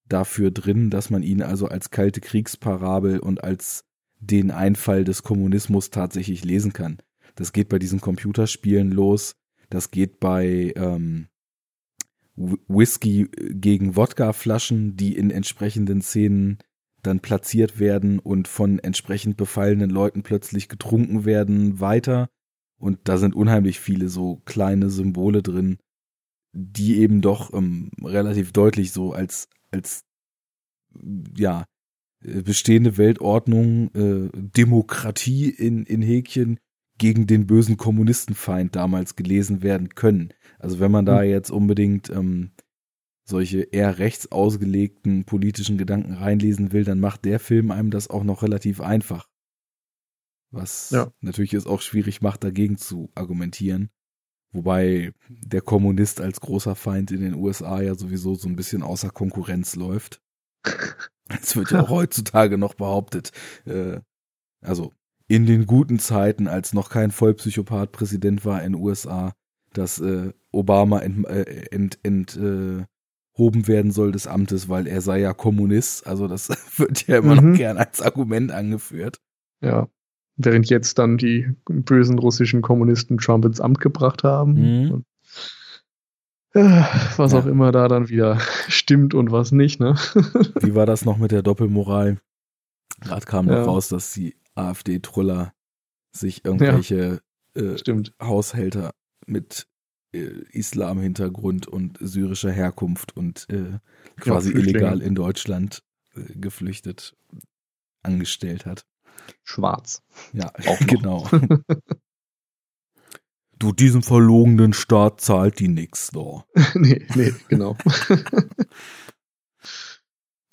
dafür drin, dass man ihn also als kalte Kriegsparabel und als den Einfall des Kommunismus tatsächlich lesen kann. Das geht bei diesen Computerspielen los, das geht bei ähm, Whisky gegen Wodkaflaschen, die in entsprechenden Szenen dann platziert werden und von entsprechend befallenen Leuten plötzlich getrunken werden, weiter. Und da sind unheimlich viele so kleine Symbole drin, die eben doch ähm, relativ deutlich so als, als ja, äh, bestehende Weltordnung, äh, Demokratie in, in Häkchen gegen den bösen Kommunistenfeind damals gelesen werden können. Also wenn man da hm. jetzt unbedingt ähm, solche eher rechts ausgelegten politischen Gedanken reinlesen will, dann macht der Film einem das auch noch relativ einfach. Was ja. natürlich es auch schwierig macht, dagegen zu argumentieren. Wobei der Kommunist als großer Feind in den USA ja sowieso so ein bisschen außer Konkurrenz läuft. Es wird ja auch heutzutage noch behauptet. Äh, also in den guten Zeiten, als noch kein Vollpsychopath Präsident war in den USA, dass äh, Obama ent, äh, ent, ent, äh, hoben werden soll des Amtes, weil er sei ja Kommunist. Also das wird ja immer mhm. noch gern als Argument angeführt. Ja. Während jetzt dann die bösen russischen Kommunisten Trump ins Amt gebracht haben. Mhm. Und was ja. auch immer da dann wieder stimmt und was nicht, ne? Wie war das noch mit der Doppelmoral? Gerade kam noch ja. raus, dass die AfD-Troller sich irgendwelche ja, äh, Haushälter mit äh, Islam-Hintergrund und syrischer Herkunft und äh, quasi illegal in Deutschland äh, geflüchtet angestellt hat. Schwarz. Ja, auch genau. Du, diesem verlogenen Staat zahlt die nix da. nee, nee, genau.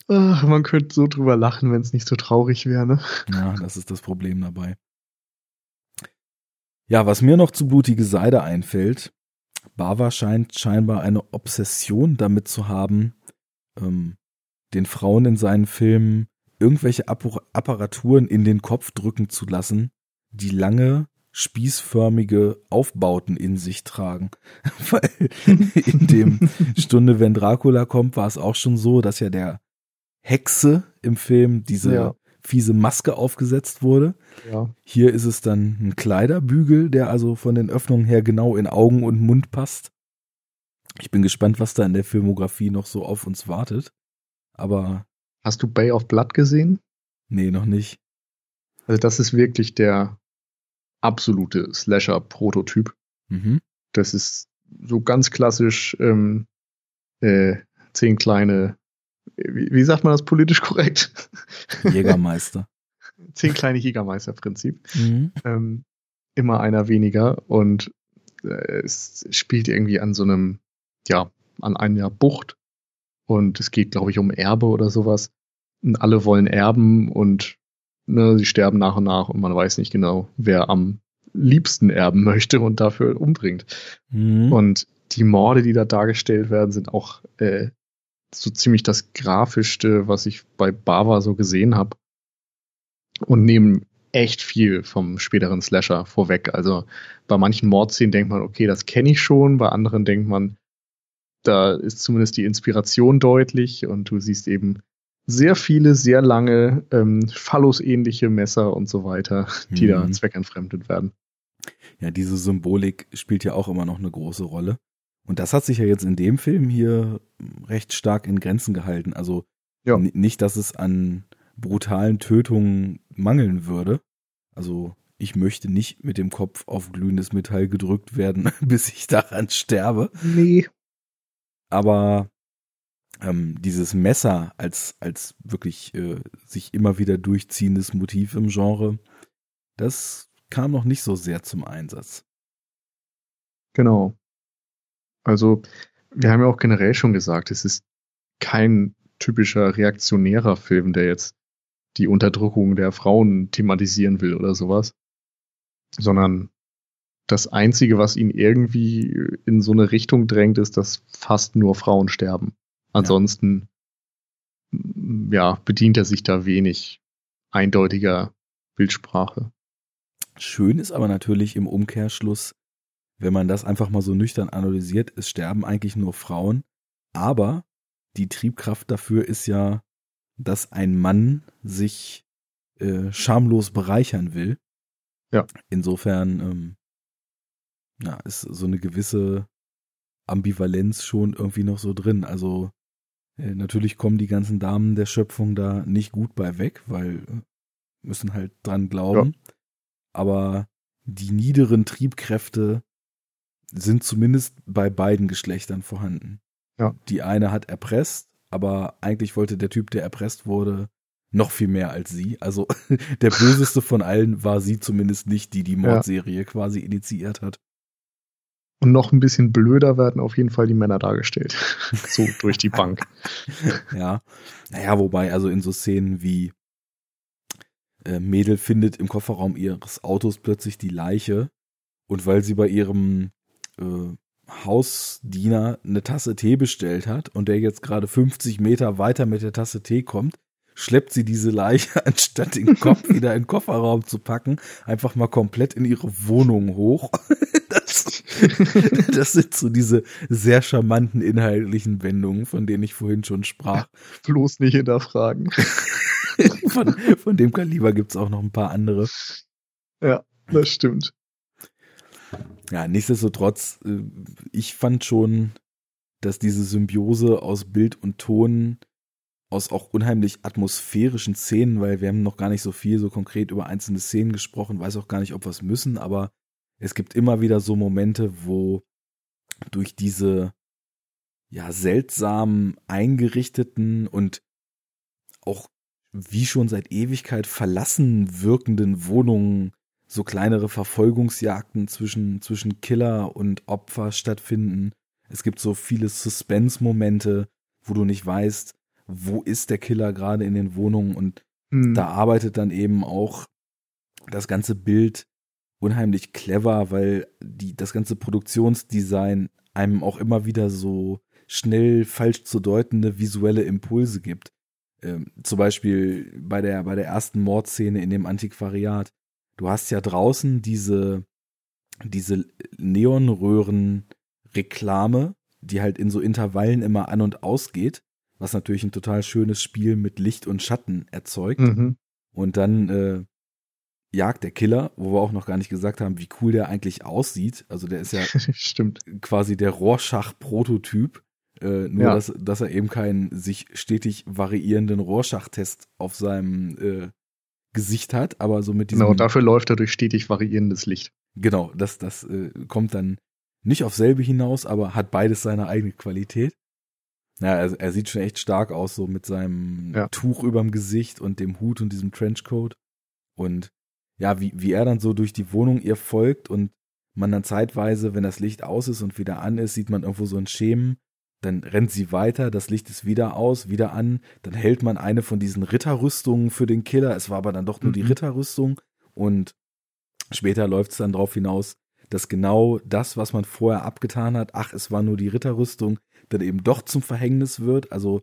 Ach, man könnte so drüber lachen, wenn es nicht so traurig wäre, ne? Ja, das ist das Problem dabei. Ja, was mir noch zu blutige Seide einfällt, Bava scheint scheinbar eine Obsession damit zu haben, ähm, den Frauen in seinen Filmen irgendwelche Apparaturen in den Kopf drücken zu lassen, die lange spießförmige Aufbauten in sich tragen. Weil in dem Stunde, wenn Dracula kommt, war es auch schon so, dass ja der Hexe im Film diese ja. fiese Maske aufgesetzt wurde. Ja. Hier ist es dann ein Kleiderbügel, der also von den Öffnungen her genau in Augen und Mund passt. Ich bin gespannt, was da in der Filmografie noch so auf uns wartet. Aber. Hast du Bay of Blood gesehen? Nee, noch nicht. Also, das ist wirklich der absolute Slasher-Prototyp. Mhm. Das ist so ganz klassisch ähm, äh, zehn kleine, wie, wie, sagt man das politisch korrekt? Jägermeister. zehn kleine Jägermeister-Prinzip. Mhm. Ähm, immer einer weniger und äh, es spielt irgendwie an so einem, ja, an einer Bucht und es geht, glaube ich, um Erbe oder sowas. Alle wollen erben und ne, sie sterben nach und nach und man weiß nicht genau, wer am liebsten erben möchte und dafür umbringt. Mhm. Und die Morde, die da dargestellt werden, sind auch äh, so ziemlich das grafischste, was ich bei Bava so gesehen habe. Und nehmen echt viel vom späteren Slasher vorweg. Also bei manchen Mordszenen denkt man, okay, das kenne ich schon, bei anderen denkt man, da ist zumindest die Inspiration deutlich und du siehst eben sehr viele, sehr lange, ähm, Phallus-ähnliche Messer und so weiter, die mhm. da zweckentfremdet werden. Ja, diese Symbolik spielt ja auch immer noch eine große Rolle. Und das hat sich ja jetzt in dem Film hier recht stark in Grenzen gehalten. Also ja. nicht, dass es an brutalen Tötungen mangeln würde. Also ich möchte nicht mit dem Kopf auf glühendes Metall gedrückt werden, bis ich daran sterbe. Nee. Aber ähm, dieses Messer als, als wirklich äh, sich immer wieder durchziehendes Motiv im Genre, das kam noch nicht so sehr zum Einsatz. Genau. Also, wir haben ja auch generell schon gesagt, es ist kein typischer reaktionärer Film, der jetzt die Unterdrückung der Frauen thematisieren will oder sowas, sondern das Einzige, was ihn irgendwie in so eine Richtung drängt, ist, dass fast nur Frauen sterben. Ansonsten, ja, ja bedient er sich da wenig eindeutiger Bildsprache. Schön ist aber natürlich im Umkehrschluss, wenn man das einfach mal so nüchtern analysiert, es sterben eigentlich nur Frauen, aber die Triebkraft dafür ist ja, dass ein Mann sich äh, schamlos bereichern will. Ja. Insofern ähm, ja, ist so eine gewisse Ambivalenz schon irgendwie noch so drin. Also natürlich kommen die ganzen Damen der Schöpfung da nicht gut bei weg, weil äh, müssen halt dran glauben. Ja aber die niederen Triebkräfte sind zumindest bei beiden Geschlechtern vorhanden. Ja. Die eine hat erpresst, aber eigentlich wollte der Typ, der erpresst wurde, noch viel mehr als sie. Also der böseste von allen war sie zumindest nicht, die die Mordserie ja. quasi initiiert hat. Und noch ein bisschen blöder werden auf jeden Fall die Männer dargestellt. so durch die Bank. ja. Naja, wobei, also in so Szenen wie äh, Mädel findet im Kofferraum ihres Autos plötzlich die Leiche und weil sie bei ihrem äh, Hausdiener eine Tasse Tee bestellt hat und der jetzt gerade 50 Meter weiter mit der Tasse Tee kommt, schleppt sie diese Leiche, anstatt den Kopf wieder in den Kofferraum zu packen, einfach mal komplett in ihre Wohnung hoch. Das, das sind so diese sehr charmanten inhaltlichen Wendungen, von denen ich vorhin schon sprach. Bloß nicht hinterfragen. von, von dem Kaliber gibt es auch noch ein paar andere. Ja, das stimmt. Ja, nichtsdestotrotz, äh, ich fand schon, dass diese Symbiose aus Bild und Ton, aus auch unheimlich atmosphärischen Szenen, weil wir haben noch gar nicht so viel so konkret über einzelne Szenen gesprochen, weiß auch gar nicht, ob wir es müssen, aber es gibt immer wieder so Momente, wo durch diese ja seltsam eingerichteten und auch wie schon seit Ewigkeit verlassen wirkenden Wohnungen so kleinere Verfolgungsjagden zwischen, zwischen Killer und Opfer stattfinden. Es gibt so viele Suspense-Momente, wo du nicht weißt, wo ist der Killer gerade in den Wohnungen und mhm. da arbeitet dann eben auch das ganze Bild unheimlich clever, weil die, das ganze Produktionsdesign einem auch immer wieder so schnell falsch zu deutende visuelle Impulse gibt. Ähm, zum Beispiel bei der, bei der ersten Mordszene in dem Antiquariat. du hast ja draußen diese, diese Neonröhren-Reklame, die halt in so Intervallen immer an und ausgeht, was natürlich ein total schönes Spiel mit Licht und Schatten erzeugt. Mhm. Und dann äh, jagt der Killer, wo wir auch noch gar nicht gesagt haben, wie cool der eigentlich aussieht. Also der ist ja Stimmt. quasi der Rorschach-Prototyp. Äh, nur, ja. dass, dass er eben keinen sich stetig variierenden Rorschach-Test auf seinem äh, Gesicht hat, aber so mit diesem. Genau, dafür läuft er durch stetig variierendes Licht. Genau, das, das äh, kommt dann nicht auf selbe hinaus, aber hat beides seine eigene Qualität. Ja, er, er sieht schon echt stark aus, so mit seinem ja. Tuch überm Gesicht und dem Hut und diesem Trenchcoat. Und ja, wie, wie er dann so durch die Wohnung ihr folgt und man dann zeitweise, wenn das Licht aus ist und wieder an ist, sieht man irgendwo so ein Schemen. Dann rennt sie weiter, das Licht ist wieder aus, wieder an. Dann hält man eine von diesen Ritterrüstungen für den Killer. Es war aber dann doch nur mhm. die Ritterrüstung. Und später läuft es dann darauf hinaus, dass genau das, was man vorher abgetan hat, ach, es war nur die Ritterrüstung, dann eben doch zum Verhängnis wird. Also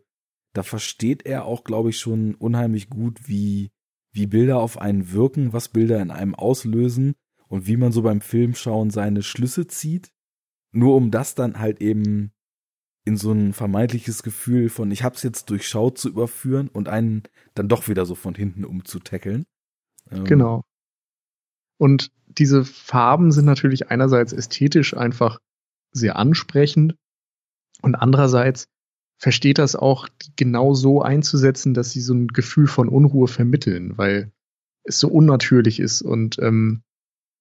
da versteht er auch, glaube ich, schon unheimlich gut, wie, wie Bilder auf einen wirken, was Bilder in einem auslösen und wie man so beim Filmschauen seine Schlüsse zieht. Nur um das dann halt eben in so ein vermeintliches Gefühl von, ich hab's jetzt durchschaut zu überführen und einen dann doch wieder so von hinten umzutackeln. Ähm, genau. Und diese Farben sind natürlich einerseits ästhetisch einfach sehr ansprechend und andererseits versteht das auch genau so einzusetzen, dass sie so ein Gefühl von Unruhe vermitteln, weil es so unnatürlich ist und ähm,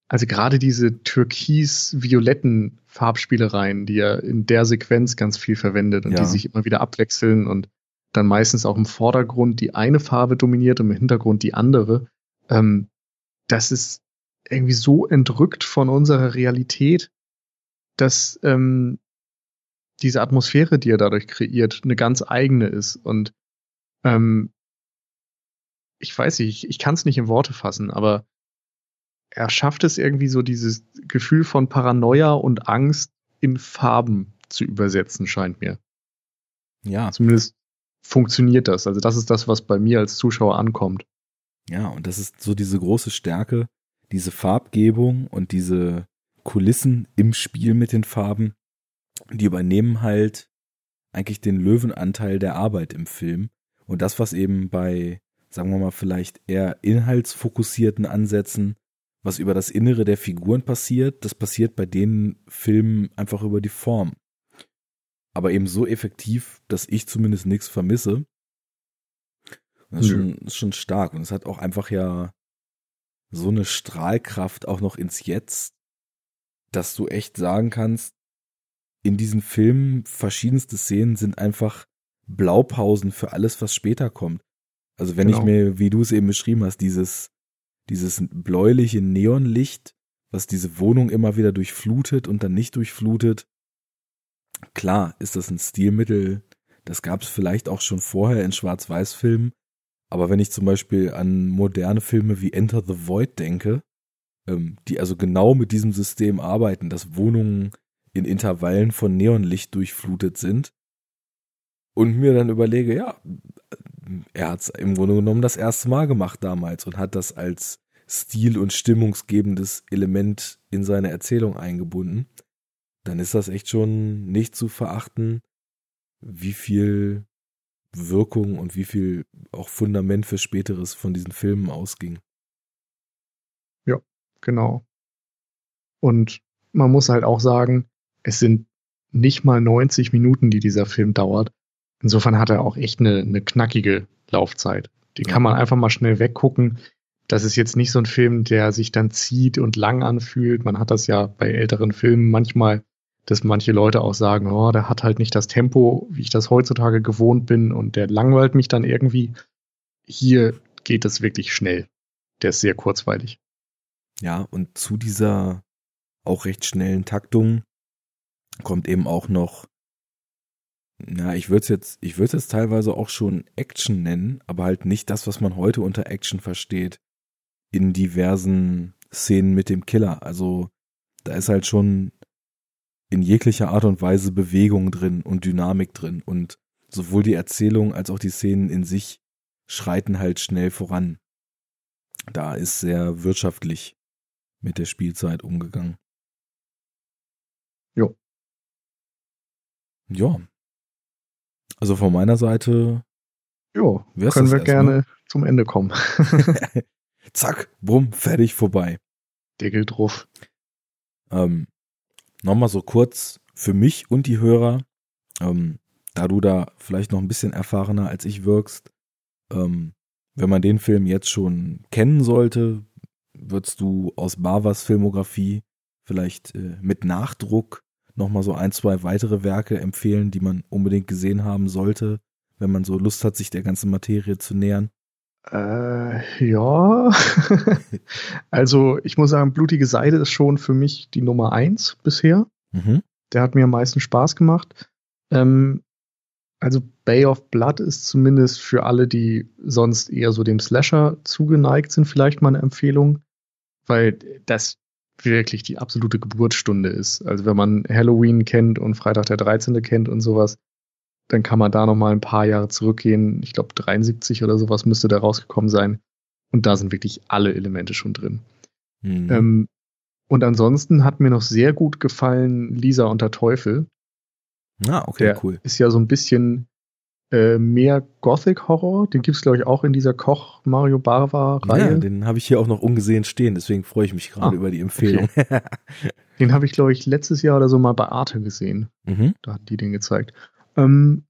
also gerade diese türkis-violetten Farbspielereien, die er in der Sequenz ganz viel verwendet und ja. die sich immer wieder abwechseln und dann meistens auch im Vordergrund die eine Farbe dominiert und im Hintergrund die andere. Ähm, das ist irgendwie so entrückt von unserer Realität, dass ähm, diese Atmosphäre, die er dadurch kreiert, eine ganz eigene ist. Und ähm, ich weiß nicht, ich, ich kann es nicht in Worte fassen, aber er schafft es irgendwie so, dieses Gefühl von Paranoia und Angst in Farben zu übersetzen, scheint mir. Ja. Zumindest funktioniert das. Also das ist das, was bei mir als Zuschauer ankommt. Ja, und das ist so diese große Stärke, diese Farbgebung und diese Kulissen im Spiel mit den Farben, die übernehmen halt eigentlich den Löwenanteil der Arbeit im Film. Und das, was eben bei, sagen wir mal, vielleicht eher inhaltsfokussierten Ansätzen, was über das Innere der Figuren passiert, das passiert bei den Filmen einfach über die Form. Aber eben so effektiv, dass ich zumindest nichts vermisse. Das ist, schon, ist schon stark. Und es hat auch einfach ja so eine Strahlkraft auch noch ins Jetzt, dass du echt sagen kannst, in diesen Filmen verschiedenste Szenen sind einfach Blaupausen für alles, was später kommt. Also wenn genau. ich mir, wie du es eben beschrieben hast, dieses, dieses bläuliche Neonlicht, was diese Wohnung immer wieder durchflutet und dann nicht durchflutet, klar ist das ein Stilmittel, das gab es vielleicht auch schon vorher in Schwarz-Weiß-Filmen, aber wenn ich zum Beispiel an moderne Filme wie Enter the Void denke, ähm, die also genau mit diesem System arbeiten, dass Wohnungen in Intervallen von Neonlicht durchflutet sind, und mir dann überlege, ja, er hat es im Grunde genommen das erste Mal gemacht damals und hat das als stil- und stimmungsgebendes Element in seine Erzählung eingebunden, dann ist das echt schon nicht zu verachten, wie viel Wirkung und wie viel auch Fundament für späteres von diesen Filmen ausging. Ja, genau. Und man muss halt auch sagen, es sind nicht mal 90 Minuten, die dieser Film dauert. Insofern hat er auch echt eine, eine knackige Laufzeit. Die kann man einfach mal schnell weggucken. Das ist jetzt nicht so ein Film, der sich dann zieht und lang anfühlt. Man hat das ja bei älteren Filmen manchmal, dass manche Leute auch sagen, oh, der hat halt nicht das Tempo, wie ich das heutzutage gewohnt bin und der langweilt mich dann irgendwie. Hier geht es wirklich schnell. Der ist sehr kurzweilig. Ja, und zu dieser auch recht schnellen Taktung kommt eben auch noch, na, ich würde es jetzt, ich würde es teilweise auch schon Action nennen, aber halt nicht das, was man heute unter Action versteht, in diversen Szenen mit dem Killer. Also da ist halt schon in jeglicher Art und Weise Bewegung drin und Dynamik drin und sowohl die Erzählung als auch die Szenen in sich schreiten halt schnell voran. da ist sehr wirtschaftlich mit der Spielzeit umgegangen. Jo. Ja. Also von meiner Seite. Jo, können wir gerne zum Ende kommen. Zack, bumm, fertig, vorbei. Deckel drauf. Ähm, Nochmal so kurz für mich und die Hörer, ähm, da du da vielleicht noch ein bisschen erfahrener als ich wirkst, ähm, wenn man den Film jetzt schon kennen sollte, würdest du aus Bavas Filmografie vielleicht äh, mit Nachdruck nochmal so ein, zwei weitere Werke empfehlen, die man unbedingt gesehen haben sollte, wenn man so Lust hat, sich der ganzen Materie zu nähern? Äh, ja. also ich muss sagen, Blutige Seide ist schon für mich die Nummer eins bisher. Mhm. Der hat mir am meisten Spaß gemacht. Ähm, also Bay of Blood ist zumindest für alle, die sonst eher so dem Slasher zugeneigt sind, vielleicht mal eine Empfehlung, weil das wirklich die absolute Geburtsstunde ist. Also wenn man Halloween kennt und Freitag der 13. kennt und sowas, dann kann man da noch mal ein paar Jahre zurückgehen. Ich glaube 73 oder sowas müsste da rausgekommen sein. Und da sind wirklich alle Elemente schon drin. Mhm. Ähm, und ansonsten hat mir noch sehr gut gefallen Lisa und der Teufel. Ah, okay, der cool. Ist ja so ein bisschen äh, mehr Gothic-Horror. Den gibt es, glaube ich, auch in dieser Koch-Mario Barwa-Reihe. Ja, den habe ich hier auch noch ungesehen stehen, deswegen freue ich mich gerade ah, über die Empfehlung. Okay. den habe ich, glaube ich, letztes Jahr oder so mal bei Arte gesehen. Mhm. Da hat die den gezeigt. Ähm,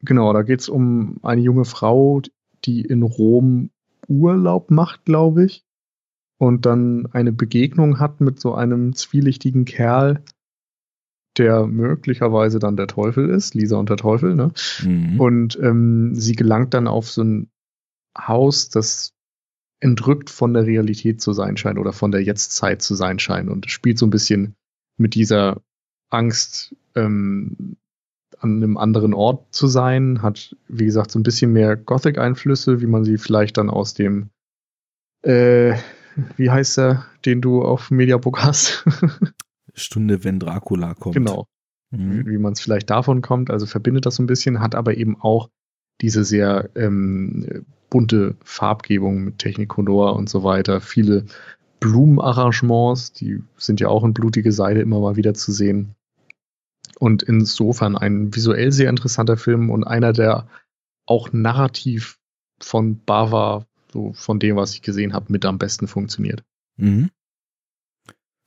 genau, da geht es um eine junge Frau, die in Rom Urlaub macht, glaube ich. Und dann eine Begegnung hat mit so einem zwielichtigen Kerl, der möglicherweise dann der Teufel ist, Lisa und der Teufel, ne? Mhm. Und ähm, sie gelangt dann auf so ein Haus, das entrückt von der Realität zu sein scheint oder von der Jetztzeit zu sein scheint und spielt so ein bisschen mit dieser Angst, ähm, an einem anderen Ort zu sein, hat, wie gesagt, so ein bisschen mehr Gothic-Einflüsse, wie man sie vielleicht dann aus dem, äh, wie heißt er, den du auf Mediabook hast? Stunde, wenn Dracula kommt. Genau. Mhm. Wie, wie man es vielleicht davon kommt, also verbindet das so ein bisschen, hat aber eben auch diese sehr ähm, bunte Farbgebung mit Technicolor und so weiter, viele Blumenarrangements, die sind ja auch in blutige Seide immer mal wieder zu sehen. Und insofern ein visuell sehr interessanter Film und einer, der auch narrativ von Bava, so von dem, was ich gesehen habe, mit am besten funktioniert. Mhm.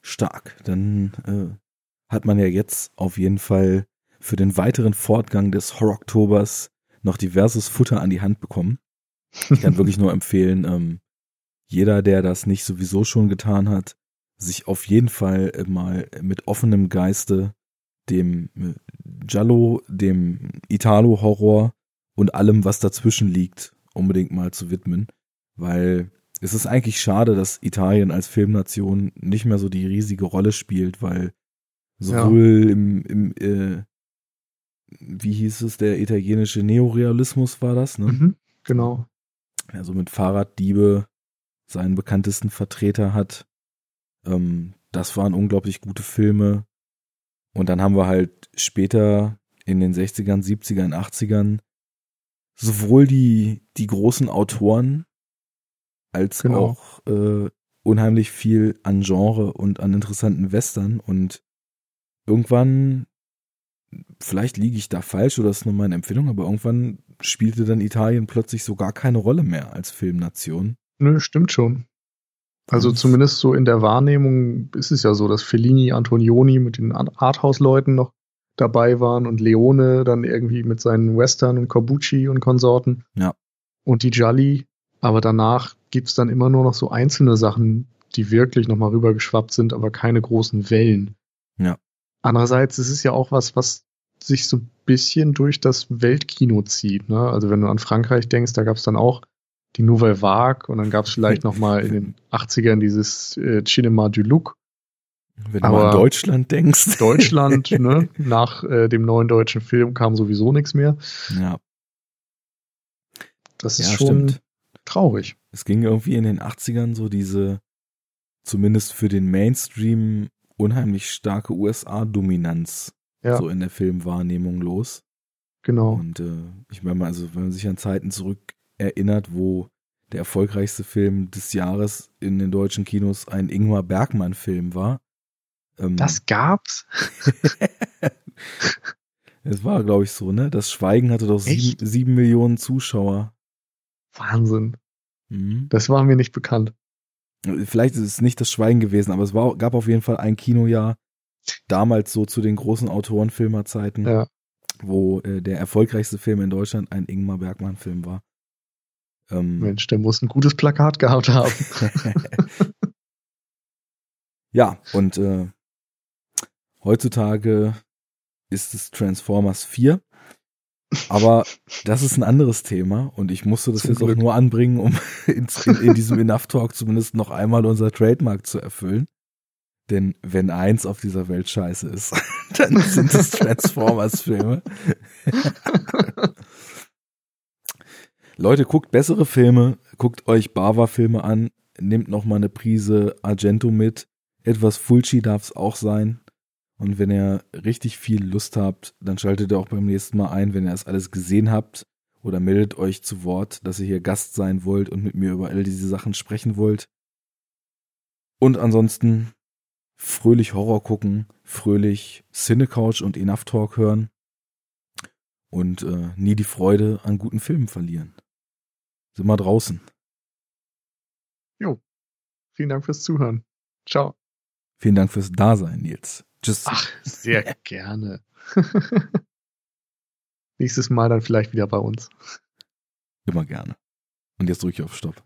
Stark. Dann äh, hat man ja jetzt auf jeden Fall für den weiteren Fortgang des Horror-Oktobers noch diverses Futter an die Hand bekommen. Ich kann wirklich nur empfehlen, ähm, jeder, der das nicht sowieso schon getan hat, sich auf jeden Fall mal mit offenem Geiste dem äh, Giallo, dem Italo-Horror und allem, was dazwischen liegt, unbedingt mal zu widmen, weil es ist eigentlich schade, dass Italien als Filmnation nicht mehr so die riesige Rolle spielt, weil sowohl ja. im, im äh, wie hieß es, der italienische Neorealismus war das, ne? Mhm, genau. Also mit Fahrraddiebe seinen bekanntesten Vertreter hat. Ähm, das waren unglaublich gute Filme. Und dann haben wir halt später in den 60ern, 70ern, 80ern sowohl die, die großen Autoren als genau. auch äh, unheimlich viel an Genre und an interessanten Western und irgendwann, vielleicht liege ich da falsch oder ist nur meine Empfindung, aber irgendwann spielte dann Italien plötzlich so gar keine Rolle mehr als Filmnation. Nö, stimmt schon. Also zumindest so in der Wahrnehmung ist es ja so, dass Fellini, Antonioni mit den Arthouse-Leuten noch dabei waren und Leone dann irgendwie mit seinen Western und Corbucci und Konsorten. Ja. Und die Jolly. Aber danach gibt's dann immer nur noch so einzelne Sachen, die wirklich nochmal rübergeschwappt sind, aber keine großen Wellen. Ja. Andererseits ist es ja auch was, was sich so ein bisschen durch das Weltkino zieht. Ne? Also wenn du an Frankreich denkst, da gab's dann auch die Nouvelle Vague und dann gab es vielleicht noch mal in den 80ern dieses äh, Cinema du Look. Wenn du mal an Deutschland denkst. Deutschland, ne? Nach äh, dem neuen deutschen Film kam sowieso nichts mehr. Ja. Das ist ja, schon stimmt. Traurig. Es ging irgendwie in den 80ern so diese, zumindest für den Mainstream, unheimlich starke USA-Dominanz ja. so in der Filmwahrnehmung los. Genau. Und äh, ich meine mal, also wenn man sich an Zeiten zurück erinnert, wo der erfolgreichste Film des Jahres in den deutschen Kinos ein Ingmar Bergmann-Film war. Ähm, das gab's? es war, glaube ich, so, ne? Das Schweigen hatte doch sieben, sieben, Millionen Zuschauer. Wahnsinn. Mhm. Das war mir nicht bekannt. Vielleicht ist es nicht das Schweigen gewesen, aber es war, gab auf jeden Fall ein Kinojahr, damals so zu den großen Autorenfilmerzeiten, ja. wo äh, der erfolgreichste Film in Deutschland ein Ingmar Bergmann-Film war. Ähm, Mensch, der muss ein gutes Plakat gehabt haben. ja, und äh, heutzutage ist es Transformers 4. Aber das ist ein anderes Thema und ich musste das Zum jetzt Glück. auch nur anbringen, um in, in, diesem Enough Talk zumindest noch einmal unser Trademark zu erfüllen. Denn wenn eins auf dieser Welt scheiße ist, dann sind es Transformers-Filme. Leute, guckt bessere Filme, guckt euch Bava-Filme an, nehmt noch mal eine Prise Argento mit. Etwas Fulci darf es auch sein. Und wenn ihr richtig viel Lust habt, dann schaltet ihr auch beim nächsten Mal ein, wenn ihr das alles gesehen habt. Oder meldet euch zu Wort, dass ihr hier Gast sein wollt und mit mir über all diese Sachen sprechen wollt. Und ansonsten fröhlich Horror gucken, fröhlich Cinecouch und Enough Talk hören und äh, nie die Freude an guten Filmen verlieren. Sind wir draußen. Jo. Vielen Dank fürs Zuhören. Ciao. Vielen Dank fürs Dasein, Nils. Tschüss. Ach, sehr gerne. Nächstes Mal dann vielleicht wieder bei uns. Immer gerne. Und jetzt drücke ich auf Stopp.